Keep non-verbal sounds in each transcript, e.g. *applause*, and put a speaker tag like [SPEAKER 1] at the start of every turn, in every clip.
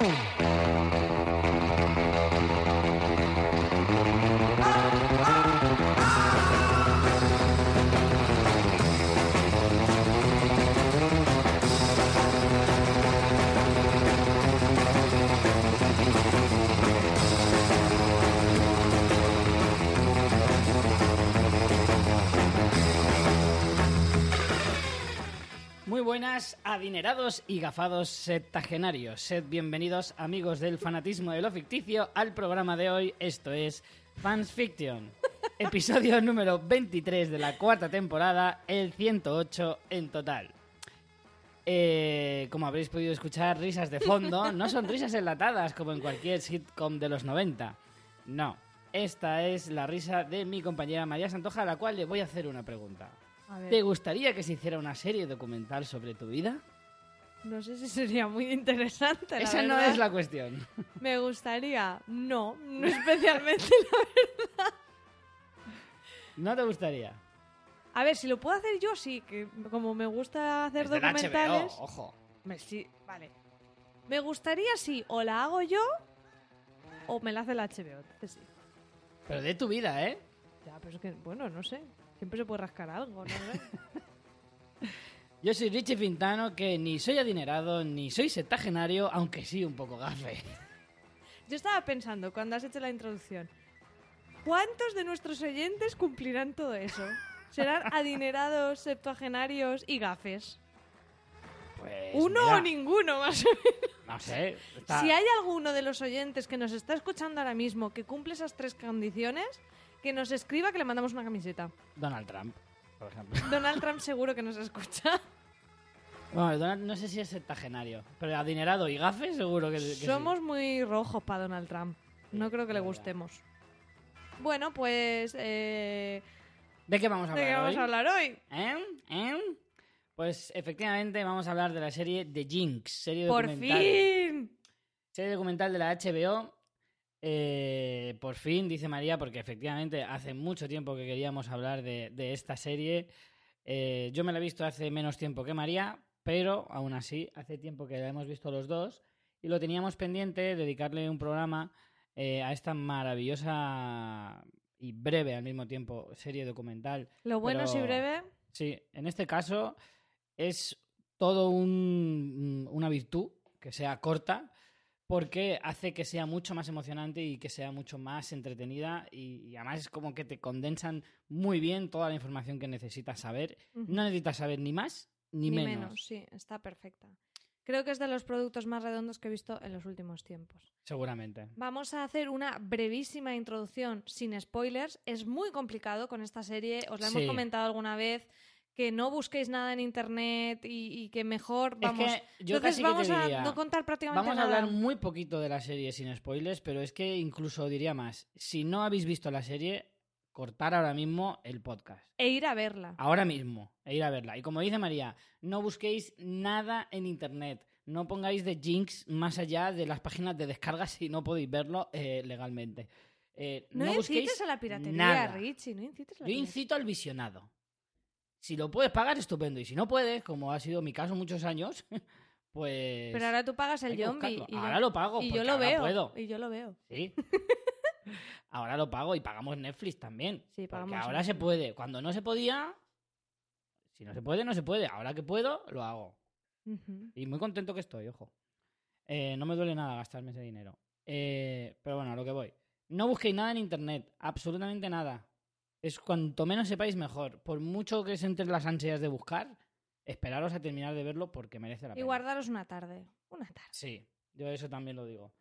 [SPEAKER 1] Boom.
[SPEAKER 2] Muy buenas, adinerados y gafados septagenarios. Sed bienvenidos, amigos del fanatismo de lo ficticio, al programa de hoy. Esto es Fans Fiction. *laughs* Episodio número 23 de la cuarta temporada, el 108 en total. Eh, como habréis podido escuchar, risas de fondo. No son risas enlatadas como en cualquier sitcom de los 90. No. Esta es la risa de mi compañera María Santoja, a la cual le voy a hacer una pregunta. ¿Te gustaría que se hiciera una serie documental sobre tu vida?
[SPEAKER 3] no sé si sería muy interesante. la
[SPEAKER 2] Esa no
[SPEAKER 3] verdad.
[SPEAKER 2] es la cuestión. *laughs*
[SPEAKER 3] Me gustaría. No, *laughs* no especialmente. la-
[SPEAKER 2] ¿No te gustaría?
[SPEAKER 3] A ver, si lo puedo hacer yo, sí. Que como me gusta hacer
[SPEAKER 2] Es
[SPEAKER 3] documentales.
[SPEAKER 2] HBO, ojo.
[SPEAKER 3] Me, sí, vale. Me gustaría, sí, o la hago yo o me la hace la HBO. sí.
[SPEAKER 2] Pero de tu vida, ¿eh?
[SPEAKER 3] Ya, pero es que, bueno, no sé. Siempre se puede rascar algo, ¿no? sé. *laughs*
[SPEAKER 2] Yo soy Richie Fintano, que ni soy adinerado, ni soy septagenario, aunque sí un poco gafe.
[SPEAKER 3] Yo estaba pensando cuando has hecho la introducción, ¿cuántos de nuestros oyentes cumplirán todo eso? ¿Serán *laughs* adinerados, septuagenarios y gafes?
[SPEAKER 2] Pues,
[SPEAKER 3] ¿Uno
[SPEAKER 2] mira,
[SPEAKER 3] o ninguno, más o menos?
[SPEAKER 2] No sé. está-
[SPEAKER 3] Si hay alguno de los oyentes que nos está escuchando ahora mismo que cumple esas tres condiciones, que nos escriba que le mandamos una camiseta.
[SPEAKER 2] Donald Trump, por ejemplo. *laughs*
[SPEAKER 3] Donald Trump seguro que nos escucha.
[SPEAKER 2] Bueno, Donald no sé si es septagenario, pero adinerado y gafe seguro que, que sí.
[SPEAKER 3] Somos muy rojos para Donald Trump. No
[SPEAKER 2] Sí,
[SPEAKER 3] creo que le
[SPEAKER 2] verdad.
[SPEAKER 3] gustemos. Bueno, pues... eh,
[SPEAKER 2] ¿De qué vamos a
[SPEAKER 3] ¿De
[SPEAKER 2] hablar
[SPEAKER 3] qué vamos
[SPEAKER 2] hoy?
[SPEAKER 3] a hablar hoy?
[SPEAKER 2] ¿Eh? ¿Eh? Pues efectivamente vamos a hablar de la serie The Jinx, serie
[SPEAKER 3] ¡Por
[SPEAKER 2] documental.
[SPEAKER 3] fin!
[SPEAKER 2] Serie documental de la HBO. Eh, por fin, dice María, porque efectivamente hace mucho tiempo que queríamos hablar de, de esta serie. Eh, yo me la he visto hace menos tiempo que María, pero aún así, hace tiempo que la hemos visto los dos y lo teníamos pendiente dedicarle un programa eh, a esta maravillosa y breve al mismo tiempo serie documental.
[SPEAKER 3] Lo bueno
[SPEAKER 2] Pero-
[SPEAKER 3] si breve.
[SPEAKER 2] Sí, en este caso es todo un- una virtud que sea corta porque hace que sea mucho más emocionante y que sea mucho más entretenida y, y además es como que te condensan muy bien toda la información que necesitas saber. No necesitas saber ni más ni, menos,
[SPEAKER 3] sí, está perfecta. Creo que es de los productos más redondos que he visto en los últimos tiempos.
[SPEAKER 2] seguramente.
[SPEAKER 3] Vamos a hacer una brevísima introducción sin spoilers. Es muy complicado con esta serie, os la hemos comentado alguna vez, que no busquéis nada en internet y, y que mejor vamos.
[SPEAKER 2] es que yo
[SPEAKER 3] Entonces
[SPEAKER 2] casi que
[SPEAKER 3] vamos
[SPEAKER 2] te
[SPEAKER 3] a
[SPEAKER 2] diría,
[SPEAKER 3] no contar prácticamente
[SPEAKER 2] Vamos a
[SPEAKER 3] nada.
[SPEAKER 2] hablar muy poquito de la serie sin spoilers, pero es que incluso diría más, si no habéis visto la serie, cortar ahora mismo el podcast.
[SPEAKER 3] E ir a verla.
[SPEAKER 2] Ahora mismo, e ir a verla. Y como dice María, no busquéis nada en internet. No pongáis de Jinx más allá de las páginas de descarga si no podéis verlo eh, legalmente. Eh,
[SPEAKER 3] No, incites a la piratería,
[SPEAKER 2] nada.
[SPEAKER 3] Richie. No incites a la
[SPEAKER 2] Yo
[SPEAKER 3] piratería.
[SPEAKER 2] incito al visionado. Si lo puedes pagar, estupendo. Y si no puedes, como ha sido mi caso muchos años, *laughs* pues...
[SPEAKER 3] Pero ahora tú pagas el zombie. yo-
[SPEAKER 2] Ahora lo pago,
[SPEAKER 3] Y
[SPEAKER 2] porque
[SPEAKER 3] yo lo
[SPEAKER 2] ahora
[SPEAKER 3] veo.
[SPEAKER 2] puedo.
[SPEAKER 3] Y yo lo veo.
[SPEAKER 2] Sí. *laughs* ahora lo pago y pagamos Netflix también.
[SPEAKER 3] Sí,
[SPEAKER 2] porque
[SPEAKER 3] pagamos
[SPEAKER 2] ahora se puede. Cuando no se podía, si no se puede, no se puede. Ahora que puedo, lo hago. Y muy contento que estoy, ojo. Eh, no me duele nada gastarme ese dinero. Eh, pero bueno, a lo que voy. No busquéis nada en internet, absolutamente nada. Es cuanto menos sepáis mejor. Por mucho que se entre las ansias de buscar, esperaros a terminar de verlo porque merece la
[SPEAKER 3] Y
[SPEAKER 2] pena.
[SPEAKER 3] guardaros una tarde. Una tarde.
[SPEAKER 2] Sí, yo eso también lo digo.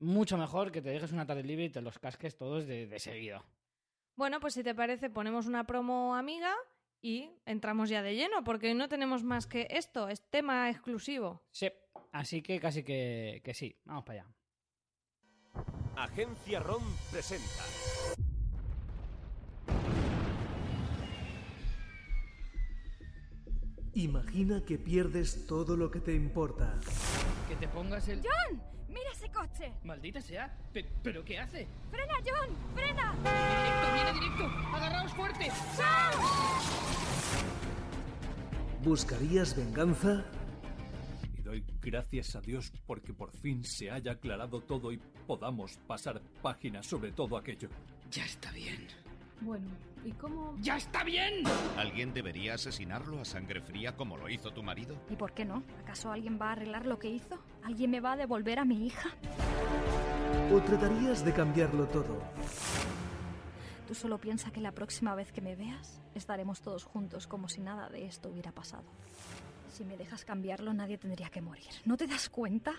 [SPEAKER 2] Mucho mejor que te dejes una tarde libre y te los casques todos de, de seguido.
[SPEAKER 3] Bueno, pues si te parece, ponemos una promo amiga y entramos ya de lleno, porque hoy no tenemos más que esto, es tema exclusivo.
[SPEAKER 2] Sí, Así que casi que, que sí. Vamos para allá.
[SPEAKER 4] Agencia ROM presenta.
[SPEAKER 5] Imagina que pierdes todo lo que te importa.
[SPEAKER 2] Que te pongas el...
[SPEAKER 6] ¡John! ¡Mira ese coche!
[SPEAKER 2] Maldita sea. Pe- ¿Pero qué hace?
[SPEAKER 6] ¡Frena, John! ¡Frena!
[SPEAKER 2] Directo, viene directo. Agarraos fuerte.
[SPEAKER 5] ¿Buscarías venganza?
[SPEAKER 7] Y doy gracias a Dios porque por fin se haya aclarado todo y podamos pasar página sobre todo aquello.
[SPEAKER 2] Ya está bien.
[SPEAKER 8] Bueno, ¿y cómo...?
[SPEAKER 2] ¡Ya está bien!
[SPEAKER 9] ¿Alguien debería asesinarlo a sangre fría como lo hizo tu marido?
[SPEAKER 6] ¿Y por qué no? ¿Acaso alguien va a arreglar lo que hizo? ¿Alguien me va a devolver a mi hija?
[SPEAKER 5] ¿O tratarías de cambiarlo todo?
[SPEAKER 6] Tú solo piensa que la próxima vez que me veas estaremos todos juntos como si nada de esto hubiera pasado. Si me dejas cambiarlo nadie tendría que morir. ¿No te das cuenta?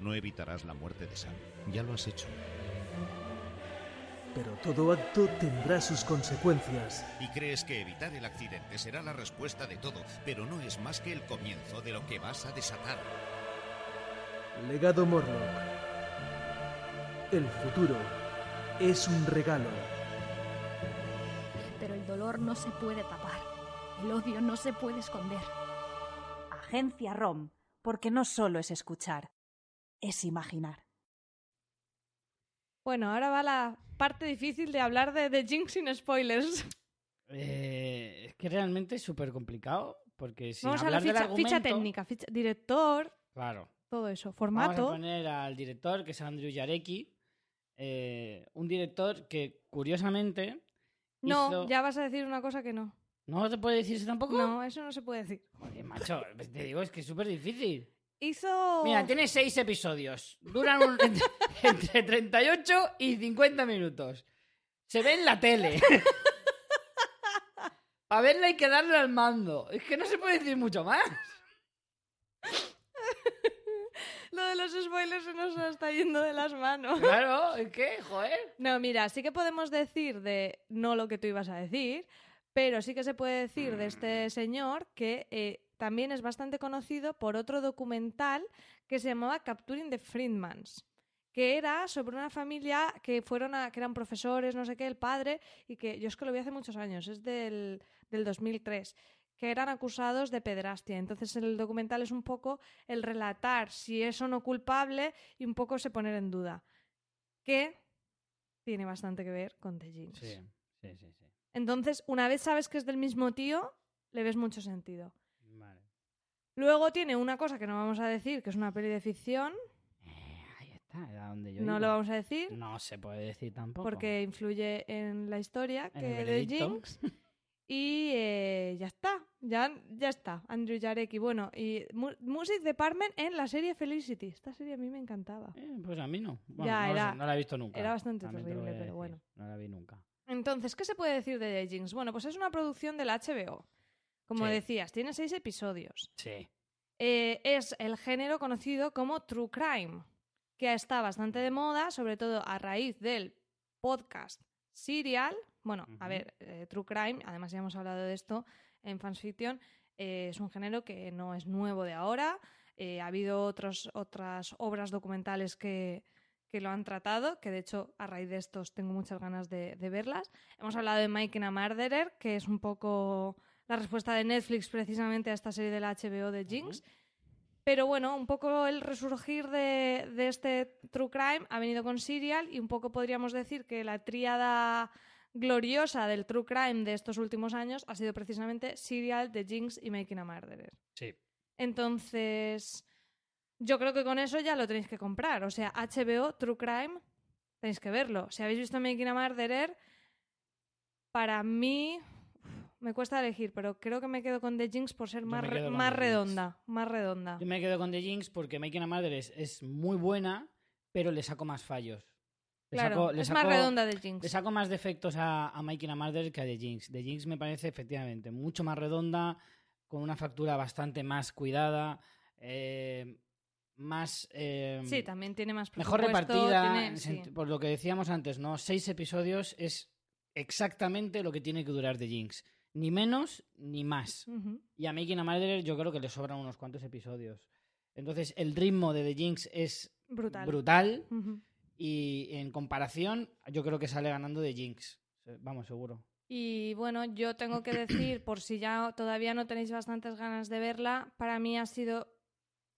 [SPEAKER 9] No evitarás la muerte de Sam. Ya lo has hecho.
[SPEAKER 5] Pero todo acto tendrá sus consecuencias.
[SPEAKER 9] Y crees que evitar el accidente será la respuesta de todo, pero no es más que el comienzo de lo que vas a desatar.
[SPEAKER 5] Legado Morlock. El futuro es un regalo.
[SPEAKER 6] Pero el dolor no se puede tapar. El odio no se puede esconder.
[SPEAKER 10] Agencia ROM, porque no solo es escuchar, es imaginar.
[SPEAKER 3] Bueno, ahora va la parte difícil de hablar de The Jinx sin spoilers.
[SPEAKER 2] Eh, es que realmente es súper complicado. Porque sin
[SPEAKER 3] Vamos a la
[SPEAKER 2] hablar del
[SPEAKER 3] ficha,
[SPEAKER 2] argumento...
[SPEAKER 3] ficha técnica, ficha, director,
[SPEAKER 2] Claro.
[SPEAKER 3] todo eso,
[SPEAKER 2] Vamos a
[SPEAKER 3] formato.
[SPEAKER 2] poner al director, que es Andrew Jarecki. eh, un director que, curiosamente...
[SPEAKER 3] No,
[SPEAKER 2] hizo-
[SPEAKER 3] ya vas a decir una cosa que no.
[SPEAKER 2] ¿No te puede decir eso tampoco?
[SPEAKER 3] No, eso no se puede decir.
[SPEAKER 2] Joder, macho, *laughs* te digo, es que es súper difícil.
[SPEAKER 3] Hizo...
[SPEAKER 2] Mira, tiene seis episodios. Duran un- *laughs* *laughs* entre, entre 38 y 50 minutos. Se ve en la tele. *laughs* Para verla hay que darle al mando. Es que no se puede decir mucho más.
[SPEAKER 3] Lo de los spoilers se nos está yendo de las manos.
[SPEAKER 2] Claro, es que, joder.
[SPEAKER 3] No, mira, sí que podemos decir de no lo que tú ibas a decir, pero sí que se puede decir de este señor que eh, también es bastante conocido por otro documental que se llamaba Capturing the Friedmans, que era sobre una familia que fueron a, que eran profesores, no sé qué, el padre, y que yo es que lo vi hace muchos años, es del, del 2003 que eran acusados de pedrastia. Entonces el documental es un poco el relatar si es o no culpable y un poco se poner en duda. Que tiene bastante que ver con The Jinx.
[SPEAKER 2] Sí, sí, sí. sí.
[SPEAKER 3] Entonces, una vez sabes que es del mismo tío, le ves mucho sentido. Luego tiene una cosa que no vamos a decir, que es una peli de ficción.
[SPEAKER 2] Eh, ahí está, era donde yo
[SPEAKER 3] No
[SPEAKER 2] iba.
[SPEAKER 3] lo vamos a decir
[SPEAKER 2] No se puede decir tampoco.
[SPEAKER 3] porque influye en la historia que de. Jinx. *laughs* Y eh, ya está, ya, ya está. Andrew Jarecki. Bueno, y mu- Music Department en la serie Felicity. Esta serie a mí me encantaba.
[SPEAKER 2] Eh, pues a mí no. Bueno,
[SPEAKER 3] Ya,
[SPEAKER 2] no,
[SPEAKER 3] era-
[SPEAKER 2] la he visto nunca.
[SPEAKER 3] era bastante terrible, pero bueno.
[SPEAKER 2] No la vi nunca.
[SPEAKER 3] Entonces, ¿qué se puede decir de The Jinx? Bueno, pues es una producción del HBO. Como
[SPEAKER 2] Sí.
[SPEAKER 3] decías, tiene seis episodios.
[SPEAKER 2] Sí.
[SPEAKER 3] Eh, es el género conocido como True Crime, que está bastante de moda, sobre todo a raíz del podcast Serial. Bueno, a ver, eh, True Crime, además ya hemos hablado de esto en Fans Fiction, eh, es un género que no es nuevo de ahora. Eh, ha habido otros, otras obras documentales que, que lo han tratado, que de hecho a raíz de estos tengo muchas ganas de, de verlas. Hemos hablado de Mike and a Murderer, que es un poco la respuesta de Netflix precisamente a esta serie de la HBO de Jinx. Pero bueno, un poco el resurgir de, de este True Crime ha venido con Serial y un poco podríamos decir que la tríada gloriosa del True Crime de estos últimos años ha sido precisamente Serial, The Jinx y Making a Murderer.
[SPEAKER 2] Sí.
[SPEAKER 3] Entonces, yo creo que con eso ya lo tenéis que comprar. O sea, HBO, True Crime, tenéis que verlo. Si habéis visto Making a Murderer, para mí me cuesta elegir, pero creo que me quedo con The Jinx por ser más, re- redonda. Más redonda.
[SPEAKER 2] Yo me quedo con The Jinx porque Making a Mother es, es muy buena, pero le saco más fallos. Le
[SPEAKER 3] Claro,
[SPEAKER 2] saco- le
[SPEAKER 3] es más redonda The Jinx.
[SPEAKER 2] Le saco más defectos a, a Making a Murder que a The Jinx. The Jinx me parece efectivamente mucho más redonda, con una factura bastante más cuidada, eh, más... eh,
[SPEAKER 3] Sí, también tiene más
[SPEAKER 2] mejor repartida,
[SPEAKER 3] tiene- sí.
[SPEAKER 2] por lo que decíamos antes, ¿no? Seis episodios es exactamente lo que tiene que durar The Jinx. Ni menos ni más. Y a Making a Murderer yo creo que le sobran unos cuantos episodios. Entonces, el ritmo de The Jinx es
[SPEAKER 3] Brutal.
[SPEAKER 2] brutal y en comparación, yo creo que sale ganando The Jinx. Vamos, seguro.
[SPEAKER 3] Y bueno, yo tengo que decir, *coughs* por si ya todavía no tenéis bastantes ganas de verla, para mí ha sido,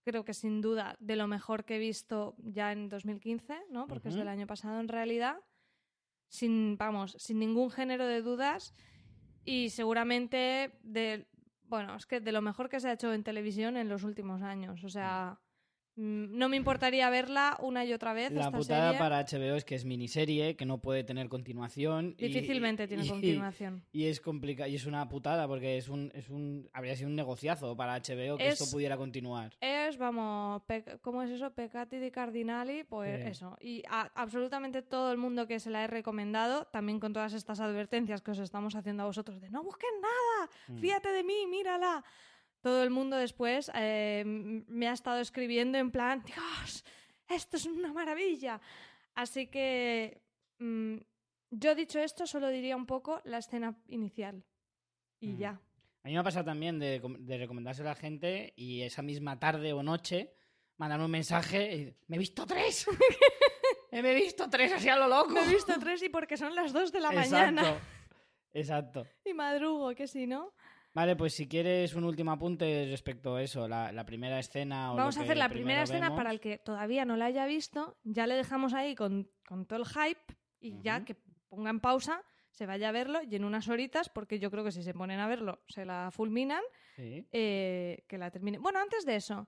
[SPEAKER 3] creo que sin duda, de lo mejor que he visto ya en 2015, ¿no? Porque es del año pasado en realidad. Sin, vamos, sin ningún género de dudas. Y seguramente de, bueno, es que de lo mejor que se ha hecho en televisión en los últimos años. O sea, no me importaría verla una y otra vez.
[SPEAKER 2] La
[SPEAKER 3] esta
[SPEAKER 2] putada
[SPEAKER 3] serie.
[SPEAKER 2] para HBO es que es miniserie, que no puede tener continuación. y-
[SPEAKER 3] Difícilmente tiene *laughs*
[SPEAKER 2] y-
[SPEAKER 3] continuación.
[SPEAKER 2] Y es complicado, y es una putada porque es un, es un, habría sido un negociazo para HBO que
[SPEAKER 3] Es-
[SPEAKER 2] esto pudiera continuar.
[SPEAKER 3] es, vamos, ¿cómo es eso? Peccati di Cardinali, pues
[SPEAKER 2] Sí.
[SPEAKER 3] eso. Y a- absolutamente todo el mundo que se la he recomendado, también con todas estas advertencias que os estamos haciendo a vosotros de no busques nada,
[SPEAKER 2] Mm.
[SPEAKER 3] fíjate de mí, mírala. Todo el mundo después eh, me ha estado escribiendo en plan, Dios, esto es una maravilla. Así que mm, yo dicho esto, solo diría un poco la escena inicial. Y
[SPEAKER 2] Mm.
[SPEAKER 3] ya.
[SPEAKER 2] A mí me ha pasado también de, de recomendárselo a la gente y esa misma tarde o noche mandar un mensaje y me he visto tres. *laughs* me he visto tres así a lo loco.
[SPEAKER 3] Me he visto tres y porque son las dos de la
[SPEAKER 2] Exacto.
[SPEAKER 3] mañana.
[SPEAKER 2] Exacto.
[SPEAKER 3] Y madrugo, que si no.
[SPEAKER 2] Vale, pues si quieres un último apunte respecto a eso, la, la primera escena o
[SPEAKER 3] Vamos
[SPEAKER 2] lo
[SPEAKER 3] a hacer la primera escena
[SPEAKER 2] vemos.
[SPEAKER 3] para el que todavía no la haya visto. Ya le dejamos ahí con, con todo el hype y ya que ponga en pausa, se vaya a verlo y en unas horitas, porque yo creo que si se ponen a verlo se la fulminan,
[SPEAKER 2] Sí.
[SPEAKER 3] eh, que la termine. Bueno, antes de eso,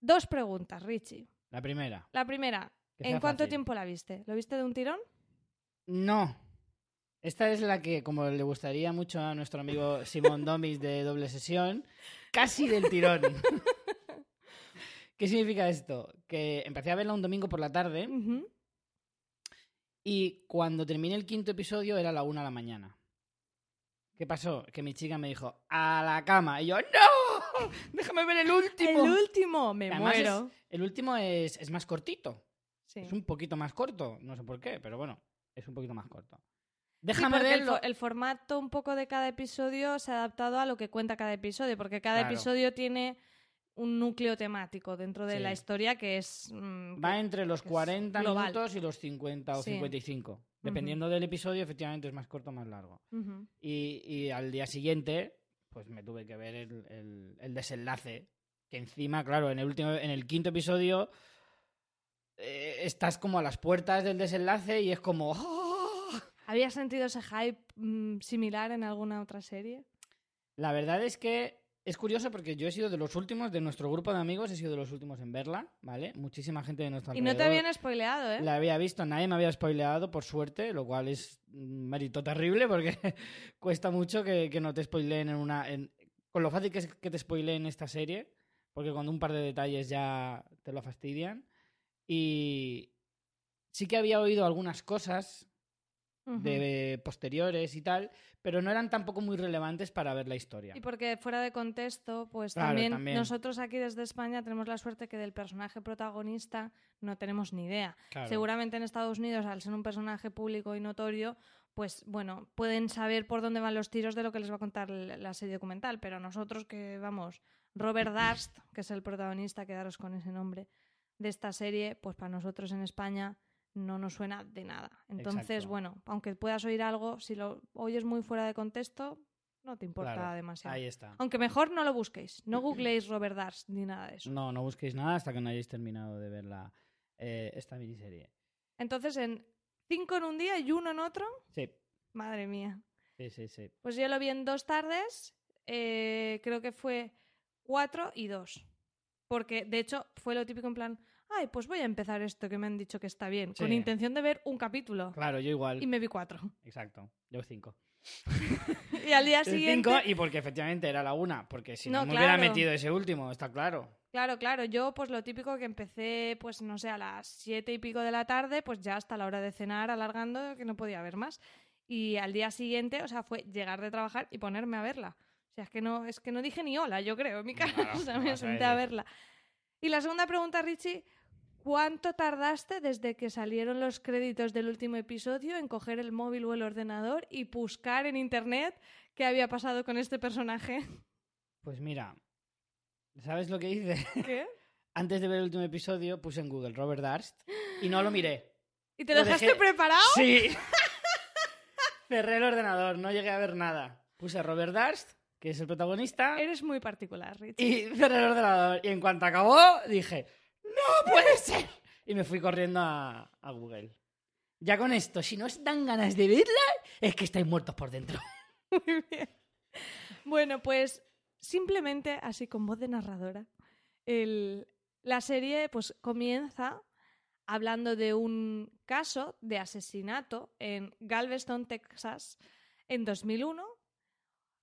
[SPEAKER 3] dos preguntas, Richie.
[SPEAKER 2] La primera.
[SPEAKER 3] La primera, ¿en cuánto
[SPEAKER 2] fácil.
[SPEAKER 3] tiempo la viste? ¿Lo viste de un tirón?
[SPEAKER 2] No. Esta es la que, como le gustaría mucho a nuestro amigo Simón Domis de doble sesión, casi del tirón. ¿Qué significa esto? Que empecé a verla un domingo por la tarde y cuando terminé el quinto episodio era la una de la mañana. ¿Qué pasó? Que mi chica me dijo, a la cama. Y yo, ¡no! Déjame ver el último.
[SPEAKER 3] El último, me
[SPEAKER 2] Además es-
[SPEAKER 3] muero.
[SPEAKER 2] el último es, es más cortito.
[SPEAKER 3] Sí.
[SPEAKER 2] Es un poquito más corto. No sé por qué, pero bueno, es un poquito más corto.
[SPEAKER 3] Sí,
[SPEAKER 2] Déjame
[SPEAKER 3] porque el,
[SPEAKER 2] verlo.
[SPEAKER 3] fo- el formato un poco de cada episodio se ha adaptado a lo que cuenta cada episodio, porque cada
[SPEAKER 2] Claro.
[SPEAKER 3] episodio tiene un núcleo temático dentro de
[SPEAKER 2] Sí.
[SPEAKER 3] la historia que es... mm,
[SPEAKER 2] Va entre los
[SPEAKER 3] que es
[SPEAKER 2] 40
[SPEAKER 3] global.
[SPEAKER 2] minutos y los 50 o
[SPEAKER 3] Sí.
[SPEAKER 2] 55. Dependiendo del episodio, efectivamente es más corto o más largo. Y, y al día siguiente, pues me tuve que ver el, el- el desenlace. Que encima, claro, en el último, en el quinto episodio eh, estás como a las puertas del desenlace y es como. ¡ah!
[SPEAKER 3] ¿Habías sentido ese hype mm, similar en alguna otra serie?
[SPEAKER 2] La verdad es que es curioso porque yo he sido de los últimos, de nuestro grupo de amigos, he sido de los últimos en verla, ¿vale? Muchísima gente de nuestro
[SPEAKER 3] Y no te habían spoileado, ¿eh?
[SPEAKER 2] La había visto, nadie me había spoileado, por suerte, lo cual es un mérito terrible porque *laughs* cuesta mucho que, que no te spoileen en una. en- con lo fácil que es que te spoileen esta serie, porque con un par de detalles ya te lo fastidian. Y sí que había oído algunas cosas De posteriores y tal, pero no eran tampoco muy relevantes para ver la historia.
[SPEAKER 3] Y porque fuera de contexto, pues
[SPEAKER 2] Claro,
[SPEAKER 3] también,
[SPEAKER 2] también.
[SPEAKER 3] nosotros aquí desde España tenemos la suerte que del personaje protagonista no tenemos ni idea.
[SPEAKER 2] Claro.
[SPEAKER 3] Seguramente en Estados Unidos, al ser un personaje público y notorio, pues bueno, pueden saber por dónde van los tiros de lo que les va a contar la serie documental, pero nosotros que vamos, Robert Darst, que es el protagonista, quedaros con ese nombre, de esta serie, pues para nosotros en España no nos suena de nada. Entonces,
[SPEAKER 2] Exacto.
[SPEAKER 3] bueno, aunque puedas oír algo, si lo oyes muy fuera de contexto, no te importa
[SPEAKER 2] Claro,
[SPEAKER 3] demasiado.
[SPEAKER 2] Ahí está.
[SPEAKER 3] Aunque mejor no lo busquéis, no googleéis Robert Darst ni nada de eso.
[SPEAKER 2] No, no busquéis nada hasta que no hayáis terminado de ver la, eh, esta miniserie.
[SPEAKER 3] Entonces, en cinco en un día y uno en otro,
[SPEAKER 2] Sí,
[SPEAKER 3] madre mía.
[SPEAKER 2] sí, sí, sí.
[SPEAKER 3] Pues yo lo vi en dos tardes, eh, creo que fue cuatro y dos. Porque, de hecho, fue lo típico en plan, ay, pues voy a empezar esto que me han dicho que está bien, con intención de ver un capítulo.
[SPEAKER 2] Claro, yo igual.
[SPEAKER 3] Y me vi cuatro.
[SPEAKER 2] Exacto, yo cinco. *laughs*
[SPEAKER 3] Y al día *laughs* siguiente...
[SPEAKER 2] cinco y porque efectivamente era la una, porque si no,
[SPEAKER 3] No,
[SPEAKER 2] me hubiera metido ese último, está claro.
[SPEAKER 3] Claro, claro. Yo, pues lo típico que empecé, pues no sé, a las siete y pico de la tarde, pues ya hasta la hora de cenar, alargando, que no podía ver más. Y al día siguiente, o sea, fue llegar de trabajar y ponerme a verla. O sea, es que no, es que no dije ni hola, yo creo, en mi cara.
[SPEAKER 2] Claro, *laughs*
[SPEAKER 3] o sea, me senté a verla. Y la segunda pregunta, Richie, ¿cuánto tardaste desde que salieron los créditos del último episodio en coger el móvil o el ordenador y buscar en internet qué había pasado con este personaje?
[SPEAKER 2] Pues mira, ¿Sabes lo que hice?
[SPEAKER 3] ¿Qué? *laughs*
[SPEAKER 2] Antes de ver el último episodio puse en Google Robert Darst y no lo miré.
[SPEAKER 3] ¿Y te
[SPEAKER 2] Lo
[SPEAKER 3] lo dejaste
[SPEAKER 2] dejé-
[SPEAKER 3] preparado?
[SPEAKER 2] Sí. *laughs* Cerré el ordenador, no llegué a ver nada. Puse a Robert Darst, que es el protagonista,
[SPEAKER 3] Eres muy particular, Richie.
[SPEAKER 2] y cerré el ordenador. Y en cuanto acabó, dije, ¡No puede ser! Y me fui corriendo a, Google. Ya con esto, si no os dan ganas de verla, es que estáis muertos por dentro. *laughs*
[SPEAKER 3] Muy bien. Bueno, pues simplemente así con voz de narradora, la serie pues comienza hablando de un caso de asesinato en Galveston, Texas, en 2001,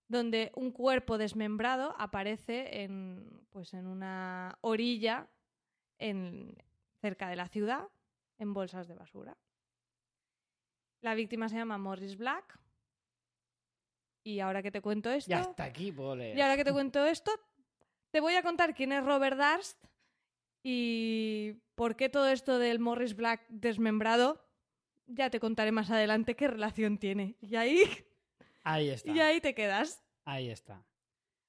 [SPEAKER 3] donde un cuerpo desmembrado aparece en, pues, en una orilla en, cerca de la ciudad, en bolsas de basura. La víctima se llama Morris Black. Y ahora que te cuento esto,
[SPEAKER 2] Ya aquí
[SPEAKER 3] y ahora que te cuento esto, te voy a contar quién es Robert Darst y por qué todo esto del Morris Black desmembrado. Ya te contaré más adelante qué relación tiene. Y ahí,
[SPEAKER 2] Ahí está.
[SPEAKER 3] y ahí te quedas.
[SPEAKER 2] Ahí está.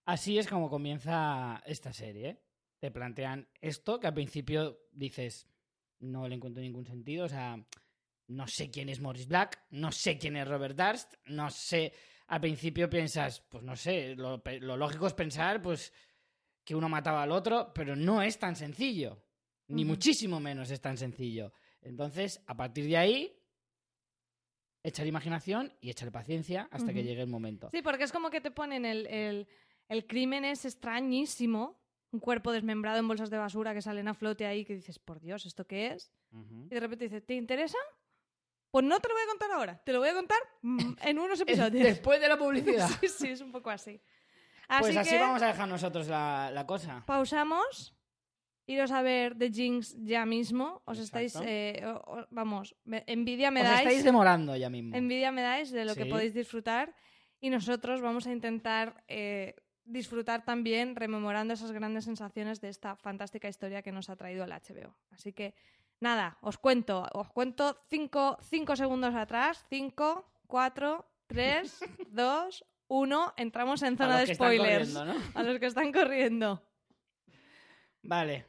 [SPEAKER 2] Así es como comienza esta serie. Te plantean esto que al principio dices, no le encuentro ningún sentido. O sea, no sé quién es Morris Black, no sé quién es Robert Darst, no sé. Al principio piensas, pues no sé, lo, lógico es pensar, pues, que uno mataba al otro, pero no es tan sencillo. Ni muchísimo menos es tan sencillo. Entonces, a partir de ahí, echar imaginación y echar paciencia hasta que llegue el momento.
[SPEAKER 3] Sí, porque es como que te ponen el, el, el crimen es extrañísimo. Un cuerpo desmembrado en bolsas de basura que salen a flote ahí que dices, por Dios, ¿esto qué es? Y de repente dices, ¿te interesa? Pues no te lo voy a contar ahora, te lo voy a contar mm, *laughs* en unos episodios.
[SPEAKER 2] Después de la publicidad. *laughs*
[SPEAKER 3] Sí, sí, es un poco así. Así
[SPEAKER 2] pues así
[SPEAKER 3] que
[SPEAKER 2] vamos a dejar nosotros la, la cosa.
[SPEAKER 3] pausamos, iros a ver The Jinx ya mismo. Os
[SPEAKER 2] Exacto.
[SPEAKER 3] estáis, eh, o- vamos, envidia me
[SPEAKER 2] Os
[SPEAKER 3] dais.
[SPEAKER 2] estáis demorando ya mismo.
[SPEAKER 3] Envidia me dais de lo que podéis disfrutar y nosotros vamos a intentar eh, disfrutar también rememorando esas grandes sensaciones de esta fantástica historia que nos ha traído el HBO. Así que nada, os cuento, os cuento cinco, cinco segundos atrás, cinco, cuatro, tres, *laughs* dos, uno, entramos en
[SPEAKER 2] A
[SPEAKER 3] zona
[SPEAKER 2] los
[SPEAKER 3] de
[SPEAKER 2] que están
[SPEAKER 3] spoilers.
[SPEAKER 2] corriendo, ¿no?
[SPEAKER 3] A los que están corriendo.
[SPEAKER 2] Vale.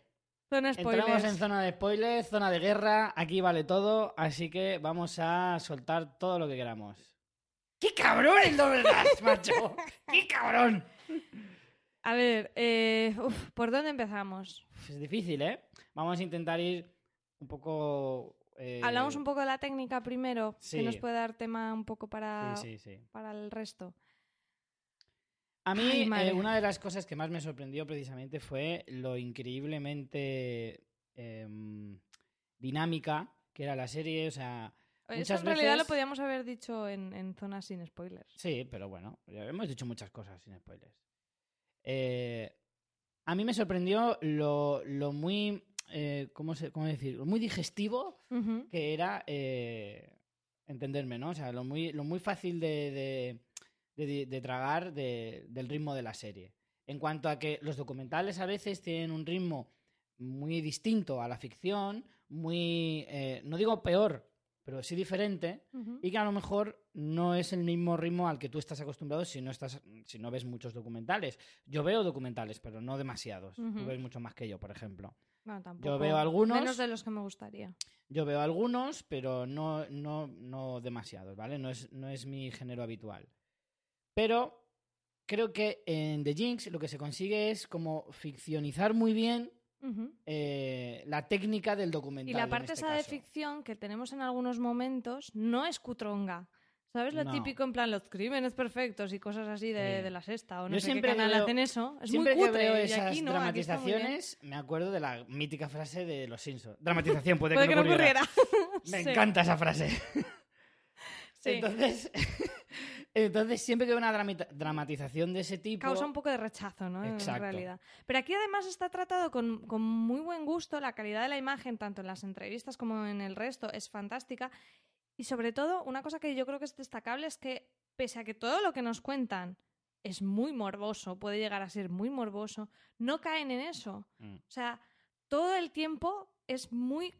[SPEAKER 3] Zona spoilers.
[SPEAKER 2] Entramos en zona de spoilers, zona de guerra. Aquí vale todo. Así que vamos a soltar todo lo que queramos. ¡Qué cabrón el doble dash, macho! *laughs* ¡Qué cabrón!
[SPEAKER 3] A ver, eh, uf, ¿por dónde empezamos?
[SPEAKER 2] Es difícil, ¿eh? Vamos a intentar ir un poco. eh,
[SPEAKER 3] Hablamos un poco de la técnica primero,
[SPEAKER 2] sí.
[SPEAKER 3] que nos puede dar tema un poco para,
[SPEAKER 2] Sí, sí, sí.
[SPEAKER 3] para el resto.
[SPEAKER 2] A mí,
[SPEAKER 3] Ay,
[SPEAKER 2] eh, una de las cosas que más me sorprendió precisamente fue lo increíblemente em, dinámica que era la serie. O sea,
[SPEAKER 3] Eso en realidad lo podíamos haber dicho en, en zonas sin spoilers.
[SPEAKER 2] Sí, pero bueno, ya hemos dicho muchas cosas sin spoilers. Eh, a mí me sorprendió lo, lo muy, eh, ¿cómo, se, cómo decir? Lo muy digestivo que era eh, entenderme, ¿no? O sea, lo muy, lo muy fácil de, de- de- de tragar de- del ritmo de la serie. En cuanto a que los documentales a veces tienen un ritmo muy distinto a la ficción, muy, eh, no digo peor, pero sí diferente, y que a lo mejor no es el mismo ritmo al que tú estás acostumbrado si no, estás, si no ves muchos documentales. Yo veo documentales, pero no demasiados. Tú ves mucho más que yo, por ejemplo.
[SPEAKER 3] Bueno, tampoco-
[SPEAKER 2] veo algunos.
[SPEAKER 3] Menos de los que me gustaría.
[SPEAKER 2] Yo veo algunos, pero no, no, no demasiados, ¿vale? No es, no es mi género habitual. Pero creo que en The Jinx lo que se consigue es como ficcionizar muy bien Eh, la técnica del documental.
[SPEAKER 3] Y la parte
[SPEAKER 2] este
[SPEAKER 3] esa de ficción que tenemos en algunos momentos no es cutronga. ¿Sabes lo
[SPEAKER 2] No.
[SPEAKER 3] típico en plan los crímenes perfectos y cosas así de, de la sexta o no
[SPEAKER 2] Yo
[SPEAKER 3] sé
[SPEAKER 2] siempre
[SPEAKER 3] qué canal
[SPEAKER 2] veo-
[SPEAKER 3] hacen eso? Es
[SPEAKER 2] Siempre
[SPEAKER 3] muy
[SPEAKER 2] que
[SPEAKER 3] cutre
[SPEAKER 2] veo
[SPEAKER 3] y
[SPEAKER 2] esas
[SPEAKER 3] aquí no,
[SPEAKER 2] dramatizaciones, me acuerdo de la mítica frase de los Simpsons. Dramatización puede,
[SPEAKER 3] Puede
[SPEAKER 2] que,
[SPEAKER 3] que
[SPEAKER 2] no
[SPEAKER 3] no
[SPEAKER 2] ocurriera.
[SPEAKER 3] ocurriera. *laughs*
[SPEAKER 2] Me
[SPEAKER 3] Sí.
[SPEAKER 2] encanta esa frase.
[SPEAKER 3] Sí.
[SPEAKER 2] Entonces, *laughs* entonces, siempre que veo una dramatización de ese tipo...
[SPEAKER 3] Causa un poco de rechazo, ¿no?
[SPEAKER 2] Exacto.
[SPEAKER 3] En realidad. Pero aquí además está tratado con, con muy buen gusto. La calidad de la imagen, tanto en las entrevistas como en el resto, es fantástica. Y sobre todo, una cosa que yo creo que es destacable es que, pese a que todo lo que nos cuentan es muy morboso, puede llegar a ser muy morboso, no caen en eso.
[SPEAKER 2] Mm.
[SPEAKER 3] O sea, todo el tiempo es muy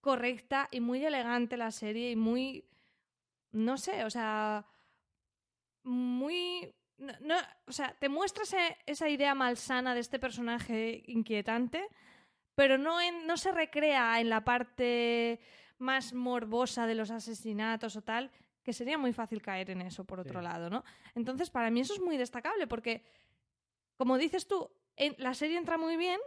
[SPEAKER 3] correcta y muy elegante la serie y muy, no sé, o sea, muy no, no- o sea, te muestra ese- esa idea malsana de este personaje inquietante, pero no, en- no se recrea en la parte más morbosa de los asesinatos o tal, que sería muy fácil caer en eso, por otro
[SPEAKER 2] Sí.
[SPEAKER 3] lado, ¿no? Entonces, para mí eso es muy destacable, porque, como dices tú, en- la serie entra muy bien,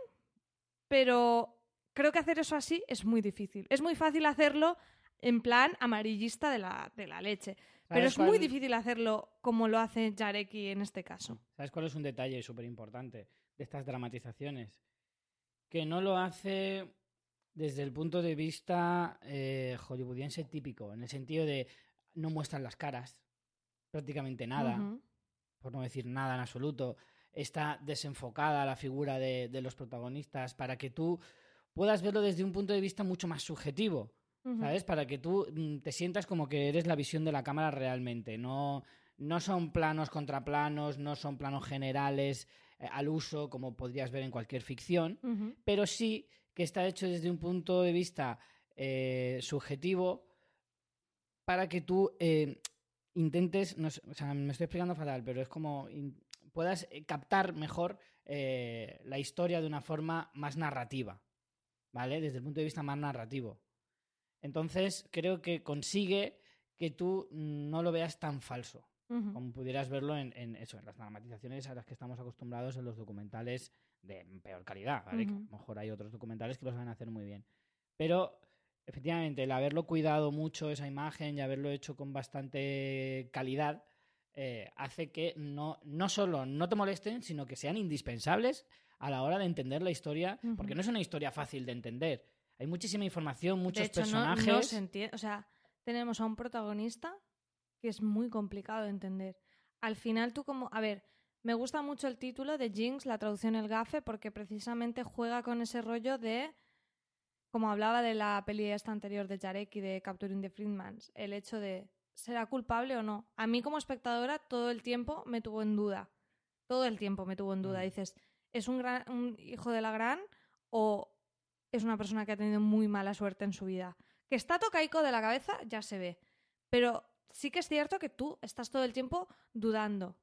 [SPEAKER 3] pero creo que hacer eso así es muy difícil. Es muy fácil hacerlo en plan amarillista de la, de la leche. Pero
[SPEAKER 2] ¿Sabes
[SPEAKER 3] es muy difícil hacerlo como lo hace Jareki en este caso.
[SPEAKER 2] ¿Sabes cuál es un detalle súper importante de estas dramatizaciones? Que no lo hace desde el punto de vista eh, hollywoodiense típico, en el sentido de no muestran las caras, prácticamente nada, por no decir nada en absoluto. Está desenfocada la figura de, de los protagonistas para que tú puedas verlo desde un punto de vista mucho más subjetivo. ¿Sabes? Para que tú mm, te sientas como que eres la visión de la cámara realmente. No, no son planos contra planos, no son planos generales eh, al uso, como podrías ver en cualquier ficción, pero sí que está hecho desde un punto de vista eh, subjetivo para que tú eh, intentes, no sé, o sea, me estoy explicando fatal, pero es como in- puedas captar mejor la historia de una forma más narrativa, ¿vale? Desde el punto de vista más narrativo. Entonces, creo que consigue que tú mm, no lo veas tan falso como pudieras verlo en, en eso, en las dramatizaciones a las que estamos acostumbrados en los documentales de peor calidad, ¿vale? Que a lo mejor hay otros documentales que lo saben hacer muy bien. Pero, efectivamente, el haberlo cuidado mucho esa imagen y haberlo hecho con bastante calidad eh, hace que no, no solo no te molesten, sino que sean indispensables a la hora de entender la historia, porque no es una historia fácil de entender. Hay muchísima información, muchos
[SPEAKER 3] de hecho, no-
[SPEAKER 2] personajes.
[SPEAKER 3] No, se entiende. O sea, tenemos a un protagonista que es muy complicado de entender. Al final, tú como. A ver, me gusta mucho el título de Jinx, la traducción El Gafe, porque precisamente juega con ese rollo de. Como hablaba de la peli esta anterior de Jareki de Capturing the Friedmans, el hecho de. ¿Será culpable o no? A mí, como espectadora, todo el tiempo me tuvo en duda. Todo el tiempo me tuvo en duda.
[SPEAKER 2] Mm.
[SPEAKER 3] Dices, ¿es un, gran, un hijo de la gran o es una persona que ha tenido muy mala suerte en su vida. Que está tocaico de la cabeza, ya se ve. Pero sí que es cierto que tú estás todo el tiempo dudando.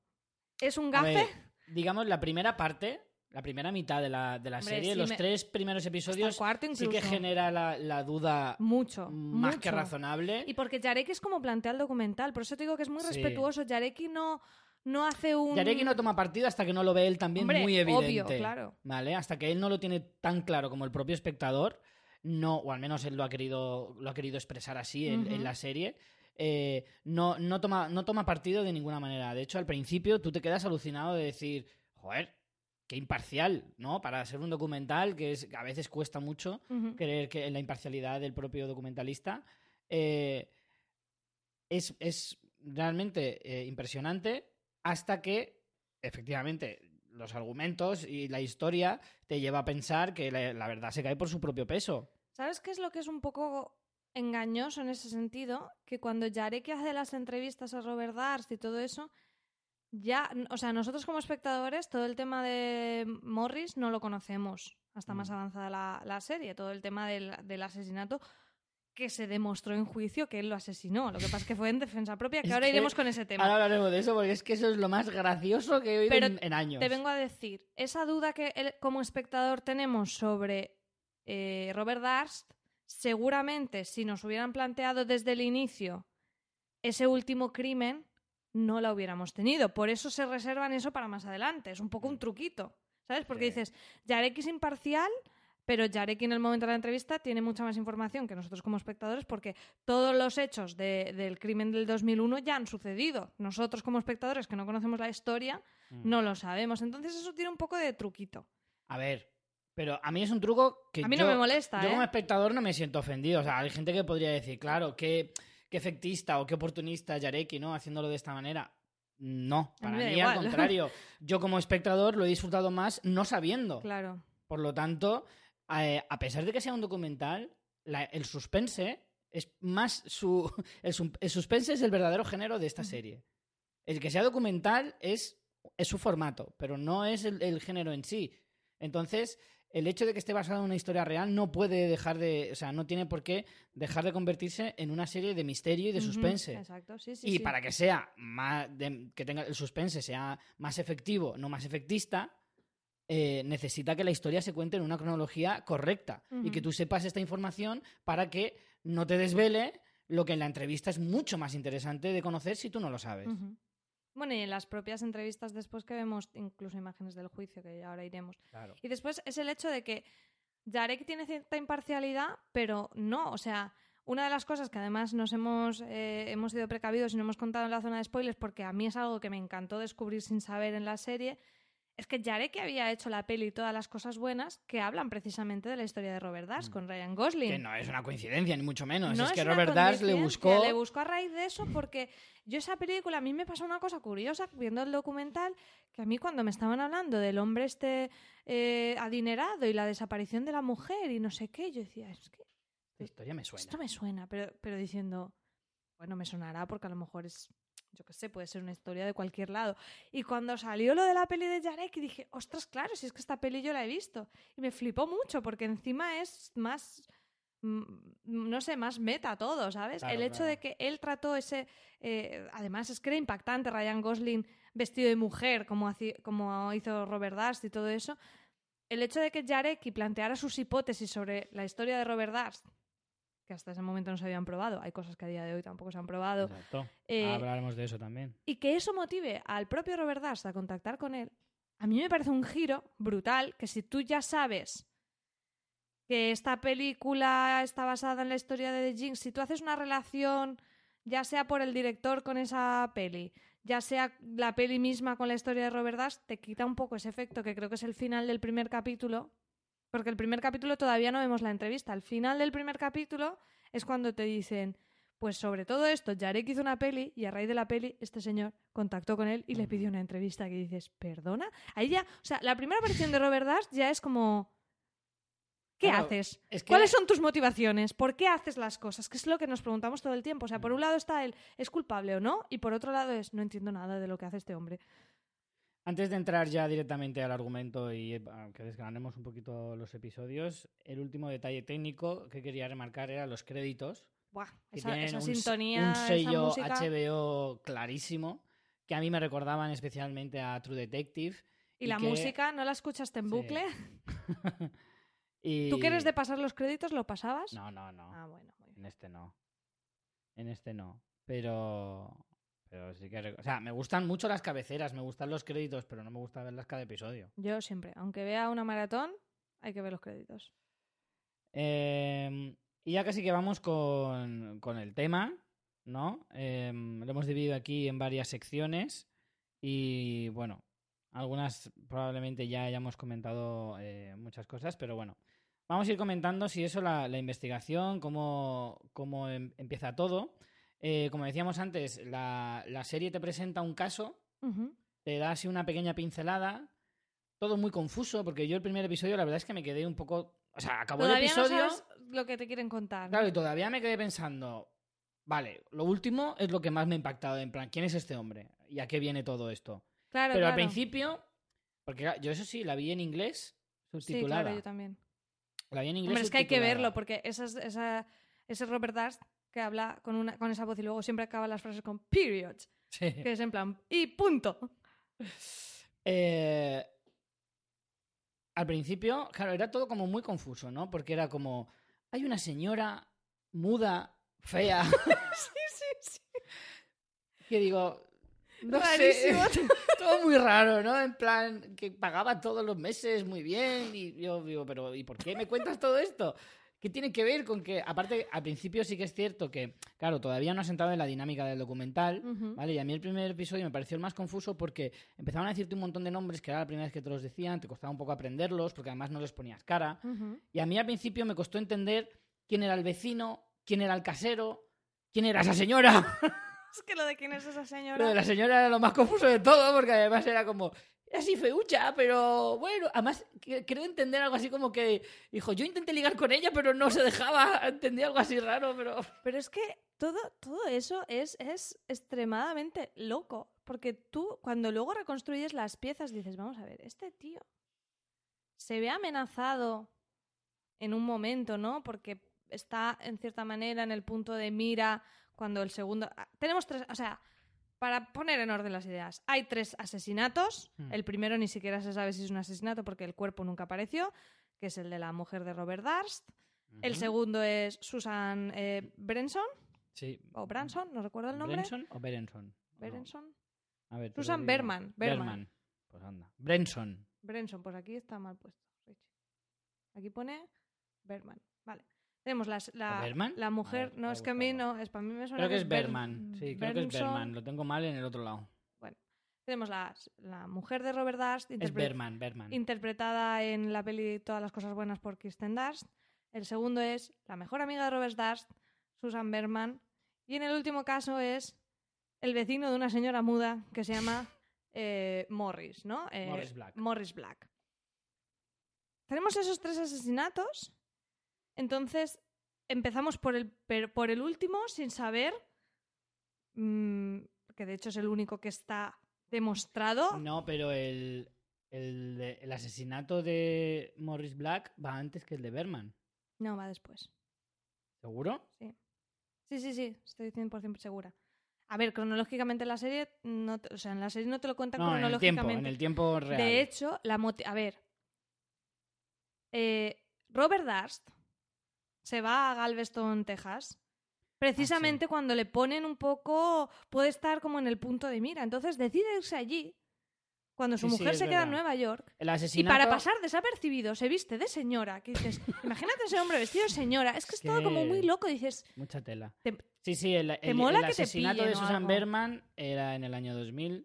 [SPEAKER 3] ¿Es un gafe?
[SPEAKER 2] ver, digamos, la primera parte, la primera mitad de la, de la
[SPEAKER 3] Hombre,
[SPEAKER 2] serie, los
[SPEAKER 3] me-
[SPEAKER 2] tres primeros episodios, sí que genera la, la duda
[SPEAKER 3] Mucho.
[SPEAKER 2] más que razonable.
[SPEAKER 3] Y porque Yareki es como plantea el documental. Por eso te digo que es muy
[SPEAKER 2] Sí.
[SPEAKER 3] respetuoso. Yareki no, no hace un...
[SPEAKER 2] Yareki no toma partido hasta que no lo ve él también
[SPEAKER 3] Hombre,
[SPEAKER 2] muy evidente.
[SPEAKER 3] obvio, claro.
[SPEAKER 2] ¿Vale? Hasta que él no lo tiene tan claro como el propio espectador, no, o al menos él lo ha querido, lo ha querido expresar así en, la serie. eh, no, no, toma, no toma partido de ninguna manera. De hecho, al principio tú te quedas alucinado de decir, joder, qué imparcial, ¿no? Para ser un documental que es, que a veces cuesta mucho creer que en la imparcialidad del propio documentalista. eh, es, es realmente eh, impresionante hasta que, efectivamente, los argumentos y la historia te lleva a pensar que la, la verdad se cae por su propio peso.
[SPEAKER 3] ¿Sabes qué es lo que es un poco engañoso en ese sentido? Que cuando Yareki hace las entrevistas a Robert Darst y todo eso, ya, o sea, nosotros como espectadores, todo el tema de Morris no lo conocemos hasta más
[SPEAKER 2] Mm.
[SPEAKER 3] avanzada la, la serie. Todo el tema del, del asesinato que se demostró en juicio que él lo asesinó. Lo que pasa es que fue en defensa propia, que
[SPEAKER 2] Es
[SPEAKER 3] ahora
[SPEAKER 2] que
[SPEAKER 3] iremos con ese tema.
[SPEAKER 2] Ahora hablaremos de eso porque es que eso es lo más gracioso que he oído
[SPEAKER 3] Pero
[SPEAKER 2] en, en años.
[SPEAKER 3] Te vengo a decir, esa duda que el- como espectador tenemos sobre eh, Robert Darst, seguramente si nos hubieran planteado desde el inicio ese último crimen, no la hubiéramos tenido. Por eso se reservan eso para más adelante. Es un poco un truquito, ¿sabes? Porque
[SPEAKER 2] Sí.
[SPEAKER 3] dices, Yareki es imparcial, pero Yareki en el momento de la entrevista tiene mucha más información que nosotros como espectadores porque todos los hechos de- del crimen del 2001 ya han sucedido. Nosotros como espectadores que no conocemos la historia
[SPEAKER 2] Mm.
[SPEAKER 3] no lo sabemos. Entonces eso tiene un poco de truquito.
[SPEAKER 2] A ver, pero a mí es un truco que
[SPEAKER 3] A mí
[SPEAKER 2] yo,
[SPEAKER 3] no me molesta,
[SPEAKER 2] yo
[SPEAKER 3] ¿eh?
[SPEAKER 2] como espectador no me siento ofendido. O sea, hay gente que podría decir, claro, qué, qué efectista o qué oportunista Yareki, ¿no? Haciéndolo de esta manera. No,
[SPEAKER 3] mí
[SPEAKER 2] para
[SPEAKER 3] da
[SPEAKER 2] mí, al *laughs* contrario. Yo como espectador lo he disfrutado más no sabiendo.
[SPEAKER 3] Claro.
[SPEAKER 2] Por lo tanto, eh, a pesar de que sea un documental, la- el suspense es más su. *laughs* El, su- el suspense es el verdadero género de esta serie. El que sea documental es, es su formato, pero no es el, el género en sí. Entonces, el hecho de que esté basado en una historia real no puede dejar de, o sea, no tiene por qué dejar de convertirse en una serie de misterio y de suspense.
[SPEAKER 3] Exacto, sí, sí.
[SPEAKER 2] y
[SPEAKER 3] sí.
[SPEAKER 2] para que sea más, de- que tenga el suspense sea más efectivo, no más efectista, eh, necesita que la historia se cuente en una cronología correcta y que tú sepas esta información para que no te desvele lo que en la entrevista es mucho más interesante de conocer si tú no lo sabes.
[SPEAKER 3] Bueno, y en las propias entrevistas después que vemos incluso imágenes del juicio, que ahora iremos.
[SPEAKER 2] Claro.
[SPEAKER 3] Y después es el hecho de que Jarek tiene cierta imparcialidad, pero no, o sea, una de las cosas que además nos hemos, eh, hemos sido precavidos y no hemos contado en la zona de spoilers, porque a mí es algo que me encantó descubrir sin saber en la serie, es que Jarek había hecho la peli y todas las cosas buenas que hablan precisamente de la historia de Robert Dash con Ryan Gosling.
[SPEAKER 2] Mm. Que no es una coincidencia, ni mucho menos.
[SPEAKER 3] No
[SPEAKER 2] es que Robert Dash le buscó.
[SPEAKER 3] Le buscó a raíz de eso porque yo esa película, a mí me pasó una cosa curiosa viendo el documental, que a mí cuando me estaban hablando del hombre este eh, adinerado y la desaparición de la mujer y no sé qué, yo decía, es que
[SPEAKER 2] La historia me suena.
[SPEAKER 3] esto me suena, pero, pero diciendo, bueno, me sonará porque a lo mejor es, yo qué sé, puede ser una historia de cualquier lado. Y cuando salió lo de la peli de Jarek, dije, ostras, claro, si es que esta peli yo la he visto. Y me flipó mucho porque encima es más, mm, no sé, más meta todo, ¿sabes?
[SPEAKER 2] Claro,
[SPEAKER 3] El hecho
[SPEAKER 2] claro.
[SPEAKER 3] de que él trató ese, eh, además es que era impactante Ryan Gosling vestido de mujer, como, como hizo Robert Dust y todo eso. El hecho de que Jarecki planteara sus hipótesis sobre la historia de Robert Dust, que hasta ese momento no se habían probado, hay cosas que a día de hoy tampoco se han probado,
[SPEAKER 2] Exacto.
[SPEAKER 3] eh,
[SPEAKER 2] Hablaremos de eso también.
[SPEAKER 3] y que eso motive al propio Robert Dust a contactar con él, a mí me parece un giro brutal que si tú ya sabes que esta película está basada en la historia de The Jinx, si tú haces una relación, ya sea por el director con esa peli, ya sea la peli misma con la historia de Robert Dust, te quita un poco ese efecto que creo que es el final del primer capítulo, porque el primer capítulo todavía no vemos la entrevista. Al final del primer capítulo es cuando te dicen, pues sobre todo esto, Jarek hizo una peli y a raíz de la peli este señor contactó con él y le pidió una entrevista que dices, ¿perdona? Ahí ya, o sea, la primera aparición de Robert Dust ya es como... ¿Qué
[SPEAKER 2] Claro,
[SPEAKER 3] haces?
[SPEAKER 2] es que-
[SPEAKER 3] ¿Cuáles son tus motivaciones? ¿Por qué haces las cosas? Que es lo que nos preguntamos todo el tiempo. O sea, por un lado está el ¿es culpable o no? Y por otro lado es no entiendo nada de lo que hace este hombre.
[SPEAKER 2] Antes de entrar ya directamente al argumento y eh, que desgranemos un poquito los episodios, el último detalle técnico que quería remarcar era los créditos.
[SPEAKER 3] Buah,
[SPEAKER 2] que
[SPEAKER 3] esa,
[SPEAKER 2] tienen
[SPEAKER 3] esa
[SPEAKER 2] un,
[SPEAKER 3] sintonía,
[SPEAKER 2] un
[SPEAKER 3] esa
[SPEAKER 2] sello
[SPEAKER 3] música.
[SPEAKER 2] HBO clarísimo, que a mí me recordaban especialmente a True Detective.
[SPEAKER 3] Y la
[SPEAKER 2] que-
[SPEAKER 3] música, ¿no la escuchaste en
[SPEAKER 2] Sí.
[SPEAKER 3] bucle? *laughs*
[SPEAKER 2] y...
[SPEAKER 3] ¿Tú que eres de pasar los créditos, lo pasabas?
[SPEAKER 2] No, no, no.
[SPEAKER 3] Ah, bueno, muy bien.
[SPEAKER 2] En este no. En este no. Pero. Pero sí que. O sea, me gustan mucho las cabeceras, me gustan los créditos, pero no me gusta verlas cada episodio.
[SPEAKER 3] Yo siempre, aunque vea una maratón, hay que ver los créditos.
[SPEAKER 2] Eh, y ya casi que vamos con, con el tema, ¿no? Eh, lo hemos dividido aquí en varias secciones. Y bueno, algunas probablemente ya hayamos comentado eh, muchas cosas, pero bueno. Vamos a ir comentando si eso, la, la investigación, cómo, cómo em- empieza todo. Eh, como decíamos antes, la, la serie te presenta un caso, te da así una pequeña pincelada, todo muy confuso, porque yo el primer episodio la verdad es que me quedé un poco... O sea, acabó el episodio...
[SPEAKER 3] no sabes lo que te quieren contar.
[SPEAKER 2] Claro, y todavía me quedé pensando, vale, lo último es lo que más me ha impactado, en plan, ¿quién es este hombre? ¿Y a qué viene todo esto?
[SPEAKER 3] Claro,
[SPEAKER 2] Pero al
[SPEAKER 3] claro.
[SPEAKER 2] principio, porque claro, yo eso sí, la vi en inglés,
[SPEAKER 3] Sí,
[SPEAKER 2] subtitulada.
[SPEAKER 3] claro, yo también.
[SPEAKER 2] La vi en inglés
[SPEAKER 3] Hombre, es que hay que verlo, porque esas- esa, ese Robert Dust que habla con, una, con esa voz y luego siempre acaba las frases con periods,
[SPEAKER 2] Sí.
[SPEAKER 3] que es en plan, y punto.
[SPEAKER 2] Eh, al principio, claro, era todo como muy confuso, ¿no? Porque era como, hay una señora muda, fea, *laughs*
[SPEAKER 3] sí, sí, sí.
[SPEAKER 2] que digo, no
[SPEAKER 3] Rarísimo.
[SPEAKER 2] sé, *laughs* todo muy raro, ¿no? En plan, que pagaba todos los meses muy bien y yo digo, pero ¿y por qué me cuentas todo esto? ¿Qué tiene que ver con que, aparte, al principio sí que es cierto que, claro, todavía no has entrado en la dinámica del documental. ¿vale? Y a mí el primer episodio me pareció el más confuso porque empezaban a decirte un montón de nombres que era la primera vez que te los decían, te costaba un poco aprenderlos porque además no les ponías cara. Y a mí al principio me costó entender quién era el vecino, quién era el casero, quién era esa señora. *laughs*
[SPEAKER 3] Es que lo de quién es esa señora.
[SPEAKER 2] Lo de la señora era lo más confuso de todo, porque además era como, así feucha, pero bueno, además creo entender algo así como que dijo, yo intenté ligar con ella, pero no se dejaba, *laughs* entendí algo así raro, pero...
[SPEAKER 3] Pero es que todo, todo eso es, es extremadamente loco. Porque tú, cuando luego reconstruyes las piezas, dices, vamos a ver, este tío. se ve amenazado en un momento, ¿no? Porque está en cierta manera en el punto de mira cuando el segundo... ah, Tenemos tres, o sea, para poner en orden las ideas, hay tres asesinatos.
[SPEAKER 2] Hmm.
[SPEAKER 3] El primero ni siquiera se sabe si es un asesinato porque el cuerpo nunca apareció, que es el de la mujer de Robert Darst. El segundo es Susan eh, Brenson,
[SPEAKER 2] Sí.
[SPEAKER 3] o Branson, no recuerdo el nombre.
[SPEAKER 2] ¿Brenson o Berenson? No.
[SPEAKER 3] Berenson.
[SPEAKER 2] A ver,
[SPEAKER 3] Susan. Berman, Berman.
[SPEAKER 2] Berman. Pues anda. Brenson.
[SPEAKER 3] Brenson, pues aquí está mal puesto. Aquí pone Berman. Vale. Tenemos las- la,
[SPEAKER 2] ¿O Berman?
[SPEAKER 3] la mujer.
[SPEAKER 2] ver,
[SPEAKER 3] no, es que a mí no. Es, para mí me suena
[SPEAKER 2] Creo que es
[SPEAKER 3] Ber-
[SPEAKER 2] Berman. Sí, creo que es. Berman. Lo tengo mal en el otro lado.
[SPEAKER 3] Bueno, tenemos la, la mujer de Robert Darst,
[SPEAKER 2] Es Berman, Berman.
[SPEAKER 3] interpretada en la peli Todas las cosas buenas por Kirsten Darst. El segundo es la mejor amiga de Robert Darst, Susan Berman. Y en el último caso es el vecino de una señora muda que se llama eh, Morris, ¿no? Eh,
[SPEAKER 2] Morris Black.
[SPEAKER 3] Morris Black. Tenemos esos tres asesinatos. Entonces empezamos por el, por el último sin saber, mm, que de hecho es el único que está demostrado.
[SPEAKER 2] No, pero el, el, asesinato de Morris Black va antes que el de Berman.
[SPEAKER 3] No, va después.
[SPEAKER 2] ¿Seguro?
[SPEAKER 3] Sí, sí, sí, estoy 100% segura. A ver, cronológicamente en la serie, no te- o sea, en la serie no te lo cuentan
[SPEAKER 2] No, en el tiempo,
[SPEAKER 3] cronológicamente.
[SPEAKER 2] en el tiempo real.
[SPEAKER 3] De hecho, la moti- a ver, eh, Robert Darst se va a Galveston, Texas, precisamente cuando le ponen un poco, puede estar como en el punto de mira. Entonces decide irse allí cuando su
[SPEAKER 2] Sí,
[SPEAKER 3] mujer se queda en. Nueva York.
[SPEAKER 2] El
[SPEAKER 3] Y
[SPEAKER 2] asesinato...
[SPEAKER 3] para pasar desapercibido se viste de señora. Que dices, *laughs* imagínate ese hombre vestido de señora. Es que es todo como muy loco. Dices,
[SPEAKER 2] Mucha tela.
[SPEAKER 3] Te-
[SPEAKER 2] sí, sí, el, el-
[SPEAKER 3] mola
[SPEAKER 2] el
[SPEAKER 3] que te
[SPEAKER 2] asesinato
[SPEAKER 3] pillen
[SPEAKER 2] de Susan
[SPEAKER 3] algo.
[SPEAKER 2] Berman era en el año 2000.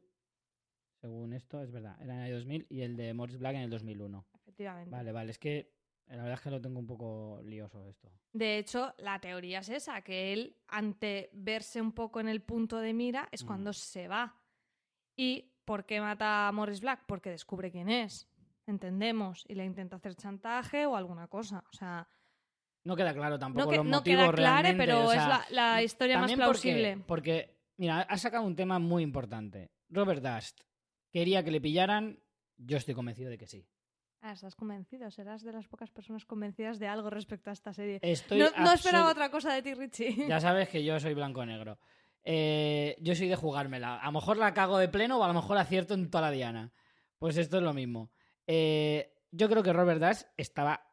[SPEAKER 2] Según esto, es verdad. Era en el año 2000 y el de Morris Black en el 2001.
[SPEAKER 3] efectivamente.
[SPEAKER 2] Vale, vale. Es que la verdad es que lo tengo un poco lioso esto.
[SPEAKER 3] De hecho, la teoría es esa, que él, ante verse un poco en el punto de mira, es
[SPEAKER 2] Mm.
[SPEAKER 3] cuando se va. ¿Y por qué mata a Morris Black? Porque descubre quién es. Entendemos. Y le intenta hacer chantaje o alguna cosa. O sea,
[SPEAKER 2] No queda claro tampoco
[SPEAKER 3] no, que-
[SPEAKER 2] los
[SPEAKER 3] no
[SPEAKER 2] motivos
[SPEAKER 3] queda claro,
[SPEAKER 2] realmente,
[SPEAKER 3] pero
[SPEAKER 2] o
[SPEAKER 3] es la, la historia más plausible.
[SPEAKER 2] Porque, porque, mira, has sacado un tema muy importante. Robert Dust quería que le pillaran. Yo estoy convencido de que sí.
[SPEAKER 3] Ah, estás convencido. Serás de las pocas personas convencidas de algo respecto a esta serie.
[SPEAKER 2] Estoy
[SPEAKER 3] No, no esperaba otra cosa de ti, Richie. *laughs*
[SPEAKER 2] Ya sabes que yo soy blanco-negro. Eh, yo soy de jugármela. A lo mejor la cago de pleno o a lo mejor acierto en toda la diana. Pues esto es lo mismo. Eh, yo creo que Robert Dash estaba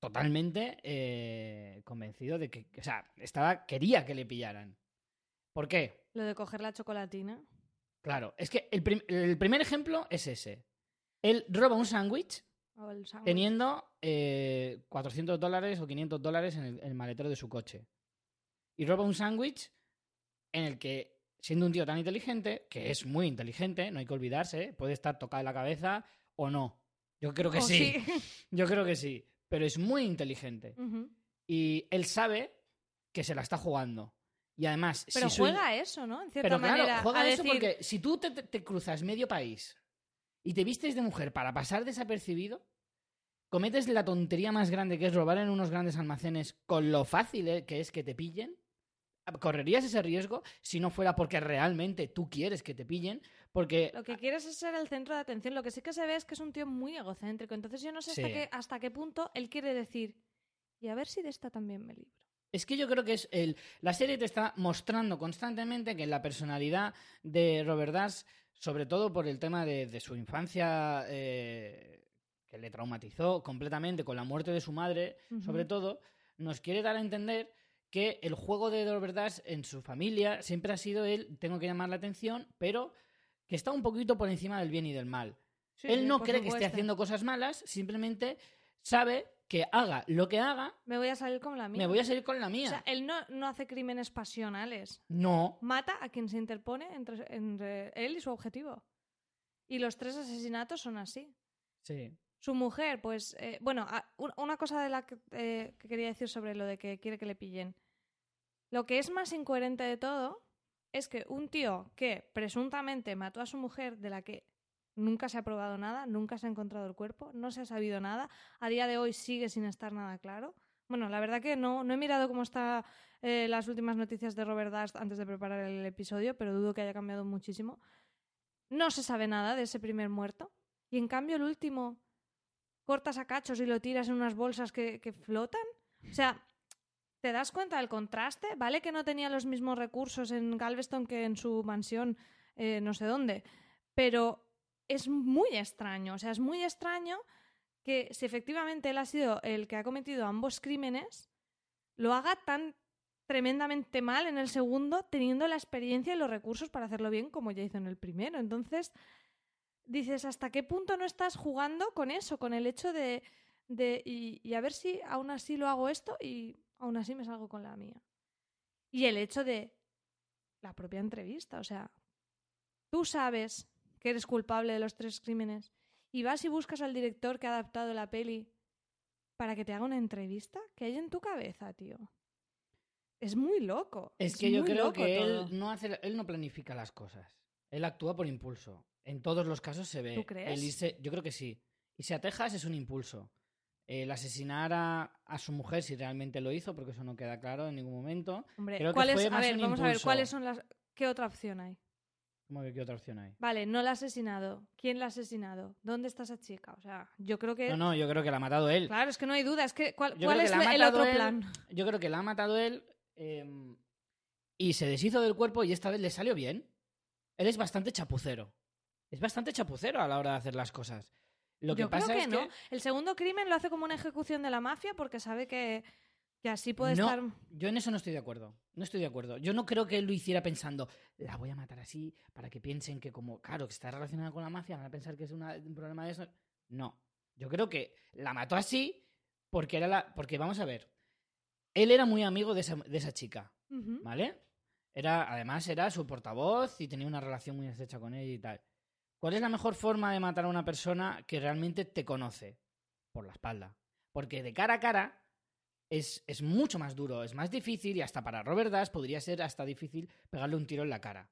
[SPEAKER 2] totalmente eh, convencido de que, o sea, estaba, quería que le pillaran. ¿Por qué?
[SPEAKER 3] Lo de coger la chocolatina.
[SPEAKER 2] Claro, es que el, prim- el primer ejemplo es ese. Él roba un sándwich teniendo eh, 400 dólares o 500 dólares en el, en el maletero de su coche. Y roba un sándwich en el que, siendo un tío tan inteligente, que es muy inteligente, no hay que olvidarse, puede estar tocado en la cabeza o no. Yo creo que sí. *laughs* Yo creo que sí. Pero es muy inteligente. Y él sabe que se la está jugando. Y además,
[SPEAKER 3] Pero
[SPEAKER 2] si
[SPEAKER 3] juega eso, ¿no? En cierta
[SPEAKER 2] pero claro,
[SPEAKER 3] manera.
[SPEAKER 2] juega
[SPEAKER 3] a
[SPEAKER 2] eso
[SPEAKER 3] decir,
[SPEAKER 2] porque si tú te cruzas medio país y te vistes de mujer para pasar desapercibido, cometes la tontería más grande que es robar en unos grandes almacenes con lo fácil eh, que es que te pillen. ¿Correrías ese riesgo si no fuera porque realmente tú quieres que te pillen? Porque
[SPEAKER 3] Lo que quieres es ser el centro de atención. Lo que sí que se ve es que es un tío muy egocéntrico. Entonces yo no sé hasta, qué, hasta qué punto él quiere decir, y a ver si de esta también me libro.
[SPEAKER 2] Es que yo creo que es el. La serie te está mostrando constantemente que la personalidad de Robert Dash, sobre todo por el tema de, de su infancia, eh, que le traumatizó completamente con la muerte de su madre, sobre todo, nos quiere dar a entender que el juego de Robert Dash en su familia siempre ha sido él, tengo que llamar la atención, pero que está un poquito por encima del bien y del mal.
[SPEAKER 3] Sí,
[SPEAKER 2] él no cree que esté haciendo cosas malas, simplemente sabe que haga lo que haga,
[SPEAKER 3] Me voy a salir con la mía.
[SPEAKER 2] me voy a salir con la
[SPEAKER 3] O
[SPEAKER 2] mía.
[SPEAKER 3] sea, él no, no hace crímenes pasionales.
[SPEAKER 2] No,
[SPEAKER 3] Mata a quien se interpone entre, entre él y su objetivo. Y los tres asesinatos son así.
[SPEAKER 2] Sí.
[SPEAKER 3] Su mujer, pues, eh, bueno, una cosa de la que, eh, que quería decir sobre lo de que quiere que le pillen. Lo que es más incoherente de todo es que un tío que presuntamente mató a su mujer, de la que nunca se ha probado nada, nunca se ha encontrado el cuerpo, no se ha sabido nada, a día de hoy sigue sin estar nada claro. Bueno, la verdad que no, no he mirado cómo están las últimas noticias de Robert Dust antes de preparar el episodio, pero dudo que haya cambiado muchísimo. No se sabe nada de ese primer muerto. Y en cambio el último cortas a cachos y lo tiras en unas bolsas que, que flotan. O sea, ¿te das cuenta del contraste? Vale que no tenía los mismos recursos en Galveston que en su mansión eh, no sé dónde, pero es muy extraño. O sea, es muy extraño que si efectivamente él ha sido el que ha cometido ambos crímenes, lo haga tan tremendamente mal en el segundo, teniendo la experiencia y los recursos para hacerlo bien como ya hizo en el primero. Entonces, dices, ¿hasta qué punto no estás jugando con eso? Con el hecho de, de y, y a ver si aún así lo hago esto y aún así me salgo con la mía. Y el hecho de la propia entrevista, o sea, tú sabes que eres culpable de los tres crímenes y vas y buscas al director que ha adaptado la peli para que te haga una entrevista, ¿qué hay en tu cabeza, tío? Es muy loco.
[SPEAKER 2] Es que yo creo que
[SPEAKER 3] todo.
[SPEAKER 2] él no, hace, él no planifica las cosas. Él actúa por impulso. En todos los casos se ve.
[SPEAKER 3] ¿Tú crees?
[SPEAKER 2] Yo creo que sí. Irse a Texas es un impulso. El asesinar a, a su mujer, si realmente lo hizo, porque eso no queda claro en ningún momento.
[SPEAKER 3] Hombre,
[SPEAKER 2] creo que
[SPEAKER 3] ¿cuáles-
[SPEAKER 2] fue
[SPEAKER 3] a
[SPEAKER 2] más
[SPEAKER 3] ver,
[SPEAKER 2] un
[SPEAKER 3] vamos a ver. ¿cuáles son las... ¿Qué otra opción hay?
[SPEAKER 2] ¿Cómo que qué otra opción hay?
[SPEAKER 3] Vale, no la ha asesinado. ¿Quién la ha asesinado? ¿Dónde está esa chica? O sea, yo creo que...
[SPEAKER 2] No, no, yo creo que la ha matado él.
[SPEAKER 3] Claro, es que no hay duda. Es que, ¿cuál, es
[SPEAKER 2] que
[SPEAKER 3] el otro
[SPEAKER 2] él,
[SPEAKER 3] plan?
[SPEAKER 2] Yo creo que la ha matado él eh, y se deshizo del cuerpo y esta vez le salió bien. Él es bastante chapucero. Es bastante chapucero a la hora de hacer las cosas. Lo que
[SPEAKER 3] yo
[SPEAKER 2] pasa
[SPEAKER 3] creo que
[SPEAKER 2] es
[SPEAKER 3] no.
[SPEAKER 2] que
[SPEAKER 3] El segundo crimen lo hace como una ejecución de la mafia porque sabe que, que así puede
[SPEAKER 2] no,
[SPEAKER 3] estar...
[SPEAKER 2] yo en eso no estoy de acuerdo. No estoy de acuerdo. Yo no creo que él lo hiciera pensando, la voy a matar así para que piensen que como, claro, que está relacionada con la mafia, van a pensar que es una- un problema de eso. No. Yo creo que la mató así porque era la. Porque vamos a ver. Él era muy amigo de esa, de esa chica. ¿Vale? Era, además, era su portavoz y tenía una relación muy estrecha con ella y tal. ¿Cuál es la mejor forma de matar a una persona que realmente te conoce? Por la espalda. Porque de cara a cara es, es mucho más duro, es más difícil y hasta para Robert Dash podría ser hasta difícil pegarle un tiro en la cara.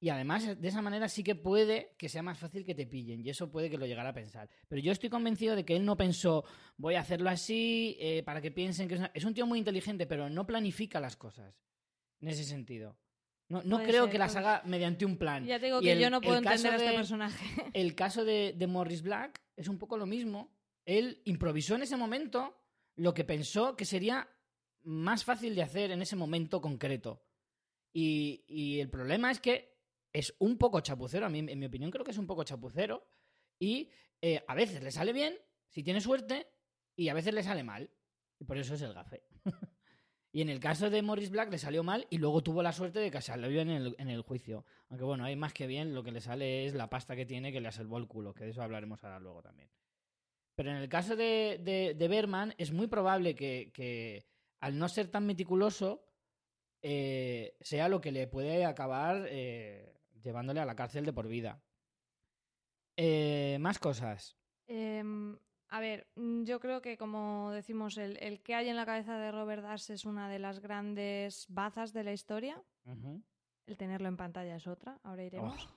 [SPEAKER 2] Y además, de esa manera sí que puede que sea más fácil que te pillen, y eso puede que lo llegara a pensar. Pero yo estoy convencido de que él no pensó, voy a hacerlo así eh, para que piensen que es, una-". es un tío muy inteligente, pero no planifica las cosas. En ese sentido. No, no creo
[SPEAKER 3] ser,
[SPEAKER 2] que las haga mediante un plan.
[SPEAKER 3] Ya te digo
[SPEAKER 2] Y
[SPEAKER 3] que
[SPEAKER 2] el-
[SPEAKER 3] yo no puedo entender a este
[SPEAKER 2] de-
[SPEAKER 3] personaje.
[SPEAKER 2] El caso de, de Morris Black es un poco lo mismo. Él improvisó en ese momento lo que pensó que sería más fácil de hacer en ese momento concreto. Y, el problema es que es un poco chapucero. A mí, en mi opinión, creo que es un poco chapucero. Y eh, a veces le sale bien, si tiene suerte, y a veces le sale mal. Y por eso es el gafe. *laughs* y en el caso de Morris Black le salió mal y luego tuvo la suerte de que salió bien en el, en el juicio. Aunque bueno, hay más que bien, lo que le sale es la pasta que tiene que le ha salvó el culo, que de eso hablaremos ahora luego también. Pero en el caso de, de, de Berman, es muy probable que, que, al no ser tan meticuloso, eh, sea lo que le puede acabar eh, llevándole a la cárcel de por vida. Eh, más cosas.
[SPEAKER 3] Em, a ver, yo creo que como decimos, el, el que hay en la cabeza de Robert Dash es una de las grandes bazas de la historia. El tenerlo en pantalla es otra, ahora iremos.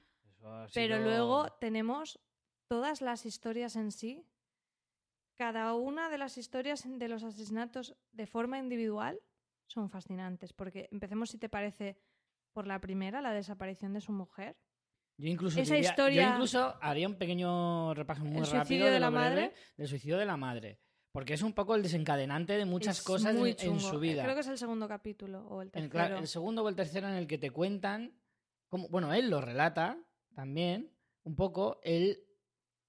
[SPEAKER 2] Oh,
[SPEAKER 3] Pero luego tenemos todas las historias en sí. Cada una de las historias de los asesinatos de forma individual son fascinantes. Porque empecemos, si te parece, por la primera, la desaparición de su mujer.
[SPEAKER 2] Yo incluso,
[SPEAKER 3] Esa
[SPEAKER 2] diría-
[SPEAKER 3] historia-
[SPEAKER 2] yo incluso haría un pequeño repaso muy
[SPEAKER 3] ¿El
[SPEAKER 2] rápido
[SPEAKER 3] de la
[SPEAKER 2] breve
[SPEAKER 3] madre?
[SPEAKER 2] del suicidio de la madre. Porque es un poco el desencadenante de muchas
[SPEAKER 3] Es
[SPEAKER 2] cosas
[SPEAKER 3] muy
[SPEAKER 2] en, en su vida.
[SPEAKER 3] Creo que es el segundo capítulo o el
[SPEAKER 2] El,
[SPEAKER 3] tercero.
[SPEAKER 2] el segundo o el tercero en el que te cuentan, bueno, él lo relata también, un poco, él,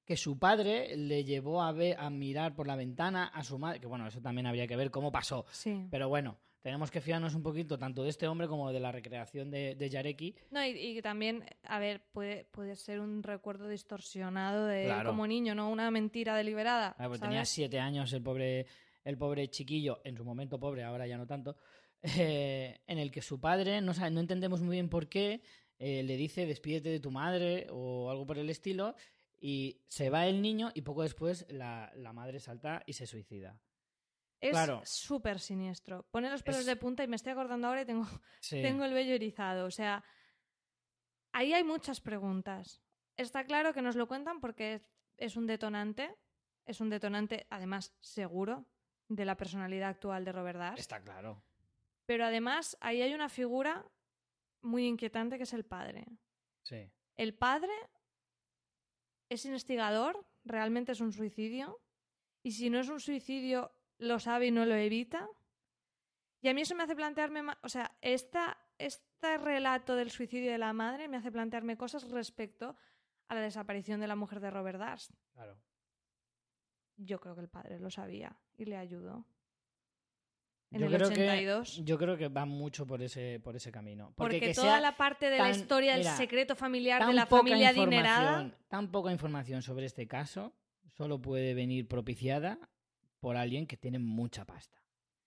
[SPEAKER 2] que su padre le llevó a, ver, a mirar por la ventana a su madre, que bueno, eso también habría que ver cómo pasó.
[SPEAKER 3] Sí.
[SPEAKER 2] Pero bueno, tenemos que fiarnos un poquito tanto de este hombre como de la recreación de, de Yareki.
[SPEAKER 3] No, y, y también, a ver, puede, puede ser un recuerdo distorsionado de él como niño, no una mentira deliberada.
[SPEAKER 2] Ah, pues tenía siete años el pobre, el pobre chiquillo, en su momento pobre, ahora ya no tanto, eh, en el que su padre, no, no entendemos muy bien por qué, eh, le dice despídete de tu madre o algo por el estilo, y se va el niño y poco después la, la madre salta y se suicida.
[SPEAKER 3] Es
[SPEAKER 2] Claro.
[SPEAKER 3] súper siniestro. Pone los pelos
[SPEAKER 2] Es-
[SPEAKER 3] de punta y me estoy acordando ahora y tengo, *laughs*
[SPEAKER 2] Sí.
[SPEAKER 3] tengo el vello erizado. O sea, ahí hay muchas preguntas. Está claro que nos lo cuentan porque es, es un detonante. Es un detonante, además, seguro, de la personalidad actual de Robert Dash.
[SPEAKER 2] Está claro.
[SPEAKER 3] Pero además, ahí hay una figura muy inquietante que es el padre.
[SPEAKER 2] Sí.
[SPEAKER 3] El padre es instigador realmente es un suicidio. Y si no es un suicidio, lo sabe y no lo evita. Y a mí eso me hace plantearme, o sea, esta, este relato del suicidio de la madre me hace plantearme cosas respecto a la desaparición de la mujer de Robert Darst.
[SPEAKER 2] Claro.
[SPEAKER 3] Yo creo que el padre lo sabía y le ayudó. En
[SPEAKER 2] Yo
[SPEAKER 3] el
[SPEAKER 2] creo,
[SPEAKER 3] 82.
[SPEAKER 2] que, yo creo que va mucho por ese, por ese camino. Porque,
[SPEAKER 3] Porque
[SPEAKER 2] que
[SPEAKER 3] toda
[SPEAKER 2] sea
[SPEAKER 3] la parte de la historia del
[SPEAKER 2] mira,
[SPEAKER 3] secreto familiar de la familia adinerada.
[SPEAKER 2] Tan poca información sobre este caso solo puede venir propiciada por alguien que tiene mucha pasta.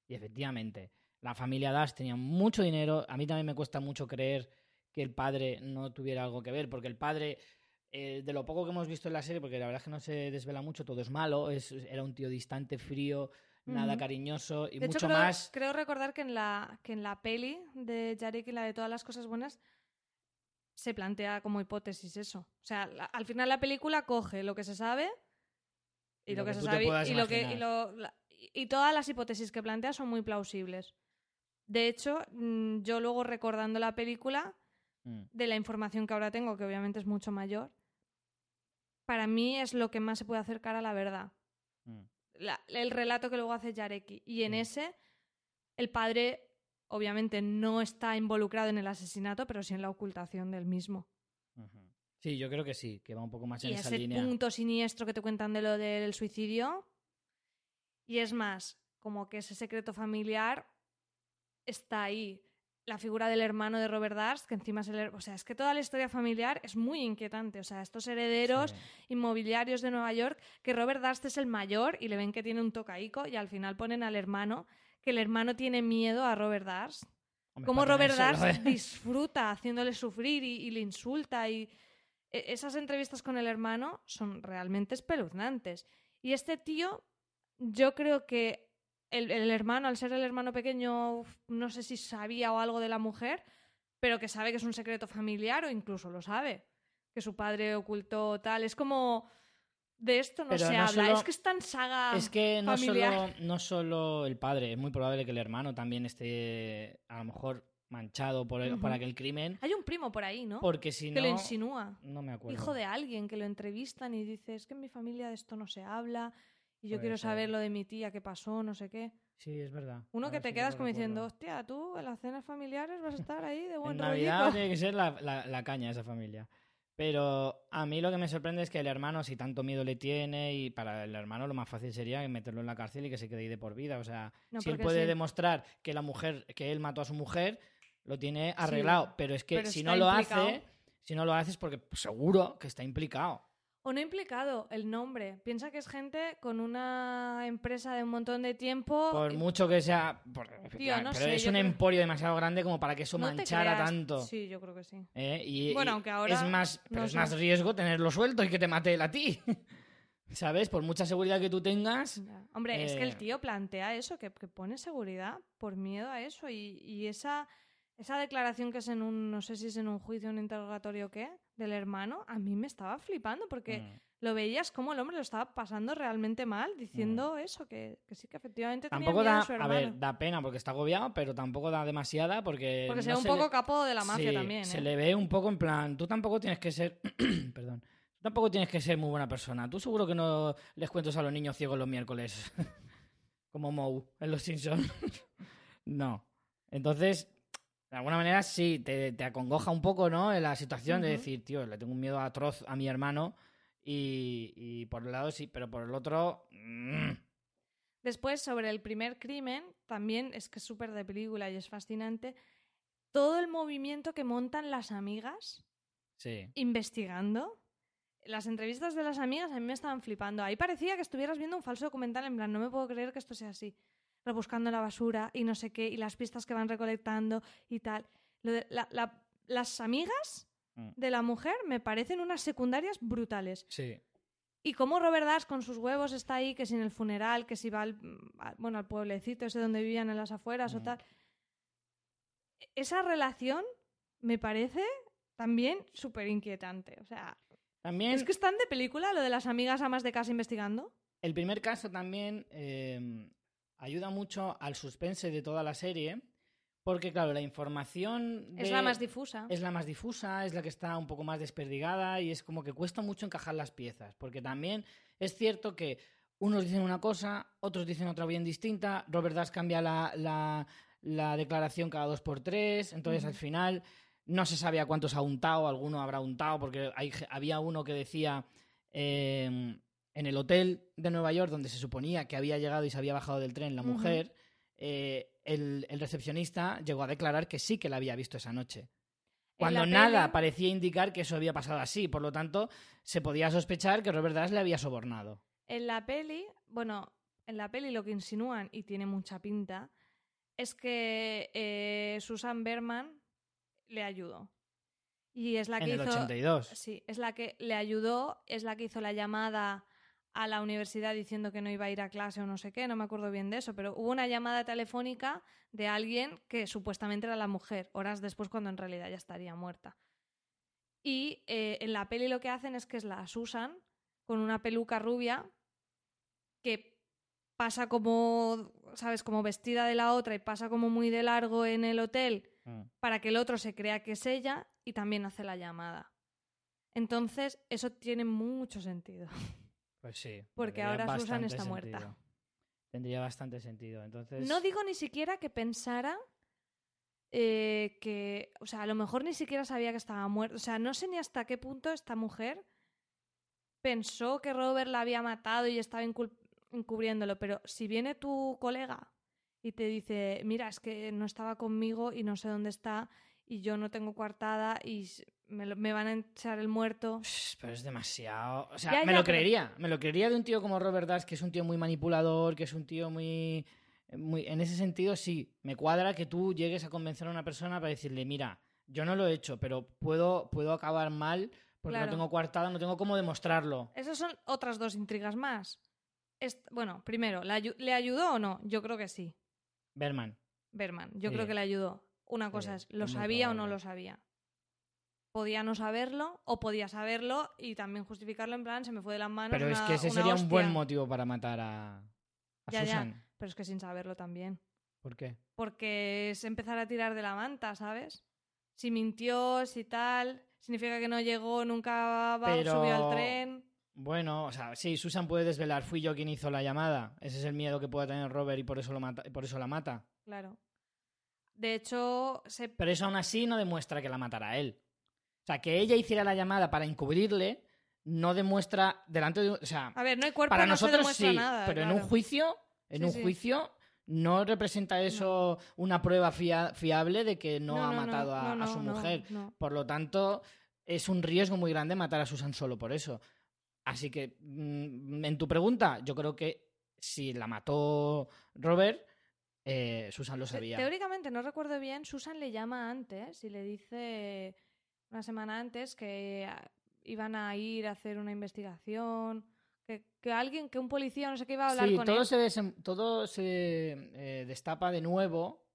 [SPEAKER 2] Y efectivamente, la familia Dash tenía mucho dinero. A mí también me cuesta mucho creer que el padre no tuviera algo que ver, porque el padre, eh, de lo poco que hemos visto en la serie, porque la verdad es que no se desvela mucho, todo es malo, es, era un tío distante, frío, nada cariñoso y
[SPEAKER 3] de hecho,
[SPEAKER 2] mucho
[SPEAKER 3] creo,
[SPEAKER 2] más...
[SPEAKER 3] creo recordar que en la, que en la peli de Jarek y la de todas las cosas buenas se plantea como hipótesis eso. O sea, la- al final la película coge lo que se sabe y, lo que, se sabe y lo que y,
[SPEAKER 2] imaginar.
[SPEAKER 3] lo- la- y todas las hipótesis que plantea son muy plausibles. De hecho, mm, yo luego recordando la película
[SPEAKER 2] Mm,
[SPEAKER 3] de la información que ahora tengo, que obviamente es mucho mayor, para mí es lo que más se puede acercar a la verdad.
[SPEAKER 2] mm.
[SPEAKER 3] La- el relato que luego hace Yareki. Y en
[SPEAKER 2] Mm.
[SPEAKER 3] ese, el padre obviamente no está involucrado en el asesinato, pero sí en la ocultación del mismo.
[SPEAKER 2] Sí, yo creo que sí, que va un poco más en
[SPEAKER 3] y
[SPEAKER 2] esa
[SPEAKER 3] ese
[SPEAKER 2] línea.
[SPEAKER 3] punto siniestro que te cuentan de lo del suicidio. Y es más, como que ese secreto familiar está ahí. La figura del hermano de Robert Darst, que encima es el... O sea, es que toda la historia familiar es muy inquietante. O sea, estos herederos
[SPEAKER 2] Sí.
[SPEAKER 3] inmobiliarios de Nueva York, que Robert Darst es el mayor y le ven que tiene un tocaico y al final ponen al hermano, que el hermano tiene miedo a Robert Darst.
[SPEAKER 2] Para
[SPEAKER 3] Robert Darst
[SPEAKER 2] ¿eh? *laughs*
[SPEAKER 3] disfruta haciéndole sufrir y, y le insulta y e- esas entrevistas con el hermano son realmente espeluznantes. Y este tío, yo creo que el, el hermano, al ser el hermano pequeño, no sé si sabía o algo de la mujer, pero que sabe que es un secreto familiar o incluso lo sabe, que su padre ocultó tal. Es como de esto no
[SPEAKER 2] Pero
[SPEAKER 3] se
[SPEAKER 2] no
[SPEAKER 3] habla.
[SPEAKER 2] solo-
[SPEAKER 3] Es que es tan saga
[SPEAKER 2] Es que no
[SPEAKER 3] familiar.
[SPEAKER 2] solo, no solo el padre, es muy probable que el hermano también esté a lo mejor manchado por, el- por aquel crimen,
[SPEAKER 3] Hay un primo por ahí, ¿no?
[SPEAKER 2] porque si
[SPEAKER 3] que
[SPEAKER 2] no...
[SPEAKER 3] lo insinúa.
[SPEAKER 2] No me acuerdo.
[SPEAKER 3] hijo de alguien que lo entrevistan y dice, es que en mi familia de esto no se habla y yo
[SPEAKER 2] Puede
[SPEAKER 3] quiero
[SPEAKER 2] ser.
[SPEAKER 3] saber lo de mi tía, qué pasó, no sé qué.
[SPEAKER 2] Sí, es verdad.
[SPEAKER 3] Uno
[SPEAKER 2] Ahora
[SPEAKER 3] que te
[SPEAKER 2] sí
[SPEAKER 3] quedas
[SPEAKER 2] lo
[SPEAKER 3] como diciendo, hostia, tú en las cenas familiares vas a estar ahí de buen
[SPEAKER 2] En Navidad
[SPEAKER 3] rollico".
[SPEAKER 2] tiene que ser la, la- la caña esa familia. Pero a mí lo que me sorprende es que el hermano, si tanto miedo le tiene, y para el hermano lo más fácil sería meterlo en la cárcel y que se quede ahí de por vida. O sea,
[SPEAKER 3] No,
[SPEAKER 2] si él
[SPEAKER 3] porque
[SPEAKER 2] puede
[SPEAKER 3] sí.
[SPEAKER 2] demostrar que la mujer, que él mató a su mujer, lo tiene arreglado. pero es que
[SPEAKER 3] pero
[SPEAKER 2] si
[SPEAKER 3] está
[SPEAKER 2] no lo
[SPEAKER 3] implicado.
[SPEAKER 2] hace, si no lo hace es porque seguro que está implicado.
[SPEAKER 3] O no implicado, el nombre. Piensa que es gente con una empresa de un montón de tiempo.
[SPEAKER 2] Por mucho que sea. por-
[SPEAKER 3] no
[SPEAKER 2] pero
[SPEAKER 3] sé,
[SPEAKER 2] es un
[SPEAKER 3] creo-
[SPEAKER 2] emporio demasiado grande como para que eso
[SPEAKER 3] No
[SPEAKER 2] manchara tanto.
[SPEAKER 3] Sí, yo creo que sí.
[SPEAKER 2] ¿eh? Y,
[SPEAKER 3] Bueno,
[SPEAKER 2] y
[SPEAKER 3] aunque ahora
[SPEAKER 2] Es más, pero
[SPEAKER 3] no
[SPEAKER 2] es
[SPEAKER 3] sé.
[SPEAKER 2] más riesgo tenerlo suelto y que te mate él a ti. *laughs* ¿Sabes? Por mucha seguridad que tú tengas.
[SPEAKER 3] Ya. Hombre, es que el
[SPEAKER 2] Eh,
[SPEAKER 3] tío plantea eso, que, que pone seguridad por miedo a eso. Y, y esa, esa declaración que es en un, no sé si es en un juicio, un interrogatorio o qué, del hermano, a mí me estaba flipando porque
[SPEAKER 2] mm,
[SPEAKER 3] lo veías como el hombre lo estaba pasando realmente mal, diciendo eso, que, que sí que efectivamente tenía
[SPEAKER 2] Tampoco
[SPEAKER 3] miedo
[SPEAKER 2] da,
[SPEAKER 3] a su
[SPEAKER 2] a
[SPEAKER 3] hermano.
[SPEAKER 2] ver, da pena porque está agobiado, pero tampoco da demasiada porque.
[SPEAKER 3] porque se
[SPEAKER 2] no
[SPEAKER 3] ve un
[SPEAKER 2] se
[SPEAKER 3] poco
[SPEAKER 2] le-
[SPEAKER 3] capo de la mafia
[SPEAKER 2] Sí,
[SPEAKER 3] también,
[SPEAKER 2] Se
[SPEAKER 3] ¿eh?
[SPEAKER 2] le ve un poco en plan, tú tampoco tienes que ser, *clears throat* perdón, tú tampoco tienes que ser muy buena persona. Tú seguro que no les cuentas a los niños ciegos los miércoles, *laughs* como Moe en Los Simpsons. *laughs* no. Entonces, de alguna manera sí, te, te acongoja un poco, ¿no? En la situación de decir, tío, le tengo un miedo atroz a mi hermano y, y por un lado sí, pero por el otro... mm,
[SPEAKER 3] Después, sobre el primer crimen, también es que es súper de película y es fascinante. Todo el movimiento que montan las amigas
[SPEAKER 2] sí.
[SPEAKER 3] investigando. Las entrevistas de las amigas a mí me estaban flipando. Ahí parecía que estuvieras viendo un falso documental en plan, no me puedo creer que esto sea así. Rebuscando la basura y no sé qué, y las pistas que van recolectando y tal. Lo de- la- la- las amigas
[SPEAKER 2] Mm.
[SPEAKER 3] de la mujer me parecen unas secundarias brutales.
[SPEAKER 2] Sí.
[SPEAKER 3] Y cómo Robert Dash con sus huevos está ahí, que si en el funeral, que si va al, bueno, al pueblecito ese donde vivían en las afueras o
[SPEAKER 2] Mm.
[SPEAKER 3] tal. Esa relación me parece también súper inquietante. O sea,
[SPEAKER 2] También...
[SPEAKER 3] es que es tan de película lo de las amigas amas de casa investigando.
[SPEAKER 2] El primer caso también eh, ayuda mucho al suspense de toda la serie, Porque, claro, la información.
[SPEAKER 3] Es la más difusa.
[SPEAKER 2] Es la más difusa, es la que está un poco más desperdigada y es como que cuesta mucho encajar las piezas. Porque también es cierto que unos dicen una cosa, otros dicen otra bien distinta. Robert Dash cambia la, la- la declaración cada dos por tres. Entonces, al final, no se sabe a cuántos ha untado, alguno habrá untado, porque hay, había uno que decía. eh, en el hotel de Nueva York, donde se suponía que había llegado y se había bajado del tren la mujer, eh, el, el recepcionista llegó a declarar que sí que la había visto esa noche. Cuando nada
[SPEAKER 3] peli-
[SPEAKER 2] parecía indicar que eso había pasado así. Por lo tanto, se podía sospechar que Robert Dash le había sobornado.
[SPEAKER 3] En la peli, bueno, en la peli lo que insinúan, y tiene mucha pinta, es que eh, Susan Berman le ayudó. Y es la
[SPEAKER 2] En
[SPEAKER 3] que
[SPEAKER 2] el
[SPEAKER 3] hizo.
[SPEAKER 2] 82.
[SPEAKER 3] Sí, es la que le ayudó, es la que hizo la llamada a la universidad diciendo que no iba a ir a clase o no sé qué, no me acuerdo bien de eso, pero hubo una llamada telefónica de alguien que supuestamente era la mujer, horas después cuando en realidad ya estaría muerta. Y eh, en la peli lo que hacen es que la Susan con una peluca rubia que pasa como, ¿sabes? Como vestida de la otra y pasa como muy de largo en el hotel
[SPEAKER 2] Mm.
[SPEAKER 3] para que el otro se crea que es ella y también hace la llamada. Entonces, eso tiene mucho sentido. *laughs*
[SPEAKER 2] Pues sí.
[SPEAKER 3] Porque ahora Susan está muerta.
[SPEAKER 2] sentido. Tendría bastante sentido. Entonces.
[SPEAKER 3] No digo ni siquiera que pensara eh, que, o sea, a lo mejor ni siquiera sabía que estaba muerta. O sea, no sé ni hasta qué punto esta mujer pensó que Robert la había matado y estaba encubriéndolo. Pero si viene tu colega y te dice, mira, es que no estaba conmigo y no sé dónde está y yo no tengo coartada y me, lo- me van a echar el muerto.
[SPEAKER 2] Pero es demasiado. O sea,
[SPEAKER 3] Ya,
[SPEAKER 2] me
[SPEAKER 3] ya,
[SPEAKER 2] lo
[SPEAKER 3] pero-
[SPEAKER 2] creería. Me lo creería de un tío como Robert Dash, que es un tío muy manipulador, que es un tío muy. muy en ese sentido, sí. Me cuadra que tú llegues a convencer a una persona para decirle, mira, yo no lo he hecho, pero puedo, puedo acabar mal porque
[SPEAKER 3] Claro.
[SPEAKER 2] no tengo coartada, no tengo cómo demostrarlo.
[SPEAKER 3] Esas son otras dos intrigas más. Est- bueno, primero, ¿la ayu- ¿le ayudó o no? Yo creo que sí.
[SPEAKER 2] Berman.
[SPEAKER 3] Berman, yo
[SPEAKER 2] Sí.
[SPEAKER 3] creo que le ayudó. Una cosa
[SPEAKER 2] Sí,
[SPEAKER 3] es, ¿lo
[SPEAKER 2] es
[SPEAKER 3] sabía o no lo sabía? Podía no saberlo o podía saberlo y también justificarlo en plan, se me fue de las manos.
[SPEAKER 2] Pero es que ese sería un buen motivo para matar a, a
[SPEAKER 3] Ya, ya,
[SPEAKER 2] Susan.
[SPEAKER 3] pero es que sin saberlo también.
[SPEAKER 2] ¿Por qué?
[SPEAKER 3] Porque es empezar a tirar de la manta, ¿sabes? Si mintió, si tal, significa que no llegó, nunca va,
[SPEAKER 2] Pero-
[SPEAKER 3] subió al tren.
[SPEAKER 2] Bueno, o sea, sí, Susan puede desvelar, fui yo quien hizo la llamada. Ese es el miedo que puede tener Robert y por eso, lo mata, por eso la mata.
[SPEAKER 3] Claro. De hecho, se
[SPEAKER 2] Pero eso aún así no demuestra que la matara a él. O sea, que ella hiciera la llamada para encubrirle no demuestra delante de... O sea,
[SPEAKER 3] A ver, no hay cuerpo,
[SPEAKER 2] para
[SPEAKER 3] no
[SPEAKER 2] nosotros
[SPEAKER 3] demuestra
[SPEAKER 2] sí,
[SPEAKER 3] nada.
[SPEAKER 2] pero en un juicio, en
[SPEAKER 3] Sí,
[SPEAKER 2] un
[SPEAKER 3] sí.
[SPEAKER 2] juicio no representa eso una prueba fia- fiable de que no, ha
[SPEAKER 3] no,
[SPEAKER 2] matado a, su mujer. Por lo tanto, es un riesgo muy grande matar a Susan solo por eso. Así que, mm, en tu pregunta, yo creo que si la mató Robert, eh, Susan lo sabía.
[SPEAKER 3] Teóricamente, no recuerdo bien, Susan le llama antes y le dice una semana antes que ah, iban a ir a hacer una investigación, que, que alguien, que un policía, no sé qué, iba a hablar
[SPEAKER 2] Sí,
[SPEAKER 3] con
[SPEAKER 2] todo
[SPEAKER 3] él.
[SPEAKER 2] se, desem- todo se eh, destapa de nuevo.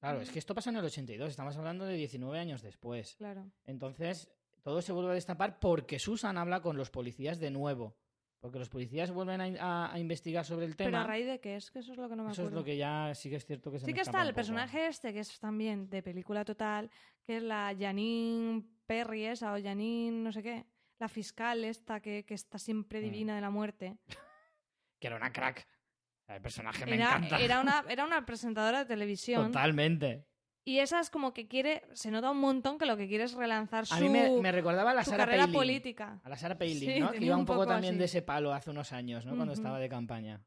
[SPEAKER 2] Claro, es que esto pasa en el 82, estamos hablando de 19 años después.
[SPEAKER 3] Claro.
[SPEAKER 2] Entonces, todo se vuelve a destapar porque Susan habla con los policías de nuevo. Porque los policías vuelven a, a- a investigar sobre el
[SPEAKER 3] Pero a
[SPEAKER 2] tema.
[SPEAKER 3] raíz de qué es, que eso es lo que no me
[SPEAKER 2] Eso es
[SPEAKER 3] acuerdo.
[SPEAKER 2] lo que ya sí que es cierto que se
[SPEAKER 3] Sí
[SPEAKER 2] me
[SPEAKER 3] que está el
[SPEAKER 2] poco.
[SPEAKER 3] personaje este, que es también de película total, que es la Janine Perry esa, o Janine no sé qué, la fiscal esta que, que está siempre
[SPEAKER 2] Mm.
[SPEAKER 3] divina de la muerte. *laughs*
[SPEAKER 2] Que era una crack. El personaje me
[SPEAKER 3] Era,
[SPEAKER 2] encanta.
[SPEAKER 3] era, una, *laughs* era una presentadora de televisión.
[SPEAKER 2] Totalmente.
[SPEAKER 3] Y esa es como que quiere, se nota un montón que lo que quiere es relanzar su,
[SPEAKER 2] A mí me, me recordaba a la
[SPEAKER 3] su
[SPEAKER 2] Sara
[SPEAKER 3] carrera
[SPEAKER 2] Palin.
[SPEAKER 3] política.
[SPEAKER 2] A la Sara Palin,
[SPEAKER 3] Sí,
[SPEAKER 2] ¿no? Que iba
[SPEAKER 3] un
[SPEAKER 2] poco,
[SPEAKER 3] poco
[SPEAKER 2] también
[SPEAKER 3] así.
[SPEAKER 2] de ese palo hace unos años, ¿no? Cuando estaba de campaña.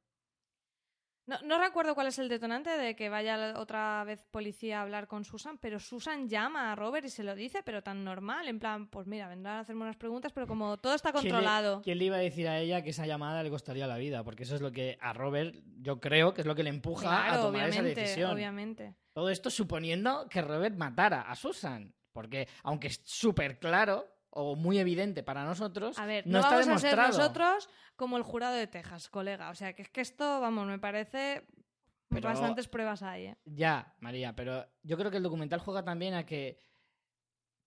[SPEAKER 3] No, no recuerdo cuál es el detonante de que vaya otra vez policía a hablar con Susan, pero Susan llama a Robert y se lo dice, pero tan normal, en plan, pues mira, vendrán a hacerme unas preguntas, pero como todo está
[SPEAKER 2] ¿Quién le-
[SPEAKER 3] controlado.
[SPEAKER 2] ¿Quién le iba a decir a ella que esa llamada le costaría la vida? Porque eso es lo que a Robert, yo creo que es lo que le empuja a tomar esa decisión.
[SPEAKER 3] obviamente.
[SPEAKER 2] Todo esto suponiendo que Robert matara a Susan. Porque, aunque es súper claro o muy evidente para nosotros,
[SPEAKER 3] A ver,
[SPEAKER 2] no,
[SPEAKER 3] no,
[SPEAKER 2] está
[SPEAKER 3] vamos a ser
[SPEAKER 2] demostrado.
[SPEAKER 3] nosotros como el jurado de Texas, colega. O sea, que es que esto, vamos, me parece...
[SPEAKER 2] Pero-
[SPEAKER 3] Bastantes pruebas hay, ¿eh?
[SPEAKER 2] Ya, María, pero yo creo que el documental juega también a que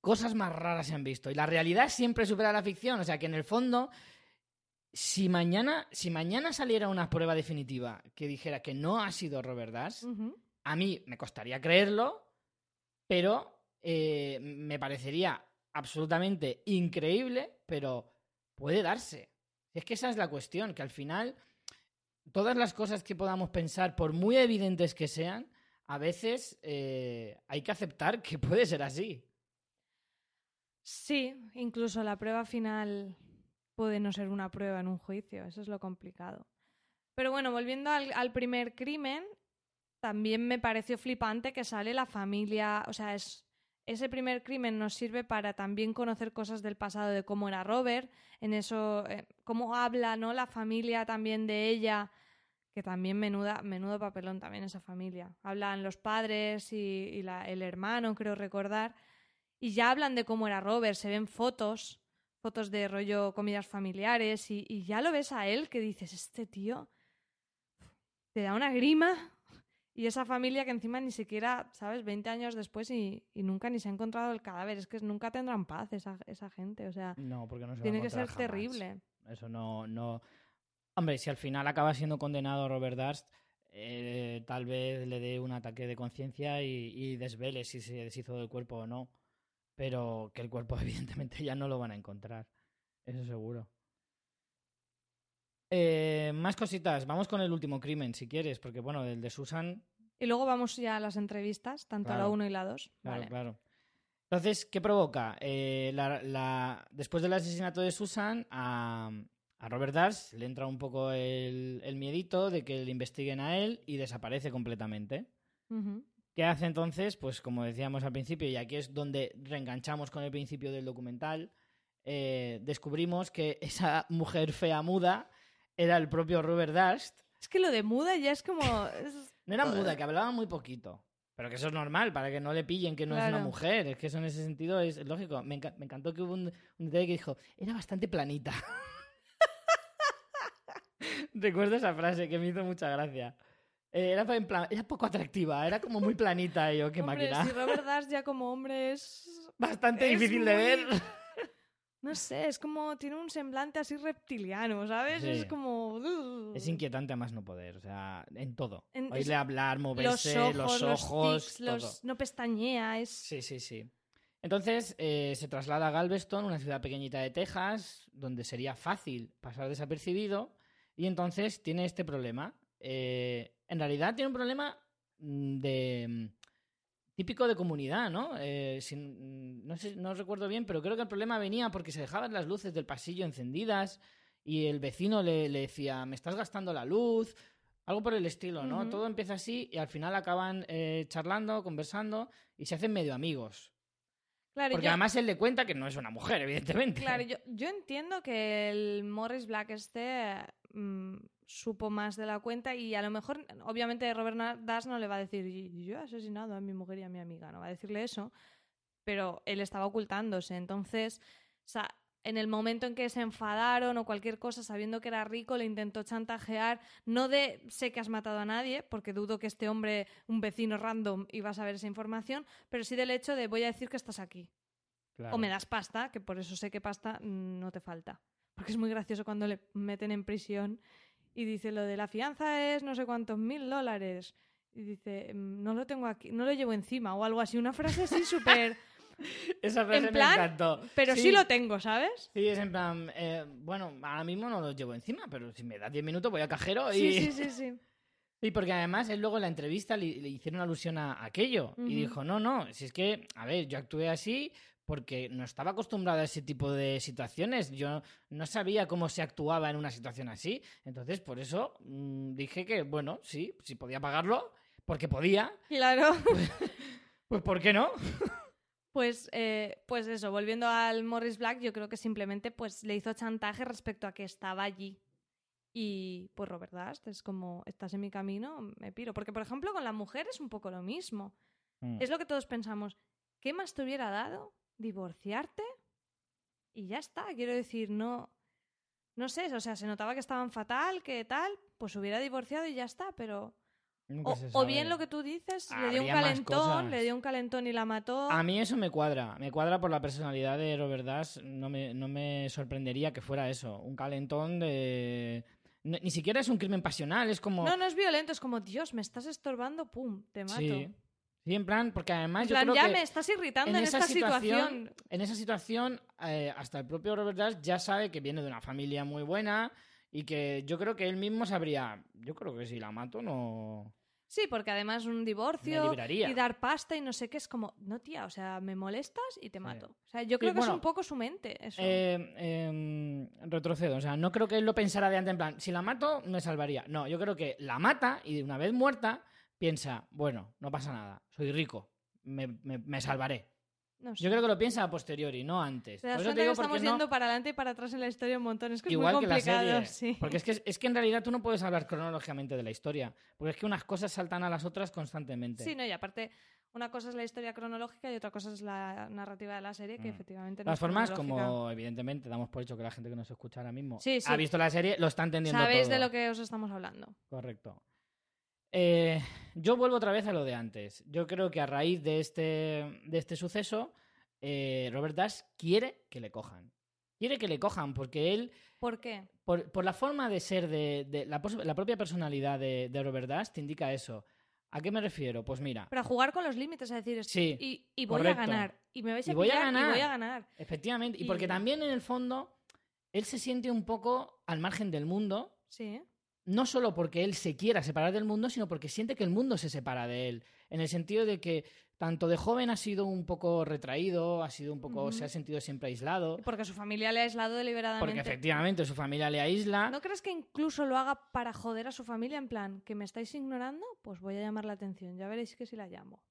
[SPEAKER 2] cosas más raras se han visto. Y la realidad siempre supera la ficción. O sea, que en el fondo, si mañana, si mañana saliera una prueba definitiva que dijera que no ha sido Robert Dash, a mí me costaría creerlo, Pero eh, me parecería absolutamente increíble, pero puede darse. Es que esa es la cuestión, que al final todas las cosas que podamos pensar, por muy evidentes que sean, a veces eh, hay que aceptar que *laughs* puede ser así.
[SPEAKER 3] Sí, incluso la prueba final puede no ser una prueba en un juicio, eso es lo complicado. Pero bueno, volviendo al, al primer crimen, también me pareció flipante que sale la familia, o sea, es, ese primer crimen nos sirve para también conocer cosas del pasado de cómo era Robert, en eso, eh, cómo habla, ¿no? La familia también de ella, que también menuda, menudo papelón también esa familia. Hablan los padres y, el hermano, creo recordar, y ya hablan de cómo era Robert, se ven fotos, fotos de rollo comidas familiares, y, y ya lo ves a él que dices, este tío te da una grima. Y esa familia que encima ni siquiera, ¿sabes? 20 años después y, y nunca ni se ha encontrado el cadáver. Es que nunca tendrán paz esa, esa gente. O sea,
[SPEAKER 2] No, porque no se
[SPEAKER 3] tiene que ser
[SPEAKER 2] jamás.
[SPEAKER 3] terrible.
[SPEAKER 2] Eso no, no. Hombre, si al final acaba siendo condenado Robert Durst, eh, tal vez le dé un ataque de conciencia y, y desvele si se deshizo del cuerpo o no. Pero que el cuerpo, *laughs* evidentemente, ya no lo van a encontrar. Eso seguro. Eh, más cositas. Vamos con el último crimen, si quieres, porque bueno, el de Susan
[SPEAKER 3] Y luego vamos ya a las entrevistas, tanto a la
[SPEAKER 2] Claro.
[SPEAKER 3] 1 y la 2.
[SPEAKER 2] Claro,
[SPEAKER 3] Vale.
[SPEAKER 2] claro. Entonces, ¿qué provoca? Eh, la- la- después del asesinato de Susan, a, a Robert Dars le entra un poco el, el miedito de que le investiguen a él y desaparece completamente. ¿Qué hace entonces? Pues como decíamos al principio, y aquí es donde reenganchamos con el principio del documental, eh, descubrimos que *laughs* esa mujer fea muda era el propio Robert Durst.
[SPEAKER 3] Es que lo de muda ya es como... es-
[SPEAKER 2] No era muda, que hablaba muy poquito. Pero que eso es normal, para que no le pillen que no es una
[SPEAKER 3] Claro.
[SPEAKER 2] mujer. Es que eso en ese sentido es lógico. Me, enca- me encantó que hubo un, un detalle que dijo, era bastante planita. *laughs* Recuerdo esa frase que me hizo mucha gracia. Eh, era, en plan- era poco atractiva, era como muy planita. Y yo, qué
[SPEAKER 3] Hombre,
[SPEAKER 2] máquina.
[SPEAKER 3] si Robert *laughs* Dash ya como hombre es...
[SPEAKER 2] Bastante
[SPEAKER 3] es
[SPEAKER 2] difícil de
[SPEAKER 3] muy-
[SPEAKER 2] ver.
[SPEAKER 3] No sé, es como... Tiene un semblante así reptiliano, ¿sabes?
[SPEAKER 2] Sí.
[SPEAKER 3] Es como... uh.
[SPEAKER 2] Es inquietante a más no poder, o sea, en todo.
[SPEAKER 3] En-
[SPEAKER 2] Oírle
[SPEAKER 3] es-
[SPEAKER 2] hablar,
[SPEAKER 3] Los
[SPEAKER 2] moverse,
[SPEAKER 3] ojos,
[SPEAKER 2] los ojos,
[SPEAKER 3] tics,
[SPEAKER 2] todo.
[SPEAKER 3] los... No pestañea, es...
[SPEAKER 2] Sí, sí, sí. Entonces eh, se traslada a Galveston, una ciudad pequeñita de Texas, donde sería fácil pasar desapercibido, y entonces tiene este problema. Eh, en realidad tiene un problema mm, de mm, típico de comunidad, ¿no? Eh, sin- no, sé, no recuerdo bien, pero creo que el problema venía porque se dejaban las luces del pasillo encendidas y el vecino le, le decía, me estás gastando la luz, algo por el estilo, ¿no? Todo empieza así y al final acaban eh, charlando, conversando y se hacen medio amigos.
[SPEAKER 3] Claro,
[SPEAKER 2] Porque
[SPEAKER 3] yo-
[SPEAKER 2] además él le cuenta que no es una mujer, evidentemente.
[SPEAKER 3] Claro, yo, yo entiendo que el Morris Black este mm, supo más de la cuenta y a lo mejor, obviamente Robert Dash no le va a decir "Y- yo he asesinado a mi mujer y a mi amiga, no va a decirle eso, pero él estaba ocultándose. Entonces, o sea, en el momento en que se enfadaron o cualquier cosa, sabiendo que era rico, le intentó chantajear, no de sé que has matado a nadie, porque dudo que este hombre, un vecino random, iba a saber esa información, pero sí del hecho de voy a decir que estás aquí.
[SPEAKER 2] Claro.
[SPEAKER 3] O me das pasta, que por eso sé que pasta mm, no te falta. Porque es muy gracioso cuando le meten en prisión y dice lo de la fianza es no sé cuántos mil dólares. Y dice, "Mm, no lo tengo aquí, no lo llevo encima o algo así. Una frase así *laughs* súper... *laughs*
[SPEAKER 2] Esa frase
[SPEAKER 3] en plan,
[SPEAKER 2] me encantó.
[SPEAKER 3] pero sí. lo tengo, ¿sabes?
[SPEAKER 2] Sí, es en plan, eh, bueno, ahora mismo no los llevo encima, pero si me da 10 minutos voy a cajero y...
[SPEAKER 3] Sí, *laughs* sí, sí, sí.
[SPEAKER 2] Sí, porque además él luego en la entrevista le, le hicieron alusión a aquello
[SPEAKER 3] Ujú.
[SPEAKER 2] y dijo, no, no, si es que, a ver, yo actué así porque no estaba acostumbrado a ese tipo de situaciones, yo no sabía cómo se actuaba en una situación así, entonces por eso mm, dije que, bueno, sí, si podía pagarlo, porque podía,
[SPEAKER 3] Claro.
[SPEAKER 2] pues ¿por qué no? *laughs*
[SPEAKER 3] Pues, eh, pues eso, volviendo al Morris Black, yo creo que simplemente pues, le hizo chantaje respecto a que estaba allí. Y pues Robert Dust es como, estás en mi camino, me piro. Porque, por ejemplo, con la mujer es un poco lo mismo.
[SPEAKER 2] Mm.
[SPEAKER 3] Es lo que todos pensamos. ¿Qué más te hubiera dado? ¿Divorciarte? Y ya está. Quiero decir, no. No sé, o sea, se notaba que estaban fatal, que tal, pues hubiera divorciado y ya está, pero.
[SPEAKER 2] Nunca
[SPEAKER 3] O,
[SPEAKER 2] se
[SPEAKER 3] o bien lo que tú dices, le dio un calentón, le dio un calentón y la mató.
[SPEAKER 2] A mí eso me cuadra, me cuadra por la personalidad de Robert Dash, no me, no me sorprendería que fuera eso, un calentón de... Ni ni siquiera es un crimen pasional, es como...
[SPEAKER 3] No, no es violento, es como, Dios, me estás estorbando, pum, te mato.
[SPEAKER 2] Sí, Sí, en plan, porque además
[SPEAKER 3] En
[SPEAKER 2] yo
[SPEAKER 3] plan,
[SPEAKER 2] creo
[SPEAKER 3] ya
[SPEAKER 2] que
[SPEAKER 3] me estás irritando en,
[SPEAKER 2] esa
[SPEAKER 3] esta situación.
[SPEAKER 2] En esa situación, eh, hasta el propio Robert Dash ya sabe que viene de una familia muy buena y que yo creo que él mismo sabría, yo creo que si la mato no...
[SPEAKER 3] Sí, porque además un divorcio y dar pasta y no sé qué es como, no tía, o sea, me molestas y te mato. O sea, yo creo que
[SPEAKER 2] bueno,
[SPEAKER 3] es un poco su mente eso.
[SPEAKER 2] Eh, retrocedo, o sea, no creo que él lo pensara de antes en plan, si la mato me salvaría. No, yo creo que la mata y de una vez muerta piensa, bueno, no pasa nada, soy rico, me, me- me salvaré.
[SPEAKER 3] No sé.
[SPEAKER 2] Yo creo que lo piensa a posteriori, no antes. Por eso te
[SPEAKER 3] que
[SPEAKER 2] digo
[SPEAKER 3] estamos
[SPEAKER 2] porque no-
[SPEAKER 3] yendo para adelante y para atrás en la historia un montón. Es que
[SPEAKER 2] Igual
[SPEAKER 3] es
[SPEAKER 2] que
[SPEAKER 3] muy
[SPEAKER 2] la
[SPEAKER 3] complicado.
[SPEAKER 2] serie.
[SPEAKER 3] sí.
[SPEAKER 2] Porque es que, es que en realidad tú no puedes hablar cronológicamente de la historia. Porque es que unas cosas saltan a las otras constantemente.
[SPEAKER 3] Sí, no, y aparte, una cosa es la historia cronológica y otra cosa es la narrativa de la serie, que
[SPEAKER 2] Mm.
[SPEAKER 3] efectivamente no
[SPEAKER 2] todas
[SPEAKER 3] es
[SPEAKER 2] formas, como evidentemente damos por hecho que la gente que nos escucha ahora mismo
[SPEAKER 3] Sí, sí.
[SPEAKER 2] ha visto la serie, lo está entendiendo
[SPEAKER 3] Sabéis
[SPEAKER 2] todo.
[SPEAKER 3] de lo que os estamos hablando.
[SPEAKER 2] Correcto. Eh, yo vuelvo otra vez a lo de antes. Yo creo que a raíz de este, de este suceso, eh, Robert Dash quiere que le cojan. Quiere que le cojan porque él,
[SPEAKER 3] ¿Por qué?
[SPEAKER 2] por, por la forma de ser, de, de la, propia personalidad de, de Robert Dash, te indica eso. ¿A qué me refiero? Pues mira,
[SPEAKER 3] Para jugar con los límites, es decir, es-
[SPEAKER 2] Sí,
[SPEAKER 3] y, y voy
[SPEAKER 2] correcto.
[SPEAKER 3] a ganar. Y me vais a
[SPEAKER 2] Y voy a ganar.
[SPEAKER 3] y voy a ganar.
[SPEAKER 2] efectivamente, y
[SPEAKER 3] y-
[SPEAKER 2] porque también en el fondo él se siente un poco al margen del mundo,
[SPEAKER 3] Sí.
[SPEAKER 2] No solo porque él se quiera separar del mundo, sino porque siente que el mundo se separa de él. En el sentido de que tanto de joven ha sido un poco retraído, ha sido un poco, se ha sentido siempre aislado,
[SPEAKER 3] Porque su familia le ha aislado deliberadamente.
[SPEAKER 2] porque efectivamente su familia le aísla.
[SPEAKER 3] ¿No crees que incluso lo haga para joder a su familia? En plan, que me estáis ignorando, pues voy a llamar la atención. Ya veréis que si la llamo.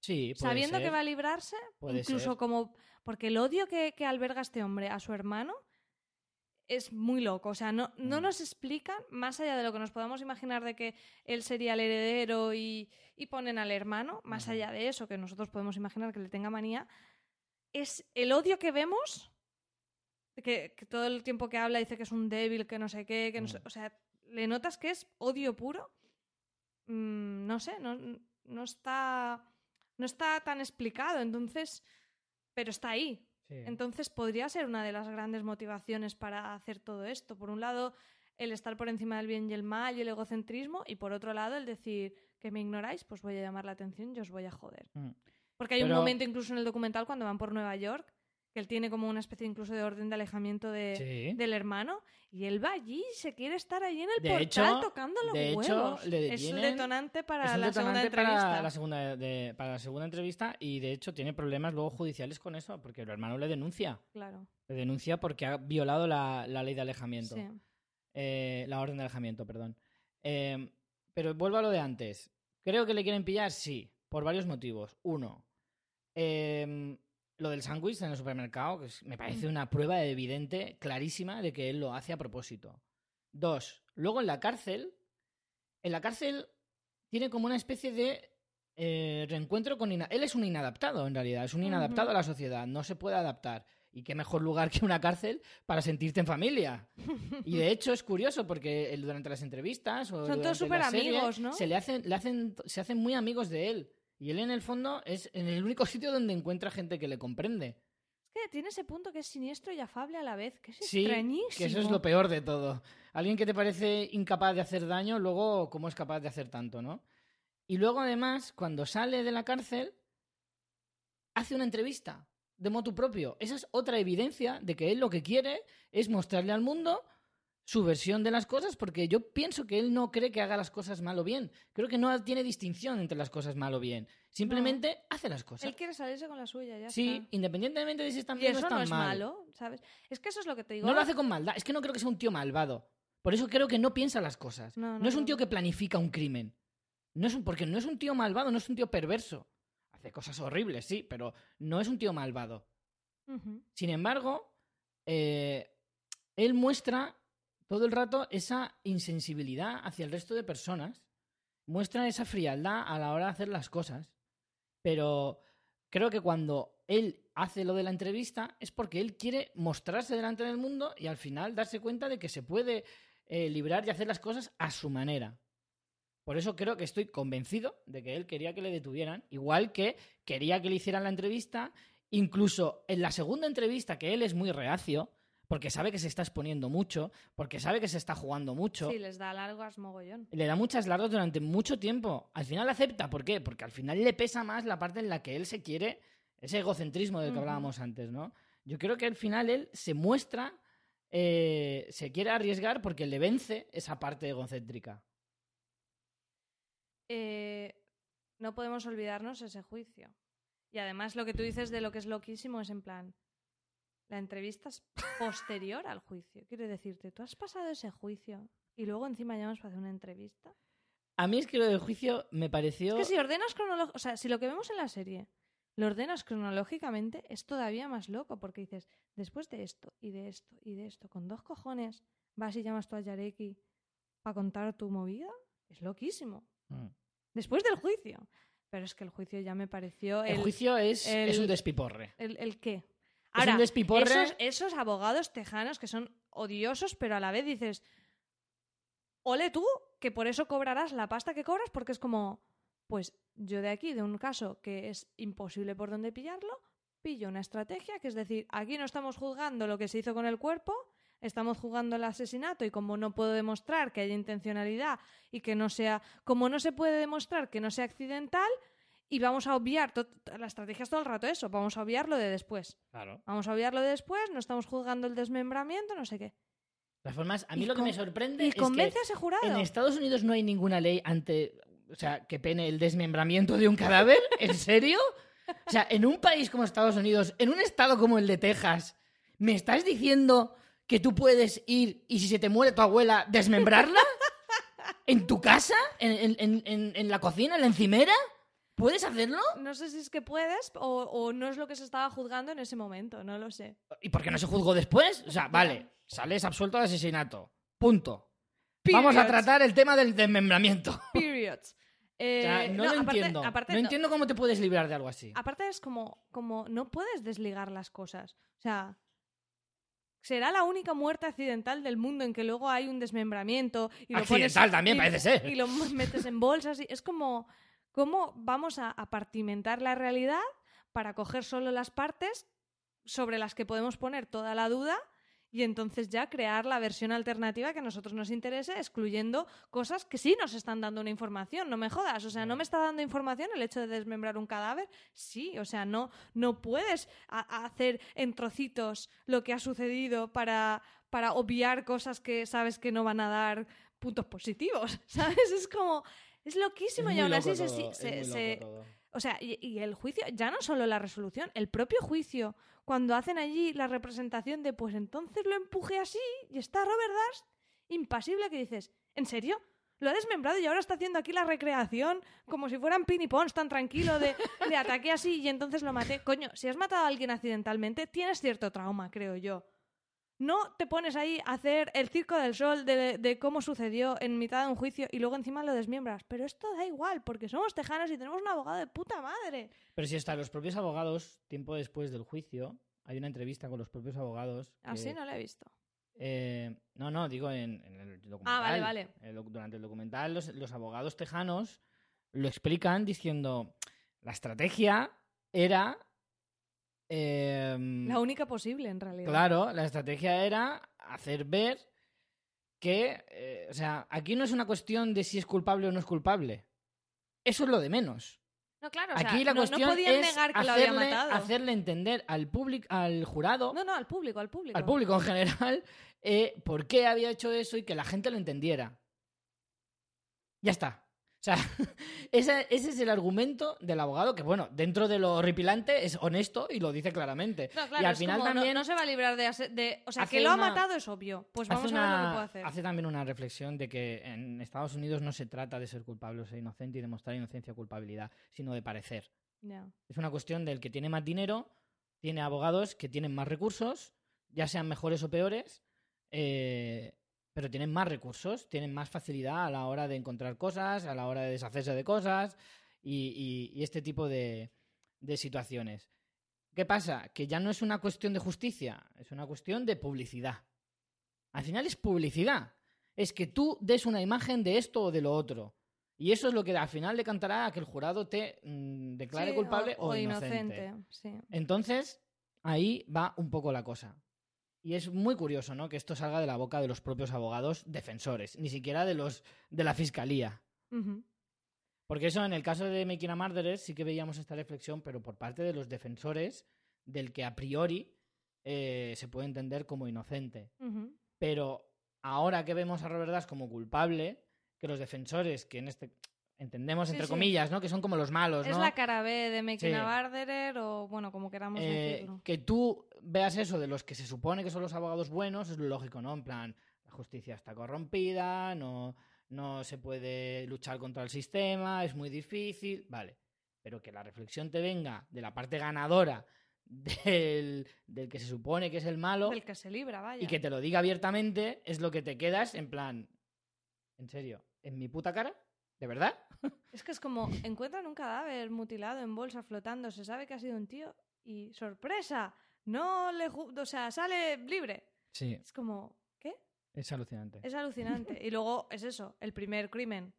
[SPEAKER 2] Sí, puede
[SPEAKER 3] Sabiendo
[SPEAKER 2] ser.
[SPEAKER 3] que va a librarse,
[SPEAKER 2] Puede
[SPEAKER 3] incluso
[SPEAKER 2] ser.
[SPEAKER 3] como. Porque el odio que, que alberga este hombre a su hermano es muy loco. O sea, no, no
[SPEAKER 2] Mm.
[SPEAKER 3] nos explican, más allá de lo que nos podamos imaginar de que él sería el heredero y, y ponen al hermano, más allá de eso, que nosotros podemos imaginar que le tenga manía, es el odio que vemos. Que, que todo el tiempo que habla dice que es un débil, que no sé qué, que no sé-
[SPEAKER 2] Mm.
[SPEAKER 3] O sea, le notas que es odio puro. Mm, no sé, no, no está. No está tan explicado, entonces. Pero está ahí.
[SPEAKER 2] Sí.
[SPEAKER 3] Entonces podría ser una de las grandes motivaciones para hacer todo esto. Por un lado, el estar por encima del bien y el mal y el egocentrismo, y por otro lado, el decir que me ignoráis, pues voy a llamar la atención y os voy a joder.
[SPEAKER 2] Mm.
[SPEAKER 3] Porque hay un momento incluso en el documental cuando van por Nueva York, que él tiene como una especie incluso de orden de alejamiento de,
[SPEAKER 2] Sí.
[SPEAKER 3] del hermano, y él va allí y se quiere estar allí en el
[SPEAKER 2] De
[SPEAKER 3] portal
[SPEAKER 2] hecho-
[SPEAKER 3] tocando los
[SPEAKER 2] de hecho,
[SPEAKER 3] huevos.
[SPEAKER 2] le
[SPEAKER 3] es
[SPEAKER 2] detienen-
[SPEAKER 3] detonante para
[SPEAKER 2] es un
[SPEAKER 3] la segunda entrevista.
[SPEAKER 2] para la segunda, de- para la segunda entrevista y de hecho tiene problemas luego judiciales con eso, porque el hermano le denuncia.
[SPEAKER 3] Claro.
[SPEAKER 2] Le denuncia porque ha violado la, la ley de alejamiento.
[SPEAKER 3] Sí.
[SPEAKER 2] Eh, la orden de alejamiento, perdón. Eh, pero vuelvo a lo de antes. ¿Creo que le quieren pillar? Sí, por varios motivos. Uno, eh, lo del sándwich en el supermercado, que me parece una prueba evidente, clarísima, de que él lo hace a propósito. Dos, luego en la cárcel, en la cárcel tiene como una especie de eh, reencuentro con... Él es un inadaptado, en realidad, es un inadaptado a la sociedad, no se puede adaptar. Y qué mejor lugar que una cárcel para sentirte en familia. Y de hecho es curioso porque él, durante las entrevistas o
[SPEAKER 3] Son todos
[SPEAKER 2] serie,
[SPEAKER 3] superamigos, ¿no?
[SPEAKER 2] Se le hacen, le hacen, se hacen muy amigos de él. Y él en el fondo es en el único *laughs* sitio donde encuentra gente que le comprende.
[SPEAKER 3] Es que tiene ese punto que es siniestro y afable a la vez, que es
[SPEAKER 2] Sí,
[SPEAKER 3] extrañísimo.
[SPEAKER 2] que eso es lo peor de todo. Alguien que te parece incapaz de hacer daño, luego cómo es capaz de hacer tanto, ¿no? Y luego además, cuando sale de la cárcel, hace una entrevista de motu propio. Esa es otra evidencia de que él lo que quiere es mostrarle al mundo su versión de las cosas, porque yo pienso que él no cree que haga las cosas mal o bien. Creo que no tiene distinción entre las cosas mal o bien. Simplemente hace las cosas.
[SPEAKER 3] Él quiere salirse con la suya, ya
[SPEAKER 2] Sí,
[SPEAKER 3] está.
[SPEAKER 2] independientemente de si están
[SPEAKER 3] Y
[SPEAKER 2] bien o
[SPEAKER 3] eso
[SPEAKER 2] están
[SPEAKER 3] no es
[SPEAKER 2] mal.
[SPEAKER 3] malo, ¿sabes? Es que eso es lo que te digo.
[SPEAKER 2] No lo hace con maldad. Es que no creo que sea un tío malvado. Por eso creo que no piensa las cosas.
[SPEAKER 3] No,
[SPEAKER 2] es un tío que planifica un crimen. No es un, porque no es un tío malvado, no es un tío perverso. Hace cosas horribles, sí, pero no es un tío malvado. Sin embargo, eh, él muestra todo el rato esa insensibilidad hacia el resto de personas. Muestra esa frialdad a la hora de hacer las cosas. Pero creo que cuando él hace lo de la entrevista es porque él quiere mostrarse delante del mundo y al final darse cuenta de que se puede eh, librar y hacer las cosas a su manera. Por eso creo que estoy convencido de que él quería que le detuvieran, igual que quería que le hicieran la entrevista, incluso en la segunda entrevista, que él es muy reacio, porque sabe que se está exponiendo mucho, porque sabe que se está jugando mucho.
[SPEAKER 3] Sí, les da largas mogollón.
[SPEAKER 2] Le da muchas largas durante mucho tiempo. Al final acepta. ¿Por qué? Porque al final le pesa más la parte en la que él se quiere, ese egocentrismo del que hablábamos antes, ¿no? Yo creo que al final él se muestra, eh, se quiere arriesgar porque le vence esa parte egocéntrica.
[SPEAKER 3] Eh, no podemos olvidarnos ese juicio. Y además lo que tú dices de lo que es loquísimo es en plan, la entrevista es posterior al juicio. Quiero decirte, tú has pasado ese juicio y luego encima llamas para hacer una entrevista.
[SPEAKER 2] A mí es que lo del juicio me pareció...
[SPEAKER 3] Es que si ordenas cronológicamente, o sea, si lo que vemos en la serie lo ordenas cronológicamente, es todavía más loco porque dices, después de esto y de esto y de esto, con dos cojones, vas y llamas tú a Yareki para contar tu movida, es loquísimo.
[SPEAKER 2] Mm.
[SPEAKER 3] Después del juicio. Pero es que el juicio ya me pareció.
[SPEAKER 2] El, juicio es, es un despiporre.
[SPEAKER 3] ¿El, el qué?
[SPEAKER 2] Es
[SPEAKER 3] Ahora,
[SPEAKER 2] un
[SPEAKER 3] esos, esos abogados tejanos que son odiosos, pero a la vez dices, ole tú, que por eso cobrarás la pasta que cobras, porque es como, pues yo de aquí, de un caso que es imposible por dónde pillarlo, pillo una estrategia, que es decir, aquí no estamos juzgando lo que se hizo con el cuerpo, estamos jugando el asesinato y como no puedo demostrar que haya intencionalidad y que no sea, como no se puede demostrar que no sea accidental, y vamos a obviar, la estrategia es todo el rato eso, vamos a obviar lo de después.
[SPEAKER 2] Claro.
[SPEAKER 3] Vamos a obviarlo de después, no estamos juzgando el desmembramiento, no sé qué.
[SPEAKER 2] De todas formas, a mí
[SPEAKER 3] Y
[SPEAKER 2] lo que me sorprende
[SPEAKER 3] Y
[SPEAKER 2] es que
[SPEAKER 3] a ese jurado.
[SPEAKER 2] en Estados Unidos no hay ninguna ley ante... O sea, que pene el desmembramiento de un cadáver. *laughs* ¿En serio? O sea, en un país como Estados Unidos, en un estado como el de Texas, ¿me estás diciendo que tú puedes ir y si se te muere tu abuela, desmembrarla? ¿En tu casa? ¿En, en- en- en- en la cocina? ¿En la encimera? ¿Puedes hacerlo?
[SPEAKER 3] No sé si es que puedes o, o no es lo que se estaba juzgando en ese momento, no lo sé.
[SPEAKER 2] ¿Y por qué no se juzgó después? O sea, vale, sales absuelto de asesinato. Punto. Vamos a tratar el tema del desmembramiento. *laughs*
[SPEAKER 3] Periods.
[SPEAKER 2] O
[SPEAKER 3] Eh,
[SPEAKER 2] sea, no, lo
[SPEAKER 3] aparte-
[SPEAKER 2] entiendo.
[SPEAKER 3] aparte
[SPEAKER 2] no,
[SPEAKER 3] no-
[SPEAKER 2] entiendo cómo te puedes librar de algo así.
[SPEAKER 3] Aparte es como, como no puedes desligar las cosas. O sea, será la única muerte accidental del mundo en que luego hay un desmembramiento. Y lo pones-
[SPEAKER 2] también,
[SPEAKER 3] y-
[SPEAKER 2] parece ser.
[SPEAKER 3] Y lo metes en bolsas. Y es como, ¿cómo vamos a, a partimentar la realidad para coger solo las partes sobre las que podemos poner toda la duda y entonces ya crear la versión alternativa que a nosotros nos interese, excluyendo cosas que sí nos están dando una información, no me jodas, o sea, no me está dando información el hecho de desmembrar un cadáver, sí, o sea, no, no puedes hacer en trocitos lo que ha sucedido para, para obviar cosas que sabes que no van a dar puntos positivos, *laughs* ¿sabes? Es como, es loquísimo
[SPEAKER 2] Es
[SPEAKER 3] y aún así se, o sea, y, y el juicio, ya no solo la resolución, el propio juicio, cuando hacen allí la representación de, pues entonces lo empuje así y está Robert Dust impasible que dices, ¿en serio? Lo ha desmembrado y ahora está haciendo aquí la recreación como si fueran Pin y Pons, tan tranquilo de, de ataque así y entonces lo maté. Coño, si has matado a alguien accidentalmente, tienes cierto trauma, creo yo. No te pones ahí a hacer el circo del sol de, de cómo sucedió en mitad de un juicio y luego encima lo desmiembras. Pero esto da igual, porque somos tejanos y tenemos un abogado de puta madre.
[SPEAKER 2] Pero si hasta los propios abogados, tiempo después del juicio, hay una entrevista con los propios abogados. que-
[SPEAKER 3] Así no lo he visto.
[SPEAKER 2] eh, no, no, digo en, en el documental.
[SPEAKER 3] Ah, vale, vale.
[SPEAKER 2] El durante el documental, los, los abogados tejanos lo explican diciendo: la estrategia era. Em,
[SPEAKER 3] La única posible, en realidad.
[SPEAKER 2] Claro, la estrategia era hacer ver que, eh, o sea, aquí no es una cuestión de si es culpable o no es culpable. Eso es lo de menos.
[SPEAKER 3] No, claro, o sea,
[SPEAKER 2] aquí la
[SPEAKER 3] no, no
[SPEAKER 2] cuestión
[SPEAKER 3] podían
[SPEAKER 2] es
[SPEAKER 3] negar que
[SPEAKER 2] hacerle,
[SPEAKER 3] lo había matado.
[SPEAKER 2] hacerle entender al público, al jurado,
[SPEAKER 3] No, no, al público, al público.
[SPEAKER 2] al público en general, eh, por qué había hecho eso y que la gente lo entendiera. Ya está. O sea, *laughs* ese, ese es el argumento del abogado que, bueno, dentro de lo horripilante es honesto y lo dice claramente.
[SPEAKER 3] No, claro,
[SPEAKER 2] y al final
[SPEAKER 3] como, no-
[SPEAKER 2] también
[SPEAKER 3] no, se va a librar de, de- O sea, que lo ha matado es obvio. Pues vamos a ver lo que puede hacer.
[SPEAKER 2] hace también una reflexión de que en Estados Unidos no se trata de ser culpable o ser inocente y demostrar inocencia o culpabilidad, sino de parecer.
[SPEAKER 3] Ya.
[SPEAKER 2] Es una cuestión del que tiene más dinero, tiene abogados que tienen más recursos, ya sean mejores o peores, eh, pero tienen más recursos, tienen más facilidad a la hora de encontrar cosas, a la hora de deshacerse de cosas y, y- y este tipo de, de situaciones. ¿Qué pasa? Que ya no es una cuestión de justicia, es una cuestión de publicidad. Al final es publicidad. Es que tú des una imagen de esto o de lo otro. Y eso es lo que al final le cantará a que el jurado te mm, declare
[SPEAKER 3] Sí,
[SPEAKER 2] culpable o,
[SPEAKER 3] o
[SPEAKER 2] inocente.
[SPEAKER 3] inocente. Sí.
[SPEAKER 2] Entonces, ahí va un poco la cosa. Y es muy curioso, ¿no? Que esto salga de la boca de los propios abogados defensores, ni siquiera de los de la fiscalía. Porque eso, en el caso de Making a Murderer, sí que veíamos esta reflexión, pero por parte de los defensores, del que a priori eh, se puede entender como inocente. Pero ahora que vemos a Robert Dash como culpable, que los defensores, que en este entendemos
[SPEAKER 3] Sí,
[SPEAKER 2] entre
[SPEAKER 3] sí.
[SPEAKER 2] comillas, ¿no? Que son como los malos,
[SPEAKER 3] Es
[SPEAKER 2] ¿no?
[SPEAKER 3] la cara B de Making
[SPEAKER 2] Sí.
[SPEAKER 3] a Murderer o, bueno, como queramos
[SPEAKER 2] Eh,
[SPEAKER 3] decirlo.
[SPEAKER 2] que tú veas eso de los que se supone que son los abogados buenos es lo lógico, ¿no? En plan, la justicia está corrompida, no, no se puede luchar contra el sistema, es muy difícil, vale. Pero que la reflexión te venga de la parte ganadora *laughs* del, del que se supone que es el malo
[SPEAKER 3] Del que se libra, vaya.
[SPEAKER 2] y que te lo diga abiertamente es lo que te quedas en plan, ¿en serio? ¿En mi puta cara? ¿De verdad? *laughs*
[SPEAKER 3] Es que es como, encuentran un cadáver mutilado en bolsa flotando, se sabe que ha sido un tío y ¡sorpresa! No le... O sea, sale libre.
[SPEAKER 2] Sí,
[SPEAKER 3] Es como, ¿qué?
[SPEAKER 2] es alucinante.
[SPEAKER 3] Es alucinante. y luego es eso, el primer crimen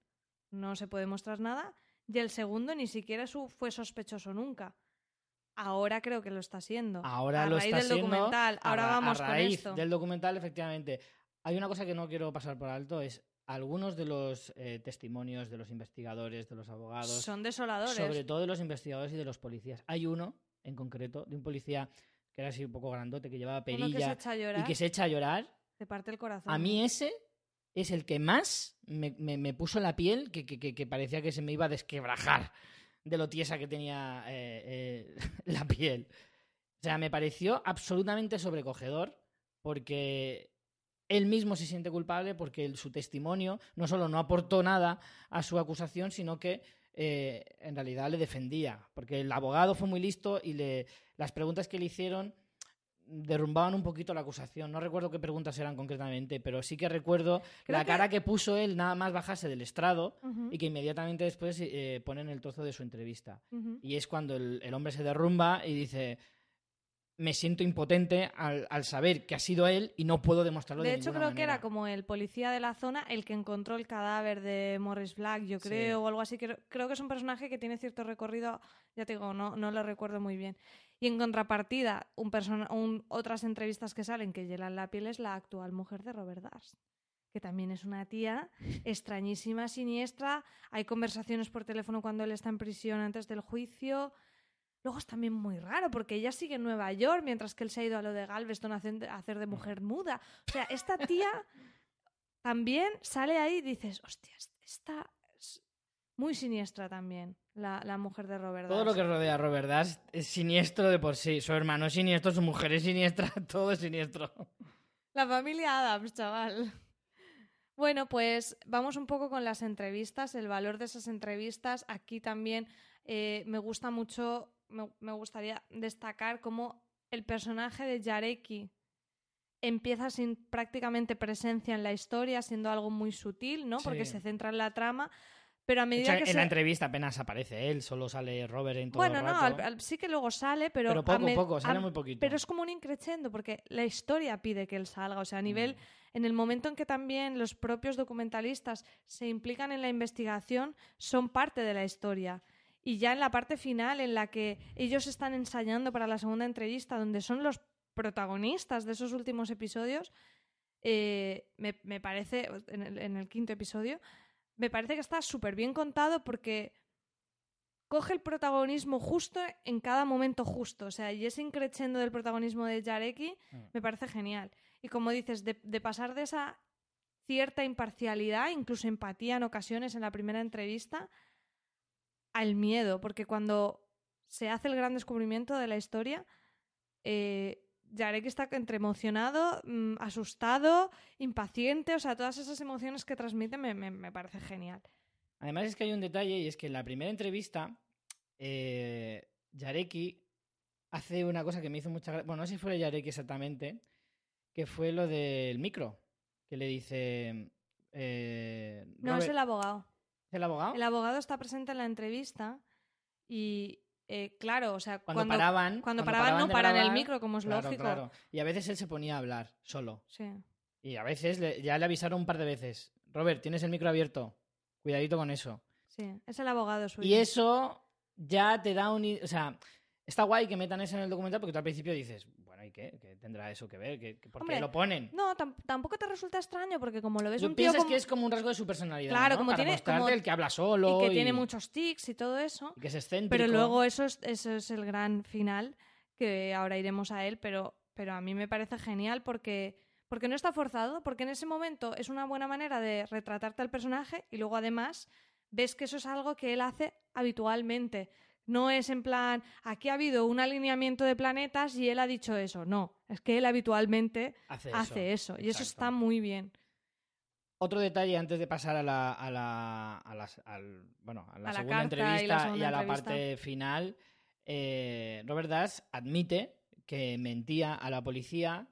[SPEAKER 3] no se puede mostrar nada y el segundo ni siquiera su- fue sospechoso nunca. Ahora creo que lo está siendo.
[SPEAKER 2] Ahora
[SPEAKER 3] a
[SPEAKER 2] lo
[SPEAKER 3] raíz
[SPEAKER 2] está
[SPEAKER 3] del
[SPEAKER 2] siendo,
[SPEAKER 3] documental. Ahora
[SPEAKER 2] ra-
[SPEAKER 3] vamos
[SPEAKER 2] a
[SPEAKER 3] con esto.
[SPEAKER 2] del documental, efectivamente. Hay una cosa que no quiero pasar por alto, es algunos de los eh, testimonios de los investigadores, de los abogados,
[SPEAKER 3] Son desoladores.
[SPEAKER 2] sobre todo de los investigadores y de los policías. Hay uno, en concreto, de un policía que era así un poco grandote, que llevaba
[SPEAKER 3] Uno que se
[SPEAKER 2] perilla
[SPEAKER 3] echa a llorar.
[SPEAKER 2] y que se echa a llorar.
[SPEAKER 3] Te parte el corazón.
[SPEAKER 2] A mí ese es el que más me, me- me puso en la piel, que, que- que- que parecía que se me iba a desquebrajar de lo tiesa que tenía eh, eh, *laughs* la piel. O sea, me pareció absolutamente sobrecogedor porque él mismo se siente culpable porque el- su testimonio no solo no aportó nada a su acusación, sino que eh, en realidad le defendía. Porque el abogado fue muy listo y le, las preguntas que le hicieron derrumbaban un poquito la acusación. No recuerdo qué preguntas eran concretamente, pero sí que recuerdo
[SPEAKER 3] Creo
[SPEAKER 2] la
[SPEAKER 3] que-
[SPEAKER 2] cara que puso él nada más bajarse del estrado y que inmediatamente después eh, ponen el trozo de su entrevista. Y es cuando el, el hombre se derrumba y dice, me siento impotente al, al saber que ha sido él y no puedo demostrarlo de,
[SPEAKER 3] De hecho, creo que era
[SPEAKER 2] manera".
[SPEAKER 3] como el policía de la zona el que encontró el cadáver de Morris Black, yo
[SPEAKER 2] Sí.
[SPEAKER 3] creo, o algo así. Creo, creo que es un personaje que tiene cierto recorrido, ya te digo, no, no lo recuerdo muy bien. Y en contrapartida, un persona, un- otras entrevistas que salen que hielan la piel es la actual mujer de Robert Darst, que también es una tía extrañísima, siniestra. Hay conversaciones por teléfono cuando él está en prisión antes del juicio. Luego es también muy raro porque ella sigue en Nueva York mientras que él se ha ido a lo de Galveston a hacer, de mujer muda. O sea, esta tía *laughs* también sale ahí y dices, hostia, esta es muy siniestra también, la, la mujer de Robert
[SPEAKER 2] Todo lo que rodea a Robert Dash es siniestro de por sí. Su hermano es siniestro, su mujer es siniestra, *laughs* todo es siniestro.
[SPEAKER 3] La familia Adams, chaval. Bueno, pues vamos un poco con las entrevistas, el valor de esas entrevistas. Aquí también eh, me gusta mucho, me, me gustaría destacar cómo el personaje de Yareki empieza sin prácticamente presencia en la historia, siendo algo muy sutil, ¿no? Porque se centra en la trama, pero a medida
[SPEAKER 2] hecho,
[SPEAKER 3] que
[SPEAKER 2] en
[SPEAKER 3] se...
[SPEAKER 2] la entrevista apenas aparece él, solo sale Robert en todo
[SPEAKER 3] Bueno,
[SPEAKER 2] el
[SPEAKER 3] no,
[SPEAKER 2] rato.
[SPEAKER 3] al- al- sí que luego sale, pero...
[SPEAKER 2] Pero
[SPEAKER 3] a
[SPEAKER 2] poco, poco, sale
[SPEAKER 3] a-
[SPEAKER 2] muy poquito.
[SPEAKER 3] Pero es como un increchendo, porque la historia pide que él salga. O sea, a nivel...
[SPEAKER 2] Mm.
[SPEAKER 3] En el momento en que también los propios documentalistas se implican en la investigación, son parte de la historia. Y ya en la parte final, en la que ellos están ensayando para la segunda entrevista, donde son los protagonistas de esos últimos episodios, eh, me, me parece, en el, en el quinto episodio, me parece que está súper bien contado porque coge el protagonismo justo en cada momento justo. O sea, y ese increchendo del protagonismo de Yareki
[SPEAKER 2] Mm.
[SPEAKER 3] me parece genial. Y como dices, de, de pasar de esa cierta imparcialidad, incluso empatía en ocasiones en la primera entrevista, al miedo, porque cuando se hace el gran descubrimiento de la historia, eh, Yarek está entre emocionado, mm, asustado, impaciente, o sea, todas esas emociones que transmite me, me- me parece genial.
[SPEAKER 2] Además es que hay un detalle y es que en la primera entrevista, eh, Yareki hace una cosa que me hizo mucha gracia. Bueno, no sé si fue Yareki exactamente, que fue lo del micro, que le dice... eh,
[SPEAKER 3] No, es el abogado.
[SPEAKER 2] ¿Es el abogado?
[SPEAKER 3] El abogado está presente en la entrevista y, eh, claro, o sea,
[SPEAKER 2] Cuando,
[SPEAKER 3] cuando,
[SPEAKER 2] paraban,
[SPEAKER 3] cuando paraban no paran el micro, como es
[SPEAKER 2] claro,
[SPEAKER 3] lógico.
[SPEAKER 2] claro. Y a veces él se ponía a hablar solo.
[SPEAKER 3] Sí.
[SPEAKER 2] Y a veces le- ya le avisaron un par de veces. Robert, tienes el micro abierto. Cuidadito con eso.
[SPEAKER 3] Sí, es el abogado suyo.
[SPEAKER 2] Y eso ya te da un... O sea, está guay que metan eso en el documental porque tú al principio dices, bueno, ¿y qué? ¿Qué tendrá eso que ver? ¿Qué, qué- ¿Por
[SPEAKER 3] Hombre,
[SPEAKER 2] qué lo ponen?
[SPEAKER 3] No, tam- tampoco te resulta extraño porque como lo ves
[SPEAKER 2] Tú
[SPEAKER 3] un tío
[SPEAKER 2] piensas
[SPEAKER 3] como-
[SPEAKER 2] que es como un rasgo de su personalidad,
[SPEAKER 3] Claro,
[SPEAKER 2] ¿no?
[SPEAKER 3] como
[SPEAKER 2] Para
[SPEAKER 3] tiene- como-
[SPEAKER 2] el que habla solo
[SPEAKER 3] y que tiene muchos tics y todo eso.
[SPEAKER 2] y que es excéntrico.
[SPEAKER 3] Pero luego eso es, eso es el gran final, que ahora iremos a él, pero, pero a mí me parece genial porque, porque no está forzado, porque en ese momento es una buena manera de retratarte al personaje y luego además ves que eso es algo que él hace habitualmente. No es en plan, aquí ha habido un alineamiento de planetas y él ha dicho eso. No, es que él habitualmente
[SPEAKER 2] hace eso.
[SPEAKER 3] hace eso. Y eso está muy bien.
[SPEAKER 2] Otro detalle antes de pasar a la, a la, a las- al- bueno, a la
[SPEAKER 3] A la
[SPEAKER 2] segunda
[SPEAKER 3] carta y la
[SPEAKER 2] entrevista y, a la parte final, eh, Robert Dash admite que mentía a la policía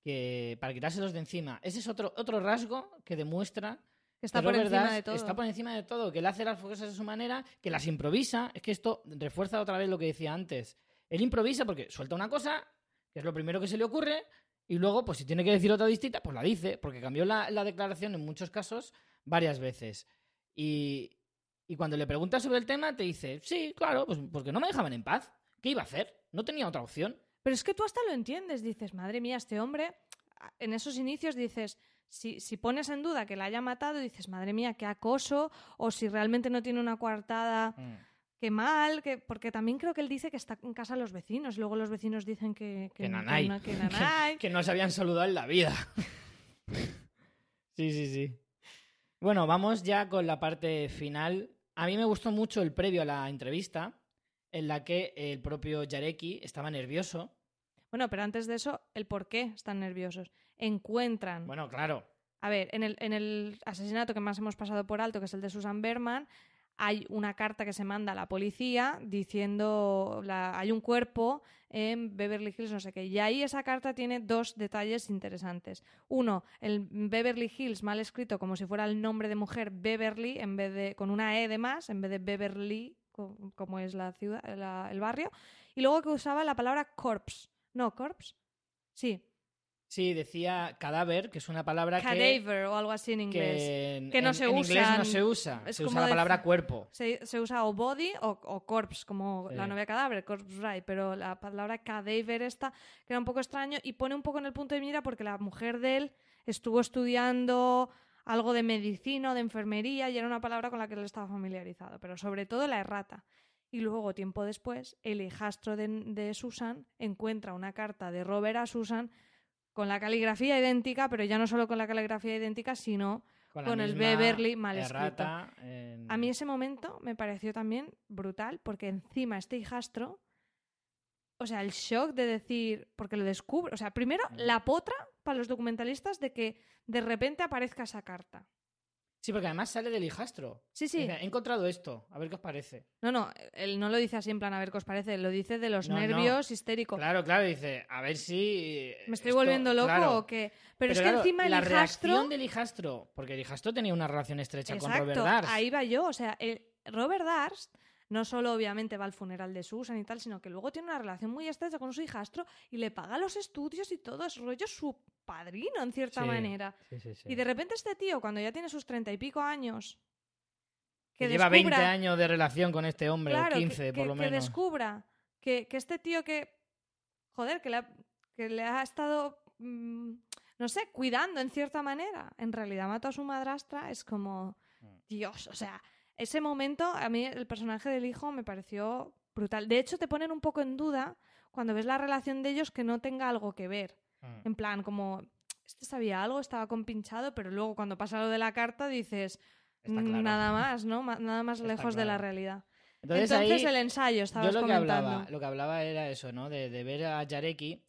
[SPEAKER 2] que para quitárselos de encima. Ese es otro, otro rasgo que demuestra
[SPEAKER 3] Que está por encima de todo.
[SPEAKER 2] está por encima de todo, que él hace las cosas a su manera, que las improvisa. Es que esto refuerza otra vez lo que decía antes. Él improvisa porque suelta una cosa, que es lo primero que se le ocurre, y luego, pues si tiene que decir otra distinta, pues la dice, porque cambió la, la declaración en muchos casos varias veces. Y, y cuando le preguntas sobre el tema, te dice, sí, claro, pues porque no me dejaban en paz. ¿Qué iba a hacer? No tenía otra opción.
[SPEAKER 3] Pero es que tú hasta lo entiendes, dices, madre mía, este hombre, en esos inicios dices, si, si pones en duda que la haya matado, dices, madre mía, qué acoso, o si realmente no tiene una coartada, qué mal, que, porque también creo que él dice que está en casa de los vecinos, luego los vecinos dicen que, que,
[SPEAKER 2] Que nanay.
[SPEAKER 3] no- *laughs* que nanay.
[SPEAKER 2] que no se habían saludado en la vida. sí, sí, sí. Bueno, vamos ya con la parte final. A mí me gustó mucho el previo a la entrevista, en la que el propio Yareki estaba nervioso.
[SPEAKER 3] Bueno, pero antes de eso, el por qué están nerviosos. Encuentran
[SPEAKER 2] Bueno, claro.
[SPEAKER 3] A ver, en el, en el asesinato que más hemos pasado por alto, que es el de Susan Berman, hay una carta que se manda a la policía diciendo la- hay un cuerpo en Beverly Hills, no sé qué. Y ahí esa carta tiene dos detalles interesantes. Uno, el Beverly Hills mal escrito como si fuera el nombre de mujer Beverly en vez de con una e de más en vez de Beverly co- como es la ciudad, la- el barrio. Y luego que usaba la palabra corpse. No, corpse. Sí,
[SPEAKER 2] Sí, decía cadáver, que es una palabra que,
[SPEAKER 3] cadaver o algo así en inglés.
[SPEAKER 2] que en,
[SPEAKER 3] que no
[SPEAKER 2] en-
[SPEAKER 3] se
[SPEAKER 2] en inglés no se usa.
[SPEAKER 3] Es
[SPEAKER 2] se usa la palabra cuerpo.
[SPEAKER 3] Se, se usa o body o, o corpse, como
[SPEAKER 2] Sí.
[SPEAKER 3] la novia cadáver, corpse right, pero la palabra cadaver esta, que era un poco extraño, y pone un poco en el punto de mira porque la mujer de él estuvo estudiando algo de medicina o de enfermería y era una palabra con la que él estaba familiarizado, pero sobre todo la errata. Y luego, tiempo después, el hijastro de, de Susan encuentra una carta de Robert a Susan con la caligrafía idéntica, pero ya no solo con la caligrafía idéntica, sino con el Beverly mal
[SPEAKER 2] en-
[SPEAKER 3] a mí ese momento me pareció también brutal, porque encima este hijastro, o sea, el shock de decir, porque lo descubre, o sea, primero
[SPEAKER 2] Mm.
[SPEAKER 3] la potra para los documentalistas de que de repente aparezca esa carta.
[SPEAKER 2] Sí, porque además sale del hijastro.
[SPEAKER 3] Sí, sí.
[SPEAKER 2] He encontrado esto, a ver qué os parece.
[SPEAKER 3] No, no, él no lo dice así en plan a ver qué os parece, lo dice de los
[SPEAKER 2] No,
[SPEAKER 3] nervios histéricos.
[SPEAKER 2] Claro, claro, dice, a ver si...
[SPEAKER 3] ¿Me estoy
[SPEAKER 2] esto-
[SPEAKER 3] volviendo loco
[SPEAKER 2] claro.
[SPEAKER 3] o qué? Pero, es que
[SPEAKER 2] claro,
[SPEAKER 3] encima el
[SPEAKER 2] la
[SPEAKER 3] hijastro...
[SPEAKER 2] reacción del hijastro, porque el hijastro tenía una relación estrecha con Robert
[SPEAKER 3] Exacto,
[SPEAKER 2] Dars.
[SPEAKER 3] ahí va yo. O sea, el Robert Darst no solo obviamente va al funeral de Susan y tal, sino que luego tiene una relación muy estrecha con su hijastro y le paga los estudios y todo. Es rollo su padrino, en cierta
[SPEAKER 2] Sí,
[SPEAKER 3] manera.
[SPEAKER 2] sí, sí, sí.
[SPEAKER 3] Y de repente este tío, cuando ya tiene sus treinta y pico años,
[SPEAKER 2] Que
[SPEAKER 3] que
[SPEAKER 2] lleva
[SPEAKER 3] descubra-
[SPEAKER 2] 20 años de relación con este hombre,
[SPEAKER 3] claro,
[SPEAKER 2] o
[SPEAKER 3] que-
[SPEAKER 2] 15
[SPEAKER 3] que,
[SPEAKER 2] por lo
[SPEAKER 3] que
[SPEAKER 2] menos.
[SPEAKER 3] descubra que, que este tío que, joder, que le ha, que le ha estado, mm, no sé, cuidando en cierta manera, en realidad mató a su madrastra, es como,
[SPEAKER 2] Mm.
[SPEAKER 3] Dios, o sea, ese momento a mí el personaje del hijo me pareció brutal. De hecho, te ponen un poco en duda cuando ves la relación de ellos que no tenga algo que ver.
[SPEAKER 2] Mm.
[SPEAKER 3] En plan, como, este sabía algo, estaba compinchado, pero luego cuando pasa lo de la carta dices,
[SPEAKER 2] Está
[SPEAKER 3] "Mm,
[SPEAKER 2] claro.
[SPEAKER 3] nada *laughs* más, ¿no? Nada más
[SPEAKER 2] Está
[SPEAKER 3] lejos de la realidad.
[SPEAKER 2] Entonces,
[SPEAKER 3] Entonces,
[SPEAKER 2] ahí,
[SPEAKER 3] el ensayo, estabas
[SPEAKER 2] yo lo que, hablaba, lo que hablaba era eso, ¿no? De, de ver a Yareki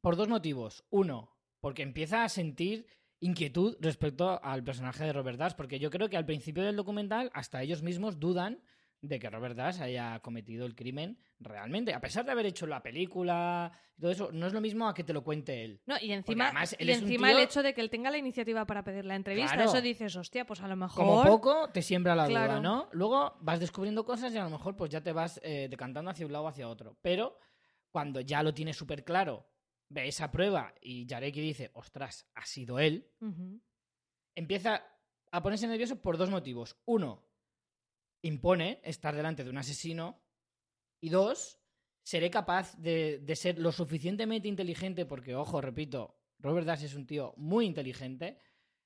[SPEAKER 2] por dos motivos. Uno, porque empieza a sentir inquietud respecto al personaje de Robert Dash, porque yo creo que al principio del documental hasta ellos mismos dudan de que Robert Dash haya cometido el crimen realmente. A pesar de haber hecho la película y todo eso, no es lo mismo a que te lo cuente él.
[SPEAKER 3] No, y encima,
[SPEAKER 2] además él
[SPEAKER 3] y encima
[SPEAKER 2] tío-
[SPEAKER 3] el hecho de que él tenga la iniciativa para pedir la entrevista,
[SPEAKER 2] Claro.
[SPEAKER 3] eso dices, hostia, pues a lo mejor...
[SPEAKER 2] Como poco te siembra la duda. ¿no? Luego vas descubriendo cosas y a lo mejor pues ya te vas eh, decantando hacia un lado o hacia otro. Pero cuando ya lo tienes súper claro, ve esa prueba y Yareki dice, ostras, ha sido él, empieza a ponerse nervioso por dos motivos. Uno, impone estar delante de un asesino. Y dos, seré capaz de, de ser lo suficientemente inteligente, porque, ojo, repito, Robert Dash es un tío muy inteligente.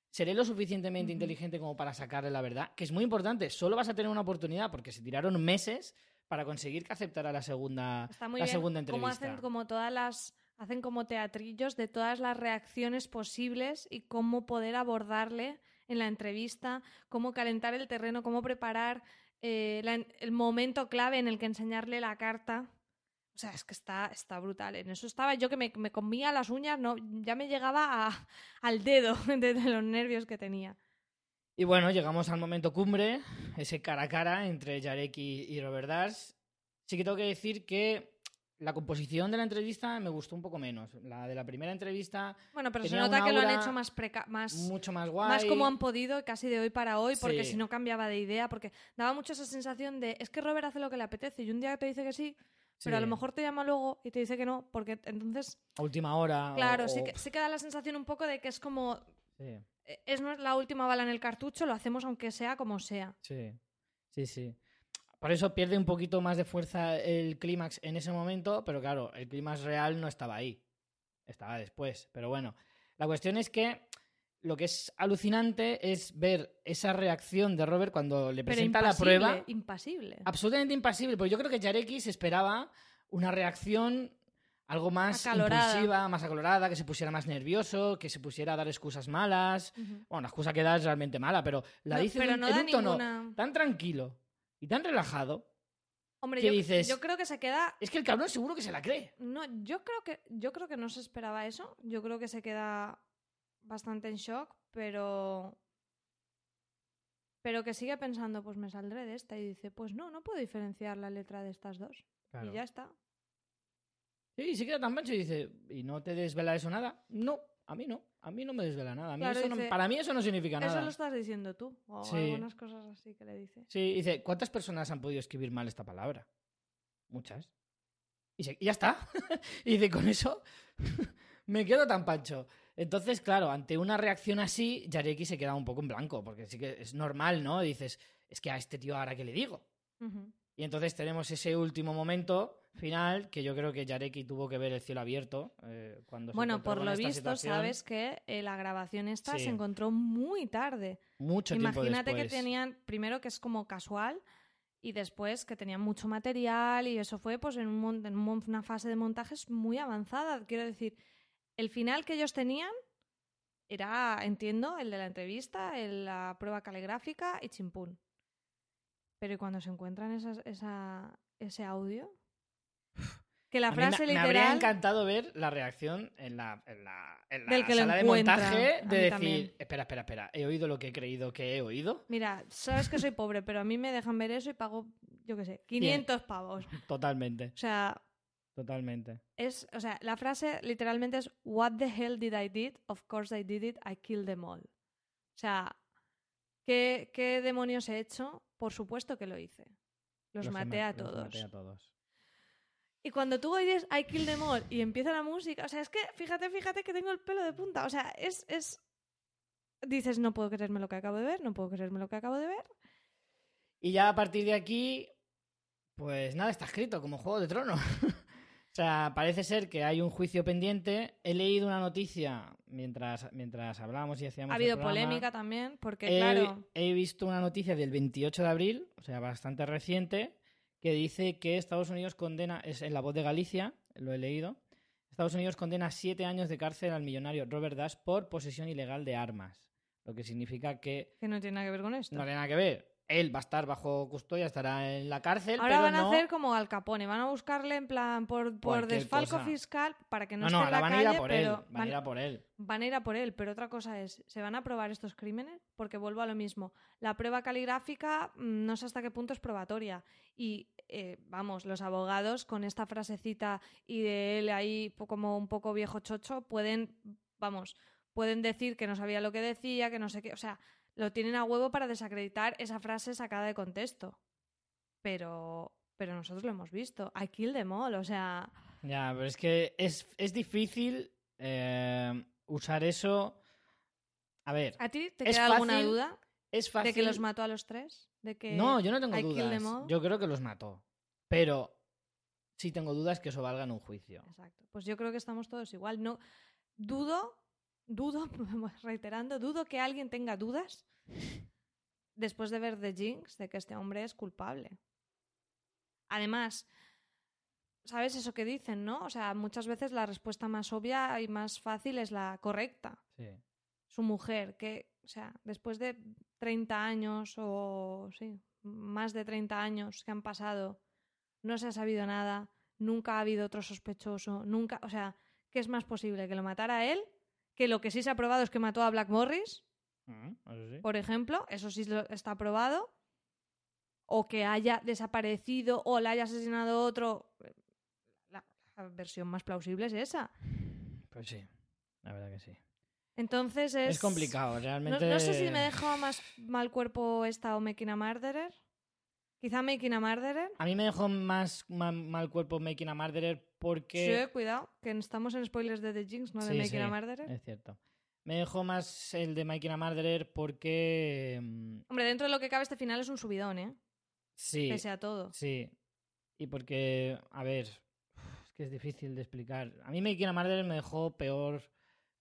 [SPEAKER 2] Seré lo suficientemente inteligente como para sacarle la verdad, que es muy importante. Solo vas a tener una oportunidad porque se tiraron meses para conseguir que aceptara la segunda,
[SPEAKER 3] Está muy
[SPEAKER 2] la
[SPEAKER 3] bien
[SPEAKER 2] segunda entrevista.
[SPEAKER 3] hacen como todas las hacen como teatrillos de todas las reacciones posibles y cómo poder abordarle en la entrevista, cómo calentar el terreno, cómo preparar eh, el momento clave en el que enseñarle la carta. O sea, es que está, está brutal. En eso estaba yo que me, me comía las uñas, no, ya me llegaba al dedo *laughs* de, los nervios que tenía.
[SPEAKER 2] Y bueno, llegamos al momento cumbre, ese cara a cara entre Jarek y, y Robert Dash. Sí que tengo que decir que la composición de la entrevista me gustó un poco menos. La de la primera entrevista,
[SPEAKER 3] Bueno, pero se nota que lo han hecho más preca más
[SPEAKER 2] mucho más guay.
[SPEAKER 3] Más como han podido, casi de hoy para hoy, porque
[SPEAKER 2] Sí.
[SPEAKER 3] si no cambiaba de idea, porque daba mucho esa sensación de es que Robert hace lo que le apetece y un día te dice que sí, pero a lo mejor te llama luego y te dice que no, porque entonces,
[SPEAKER 2] A última hora. o-
[SPEAKER 3] claro, sí,
[SPEAKER 2] o-
[SPEAKER 3] que, sí que da la sensación un poco de que es como,
[SPEAKER 2] Sí,
[SPEAKER 3] eh, es la última bala en el cartucho, lo hacemos aunque sea como sea.
[SPEAKER 2] sí, sí, sí. Por eso pierde un poquito más de fuerza el clímax en ese momento, pero claro, el clímax real no estaba ahí. Estaba después. Pero bueno, la cuestión es que lo que es alucinante es ver esa reacción de Robert cuando le presenta la prueba.
[SPEAKER 3] impasible.
[SPEAKER 2] Absolutamente impasible, porque yo creo que Jarekis esperaba una reacción algo más
[SPEAKER 3] Acalorada.
[SPEAKER 2] impulsiva, más acalorada, que se pusiera más nervioso, que se pusiera a dar excusas malas. Bueno, la excusa que da es realmente mala, pero la
[SPEAKER 3] No,
[SPEAKER 2] dice
[SPEAKER 3] pero
[SPEAKER 2] en,
[SPEAKER 3] no
[SPEAKER 2] en un tono
[SPEAKER 3] ninguna...
[SPEAKER 2] tan tranquilo y tan relajado.
[SPEAKER 3] Hombre,
[SPEAKER 2] ¿qué
[SPEAKER 3] yo,
[SPEAKER 2] dices?
[SPEAKER 3] yo creo que se queda
[SPEAKER 2] Es que el cabrón seguro que se la cree.
[SPEAKER 3] No, yo creo que yo creo que no se esperaba eso. Yo creo que se queda bastante en shock, pero pero que sigue pensando, pues me saldré de esta y dice, pues no, no puedo diferenciar la letra de estas dos y ya está.
[SPEAKER 2] Sí, y se queda tan pancho y dice, ¿y no te desvela eso nada? No, a mí no. A mí no me desvela nada. A mí
[SPEAKER 3] Claro,
[SPEAKER 2] eso no-
[SPEAKER 3] dice,
[SPEAKER 2] para mí eso no significa
[SPEAKER 3] Eso
[SPEAKER 2] nada.
[SPEAKER 3] lo estás diciendo tú o
[SPEAKER 2] Sí.
[SPEAKER 3] algunas cosas así que le dice.
[SPEAKER 2] Sí, dice, ¿cuántas personas han podido escribir mal esta palabra? Muchas. Y, se- y ya está. *laughs* y dice, con eso *laughs* me quedo tan pancho. Entonces, claro, ante una reacción así, Yareki se queda un poco en blanco, porque sí que es normal, ¿no? Dices, es que a este tío ahora qué le digo. Y entonces tenemos ese último momento final que yo creo que Yareki tuvo que ver el cielo abierto eh, cuando se
[SPEAKER 3] Bueno, por lo visto,
[SPEAKER 2] situación.
[SPEAKER 3] sabes que eh, la grabación esta
[SPEAKER 2] Sí.
[SPEAKER 3] se encontró muy tarde.
[SPEAKER 2] Mucho tiempo
[SPEAKER 3] Imagínate que tenían, primero que es como casual, y después que tenían mucho material, y eso fue pues en, un en una fase de montajes muy avanzada. Quiero decir, el final que ellos tenían era, entiendo, el de la entrevista, el- la prueba caligráfica y chimpún. Pero ¿y cuando se encuentran esas, esa, ese audio? Que la
[SPEAKER 2] me-
[SPEAKER 3] frase
[SPEAKER 2] me,
[SPEAKER 3] literal...
[SPEAKER 2] habría encantado ver la reacción en la, en la, en la
[SPEAKER 3] Del que lo
[SPEAKER 2] sala de montaje de decir,
[SPEAKER 3] también.
[SPEAKER 2] espera, espera, espera, he oído lo que he creído que he oído.
[SPEAKER 3] Mira, sabes que soy pobre, pero a mí me dejan ver eso y pago, yo qué sé, 500 pavos. *laughs*
[SPEAKER 2] Totalmente,
[SPEAKER 3] O sea,
[SPEAKER 2] totalmente.
[SPEAKER 3] es, o sea, la frase literalmente es What the hell did I did? Of course I did it. I killed them all. O sea, ¿qué, qué demonios he hecho? Por supuesto que lo hice. Los, maté
[SPEAKER 2] ma-
[SPEAKER 3] a
[SPEAKER 2] los
[SPEAKER 3] todos.
[SPEAKER 2] maté a todos.
[SPEAKER 3] Y cuando tú oyes I killed them all y empieza la música, o sea, es que fíjate, fíjate que tengo el pelo de punta. O sea, es, es. Dices, no puedo creerme lo que acabo de ver, no puedo creerme lo que acabo de ver.
[SPEAKER 2] Y ya a partir de aquí, pues nada, está escrito como Juego de Tronos. *laughs* o sea, parece ser que hay un juicio pendiente. He leído una noticia mientras, mientras hablábamos y hacíamos
[SPEAKER 3] Ha
[SPEAKER 2] el
[SPEAKER 3] habido
[SPEAKER 2] programa.
[SPEAKER 3] polémica también, porque
[SPEAKER 2] He,
[SPEAKER 3] claro.
[SPEAKER 2] he visto una noticia del 28 de abril, o sea, bastante reciente, que dice que Estados Unidos condena, es en la voz de Galicia, lo he leído, Estados Unidos condena siete años de cárcel al millonario Robert Dash por posesión ilegal de armas, lo que significa que
[SPEAKER 3] Que no tiene nada que ver con esto.
[SPEAKER 2] no tiene nada que ver. Él va a estar bajo custodia, estará en la cárcel,
[SPEAKER 3] Ahora
[SPEAKER 2] pero
[SPEAKER 3] van a
[SPEAKER 2] no...
[SPEAKER 3] hacer como Al Capone, van a buscarle en plan por, por desfalco
[SPEAKER 2] cosa.
[SPEAKER 3] fiscal para que no,
[SPEAKER 2] No,
[SPEAKER 3] esté
[SPEAKER 2] no,
[SPEAKER 3] en la
[SPEAKER 2] van a
[SPEAKER 3] calle,
[SPEAKER 2] ir a por él,
[SPEAKER 3] pero
[SPEAKER 2] van a ir a por él.
[SPEAKER 3] van a ir a por él. Pero otra cosa es, ¿se van a probar estos crímenes? Porque vuelvo a lo mismo. La prueba caligráfica mm, no sé hasta qué punto es probatoria. Y eh, vamos, los abogados con esta frasecita y de él ahí como un poco viejo chocho pueden, vamos, pueden decir que no sabía lo que decía, que no sé qué. O sea, lo tienen a huevo para desacreditar esa frase sacada de contexto. Pero, pero nosotros lo hemos visto. I kill them all, o sea...
[SPEAKER 2] Ya, pero es que es, es difícil eh, usar eso... A ver,
[SPEAKER 3] ¿A ti te queda alguna
[SPEAKER 2] fácil
[SPEAKER 3] duda
[SPEAKER 2] es fácil...
[SPEAKER 3] de que los mató a los tres? ¿De que
[SPEAKER 2] No, yo no tengo
[SPEAKER 3] I
[SPEAKER 2] dudas. Yo creo que los mató. Pero sí tengo dudas que eso valga en un juicio.
[SPEAKER 3] Exacto. Pues yo creo que estamos todos igual. No dudo, dudo, *laughs* reiterando, dudo que alguien tenga dudas después de ver The Jinx de que este hombre es culpable. Además, ¿sabes eso que dicen, no? O sea, muchas veces la respuesta más obvia y más fácil es la correcta.
[SPEAKER 2] Sí.
[SPEAKER 3] Su mujer, que, o sea, después de 30 años o, sí, más de 30 años que han pasado, no se ha sabido nada, nunca ha habido otro sospechoso, nunca, o sea, ¿qué es más posible? ¿Que lo matara él? Que lo que sí se ha probado es que mató a Black Morris,
[SPEAKER 2] Mm, eso sí.
[SPEAKER 3] por ejemplo, eso sí está probado, o que haya desaparecido o la haya asesinado otro. La, la versión más plausible es esa.
[SPEAKER 2] Pues sí, la verdad que sí.
[SPEAKER 3] Entonces es...
[SPEAKER 2] Es, complicado, realmente.
[SPEAKER 3] no sé si me dejó más mal cuerpo esta o Making a Murderer. Quizá Making a Murderer.
[SPEAKER 2] A mí me dejó más ma- mal cuerpo Making a Murderer porque...
[SPEAKER 3] Sí, cuidado, que estamos en spoilers de The Jinx, no de
[SPEAKER 2] Sí,
[SPEAKER 3] Making a Murderer.
[SPEAKER 2] Es cierto. Me dejó más el de Making a Murderer porque... mm,
[SPEAKER 3] Hombre, dentro de lo que cabe este final es un subidón, ¿eh?
[SPEAKER 2] Sí,
[SPEAKER 3] Pese a todo.
[SPEAKER 2] sí. Y porque, a ver, es que es difícil de explicar. A mí Making a Murderer me dejó peor,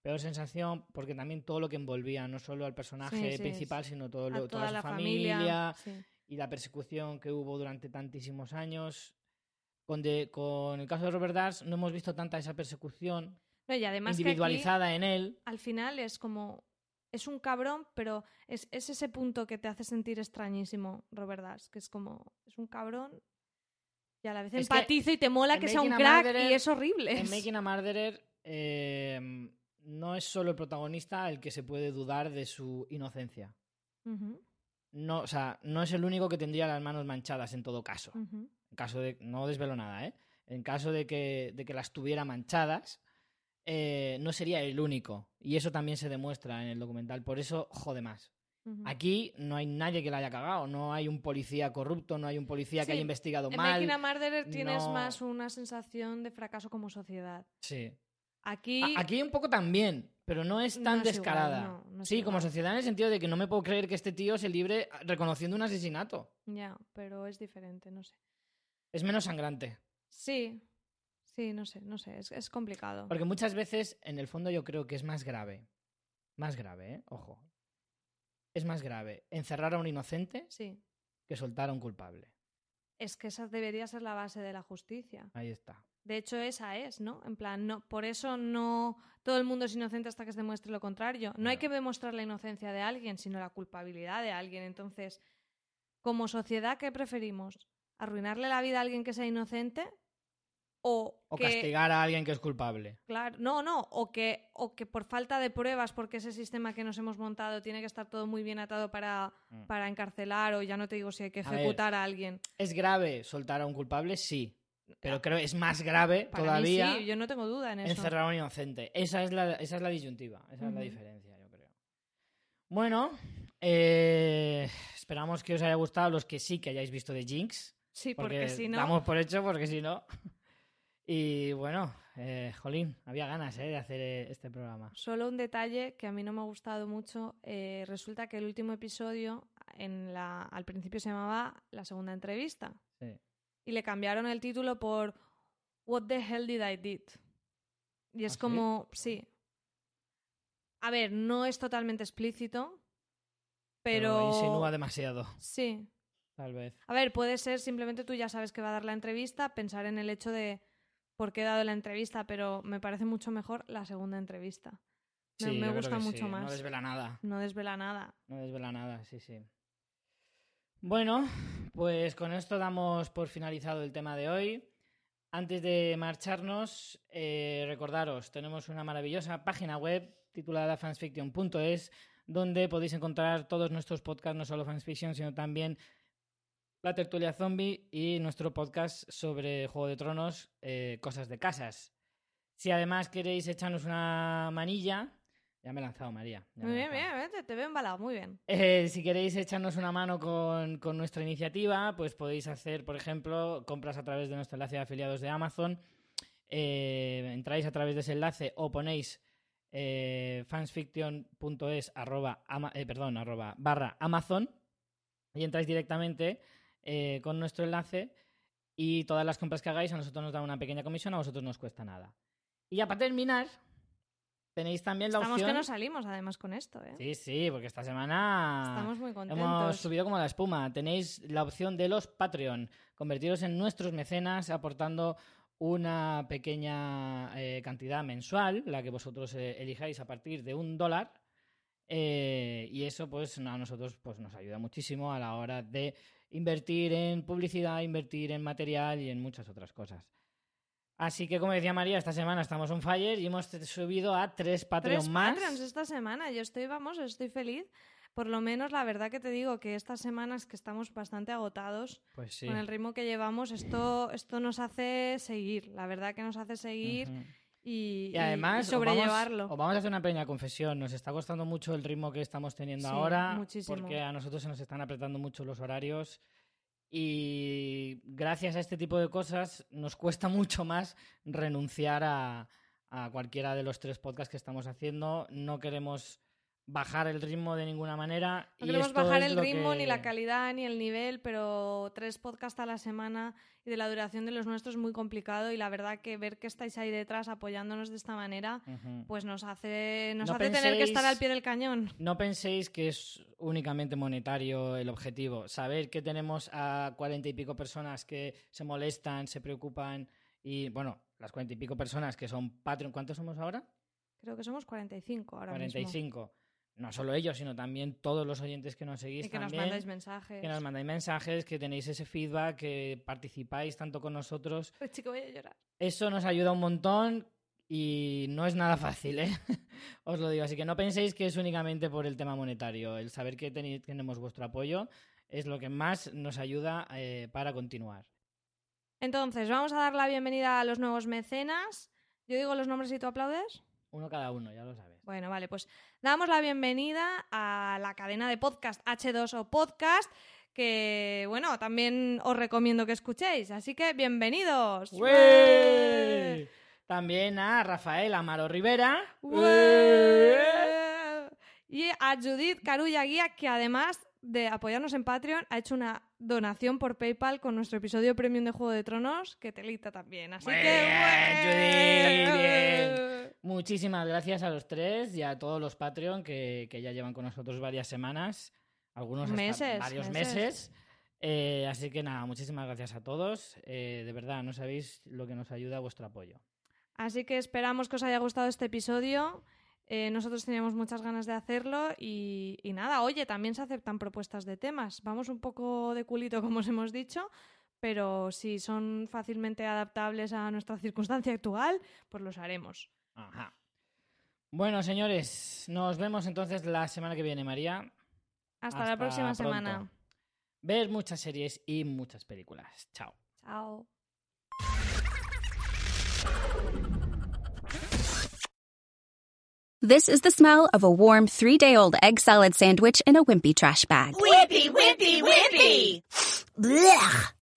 [SPEAKER 2] peor sensación porque también todo lo que envolvía, no solo al personaje
[SPEAKER 3] Sí, sí,
[SPEAKER 2] principal, sino todo
[SPEAKER 3] A
[SPEAKER 2] lo,
[SPEAKER 3] toda
[SPEAKER 2] toda, su
[SPEAKER 3] la
[SPEAKER 2] familia,
[SPEAKER 3] familia. sí.
[SPEAKER 2] Y la persecución que hubo durante tantísimos años. Con, de- con el caso de Robert Dars no hemos visto tanta esa persecución
[SPEAKER 3] No, y además que aquí,
[SPEAKER 2] individualizada en él.
[SPEAKER 3] al final es como... Es un cabrón, pero es, es ese punto que te hace sentir extrañísimo, Robert Dash, que es como... Es un cabrón y a la vez
[SPEAKER 2] Es que
[SPEAKER 3] empatizo y te mola que sea un crack
[SPEAKER 2] Murderer-
[SPEAKER 3] y es horrible.
[SPEAKER 2] En *laughs* Making a Murderer eh, no es solo el protagonista el que se puede dudar de su inocencia.
[SPEAKER 3] Ujú,
[SPEAKER 2] No, o sea, no es el único que tendría las manos manchadas en todo caso. En caso de. No desvelo nada, ¿eh? En caso de que, de que las tuviera manchadas, eh, no sería el único. Y eso también se demuestra en el documental. Por eso jode más. Aquí no hay nadie que la haya cagado. No hay un policía corrupto, no hay un policía que haya investigado
[SPEAKER 3] En
[SPEAKER 2] mal.
[SPEAKER 3] Making a Murderer tienes
[SPEAKER 2] no-
[SPEAKER 3] más una sensación de fracaso como sociedad.
[SPEAKER 2] Sí.
[SPEAKER 3] Aquí,
[SPEAKER 2] A- Aquí un poco también, pero no es
[SPEAKER 3] No
[SPEAKER 2] tan
[SPEAKER 3] igual,
[SPEAKER 2] descarada.
[SPEAKER 3] no, no es
[SPEAKER 2] sí, como sociedad en el sentido de que no me puedo creer que este tío se libre reconociendo un asesinato.
[SPEAKER 3] ya, pero es diferente, no sé.
[SPEAKER 2] Es menos sangrante.
[SPEAKER 3] Sí, sí, no sé, no sé, es, es complicado.
[SPEAKER 2] Porque muchas veces, en el fondo, yo creo que es más grave. Más grave, ¿eh? Ojo. Es más grave encerrar a un inocente
[SPEAKER 3] Sí,
[SPEAKER 2] que soltar a un culpable.
[SPEAKER 3] es que esa debería ser la base de la justicia.
[SPEAKER 2] Ahí está.
[SPEAKER 3] De hecho, esa es, ¿no? En plan, no, por eso no todo el mundo es inocente hasta que se demuestre lo contrario. No hay que demostrar la inocencia de alguien, sino la culpabilidad de alguien. Entonces, como sociedad, ¿qué preferimos? ¿Arruinarle la vida a alguien que sea inocente? O,
[SPEAKER 2] O
[SPEAKER 3] que,
[SPEAKER 2] castigar a alguien que es culpable.
[SPEAKER 3] Claro, no, no, o que, o que por falta de pruebas, porque ese sistema que nos hemos montado tiene que estar todo muy bien atado para,
[SPEAKER 2] Mm.
[SPEAKER 3] para encarcelar, o ya no te digo si hay que
[SPEAKER 2] A ver,
[SPEAKER 3] ejecutar a alguien.
[SPEAKER 2] ¿Es grave soltar a un culpable? Sí. Pero creo que es más grave
[SPEAKER 3] Para
[SPEAKER 2] todavía
[SPEAKER 3] mí sí, yo no tengo duda en eso.
[SPEAKER 2] encerrar a un inocente. Esa es la, esa es la disyuntiva. Esa es la diferencia, yo creo. Bueno, eh, esperamos que os haya gustado los que sí que hayáis visto de Jinx.
[SPEAKER 3] Sí, porque, si no...
[SPEAKER 2] Damos por hecho, porque si no. *laughs* Y bueno, eh, Jolín, había ganas eh, de hacer este programa.
[SPEAKER 3] Solo un detalle que a mí no me ha gustado mucho. eh, resulta que el último episodio, en la, al principio se llamaba La segunda entrevista.
[SPEAKER 2] Sí.
[SPEAKER 3] Y le cambiaron el título por What the hell did I did? Y es
[SPEAKER 2] ¿Ah,
[SPEAKER 3] como, sí. A ver, no es totalmente explícito, pero...
[SPEAKER 2] insinúa demasiado,
[SPEAKER 3] Sí.
[SPEAKER 2] tal vez.
[SPEAKER 3] A ver, puede ser simplemente tú ya sabes que va a dar la entrevista, pensar en el hecho de por qué he dado la entrevista, pero me parece mucho mejor la segunda entrevista. Me,
[SPEAKER 2] Sí,
[SPEAKER 3] me gusta mucho
[SPEAKER 2] sí,
[SPEAKER 3] más.
[SPEAKER 2] No desvela nada.
[SPEAKER 3] No desvela nada.
[SPEAKER 2] No desvela nada, sí, sí. Bueno, pues con esto damos por finalizado el tema de hoy. Antes de marcharnos, eh, recordaros, tenemos una maravillosa página web titulada fansfiction.es, donde podéis encontrar todos nuestros podcasts, no solo fansfiction, sino también la tertulia zombie y nuestro podcast sobre Juego de Tronos, eh, Cosas de Casas. Si además queréis echarnos una manilla, ya me he lanzado María.
[SPEAKER 3] Muy bien,
[SPEAKER 2] lanzado.
[SPEAKER 3] bien, te, te veo embalado, muy bien.
[SPEAKER 2] Eh, si queréis echarnos una mano con, con nuestra iniciativa, pues podéis hacer, por ejemplo, compras a través de nuestro enlace de afiliados de Amazon. Eh, entráis a través de ese enlace o ponéis eh, fansfiction.es arroba, ama- eh, perdón, arroba barra Amazon y entráis directamente con nuestro enlace Y todas las compras que hagáis a nosotros nos dan una pequeña comisión, a vosotros no os cuesta nada. Y ya para terminar, tenéis también la
[SPEAKER 3] Estamos
[SPEAKER 2] opción...
[SPEAKER 3] que no salimos además con esto, ¿eh?
[SPEAKER 2] Sí, sí, porque esta semana
[SPEAKER 3] Estamos muy contentos.
[SPEAKER 2] hemos subido como la espuma. Tenéis la opción de los Patreon. Convertiros en nuestros mecenas aportando una pequeña eh, cantidad mensual, la que vosotros eh, elijáis a partir de un dólar. Eh, y eso pues a nosotros pues, nos ayuda muchísimo a la hora de invertir en publicidad, invertir en material y en muchas otras cosas. Así que como decía María, esta semana estamos on fire y hemos subido a tres Patreon
[SPEAKER 3] Tres
[SPEAKER 2] más.
[SPEAKER 3] Patreons esta semana. Yo estoy, vamos, estoy feliz. Por lo menos la verdad que te digo que estas semanas que estamos bastante agotados
[SPEAKER 2] Pues sí.
[SPEAKER 3] con el ritmo que llevamos, esto, esto nos hace seguir. La verdad que nos hace seguir
[SPEAKER 2] Ujú.
[SPEAKER 3] y,
[SPEAKER 2] Y además,
[SPEAKER 3] y
[SPEAKER 2] os vamos-
[SPEAKER 3] sobrellevarlo.
[SPEAKER 2] Os vamos, a hacer una pequeña confesión. Nos está costando mucho el ritmo que estamos teniendo
[SPEAKER 3] Sí,
[SPEAKER 2] ahora.
[SPEAKER 3] muchísimo.
[SPEAKER 2] Porque a nosotros se nos están apretando mucho los horarios. Y gracias a este tipo de cosas nos cuesta *laughs* mucho más renunciar a, a cualquiera de los tres podcasts que estamos haciendo. No queremos bajar el ritmo de ninguna manera.
[SPEAKER 3] No
[SPEAKER 2] y
[SPEAKER 3] queremos
[SPEAKER 2] esto
[SPEAKER 3] bajar
[SPEAKER 2] es
[SPEAKER 3] el ritmo,
[SPEAKER 2] que-
[SPEAKER 3] ni la calidad, ni el nivel, pero tres podcasts a la semana y de la duración de los nuestros es muy complicado y la verdad que ver que estáis ahí detrás apoyándonos de esta manera, pues nos hace, nos
[SPEAKER 2] No
[SPEAKER 3] hace tener que estar al pie del cañón.
[SPEAKER 2] No penséis que es únicamente monetario el objetivo. Saber que tenemos a cuarenta y pico personas que se molestan, se preocupan y, bueno, las cuarenta y pico personas que son Patreon, ¿cuántos somos ahora?
[SPEAKER 3] Creo que somos 45 ahora mismo.
[SPEAKER 2] 45. No solo ellos, sino también todos los oyentes que nos seguís
[SPEAKER 3] Y que nos mandáis mensajes.
[SPEAKER 2] que nos mandáis mensajes, que tenéis ese feedback, que participáis tanto con nosotros.
[SPEAKER 3] Ay, chico, voy a llorar.
[SPEAKER 2] Eso nos ayuda un montón y no es nada fácil, ¿eh? *laughs* Os lo digo. Así que no penséis que es únicamente por el tema monetario. El saber que teni- tenemos vuestro apoyo es lo que más nos ayuda eh, para continuar.
[SPEAKER 3] Entonces, vamos a dar la bienvenida a los nuevos mecenas. Yo digo los nombres y tú aplaudes.
[SPEAKER 2] Uno cada uno, ya lo sabes.
[SPEAKER 3] Bueno, vale, pues damos la bienvenida a la cadena de podcast H2O Podcast, que, bueno, también os recomiendo que escuchéis. Así que, bienvenidos.
[SPEAKER 2] También a Rafael Amaro Rivera.
[SPEAKER 3] Y a Judith Carulla Guía, que además de apoyarnos en Patreon, ha hecho una donación por PayPal con nuestro episodio premium de Juego de Tronos, que telita también. Así
[SPEAKER 2] Muy
[SPEAKER 3] que...
[SPEAKER 2] Judith, bien. Muchísimas gracias a los tres y a todos los Patreon que, que ya llevan con nosotros varias semanas, algunos
[SPEAKER 3] Meses,
[SPEAKER 2] varios
[SPEAKER 3] meses.
[SPEAKER 2] meses. Eh, así que nada, muchísimas gracias a todos. Eh, de verdad, no sabéis lo que nos ayuda vuestro apoyo.
[SPEAKER 3] Así que esperamos que os haya gustado este episodio. Eh, nosotros teníamos muchas ganas de hacerlo y, y nada, oye, también se aceptan propuestas de temas. Vamos un poco de culito, *laughs* como os hemos dicho, pero si son fácilmente adaptables a nuestra circunstancia actual, pues los haremos.
[SPEAKER 2] Ajá. Bueno, señores, nos vemos entonces la semana que viene, María.
[SPEAKER 3] Hasta, la próxima
[SPEAKER 2] pronto.
[SPEAKER 3] semana.
[SPEAKER 2] Ver muchas series y muchas películas. Chao.
[SPEAKER 3] Chao.
[SPEAKER 4] This is the smell of a warm three day old egg salad sandwich in a wimpy trash bag.
[SPEAKER 11] Wimpy, wimpy, wimpy!
[SPEAKER 4] Blech.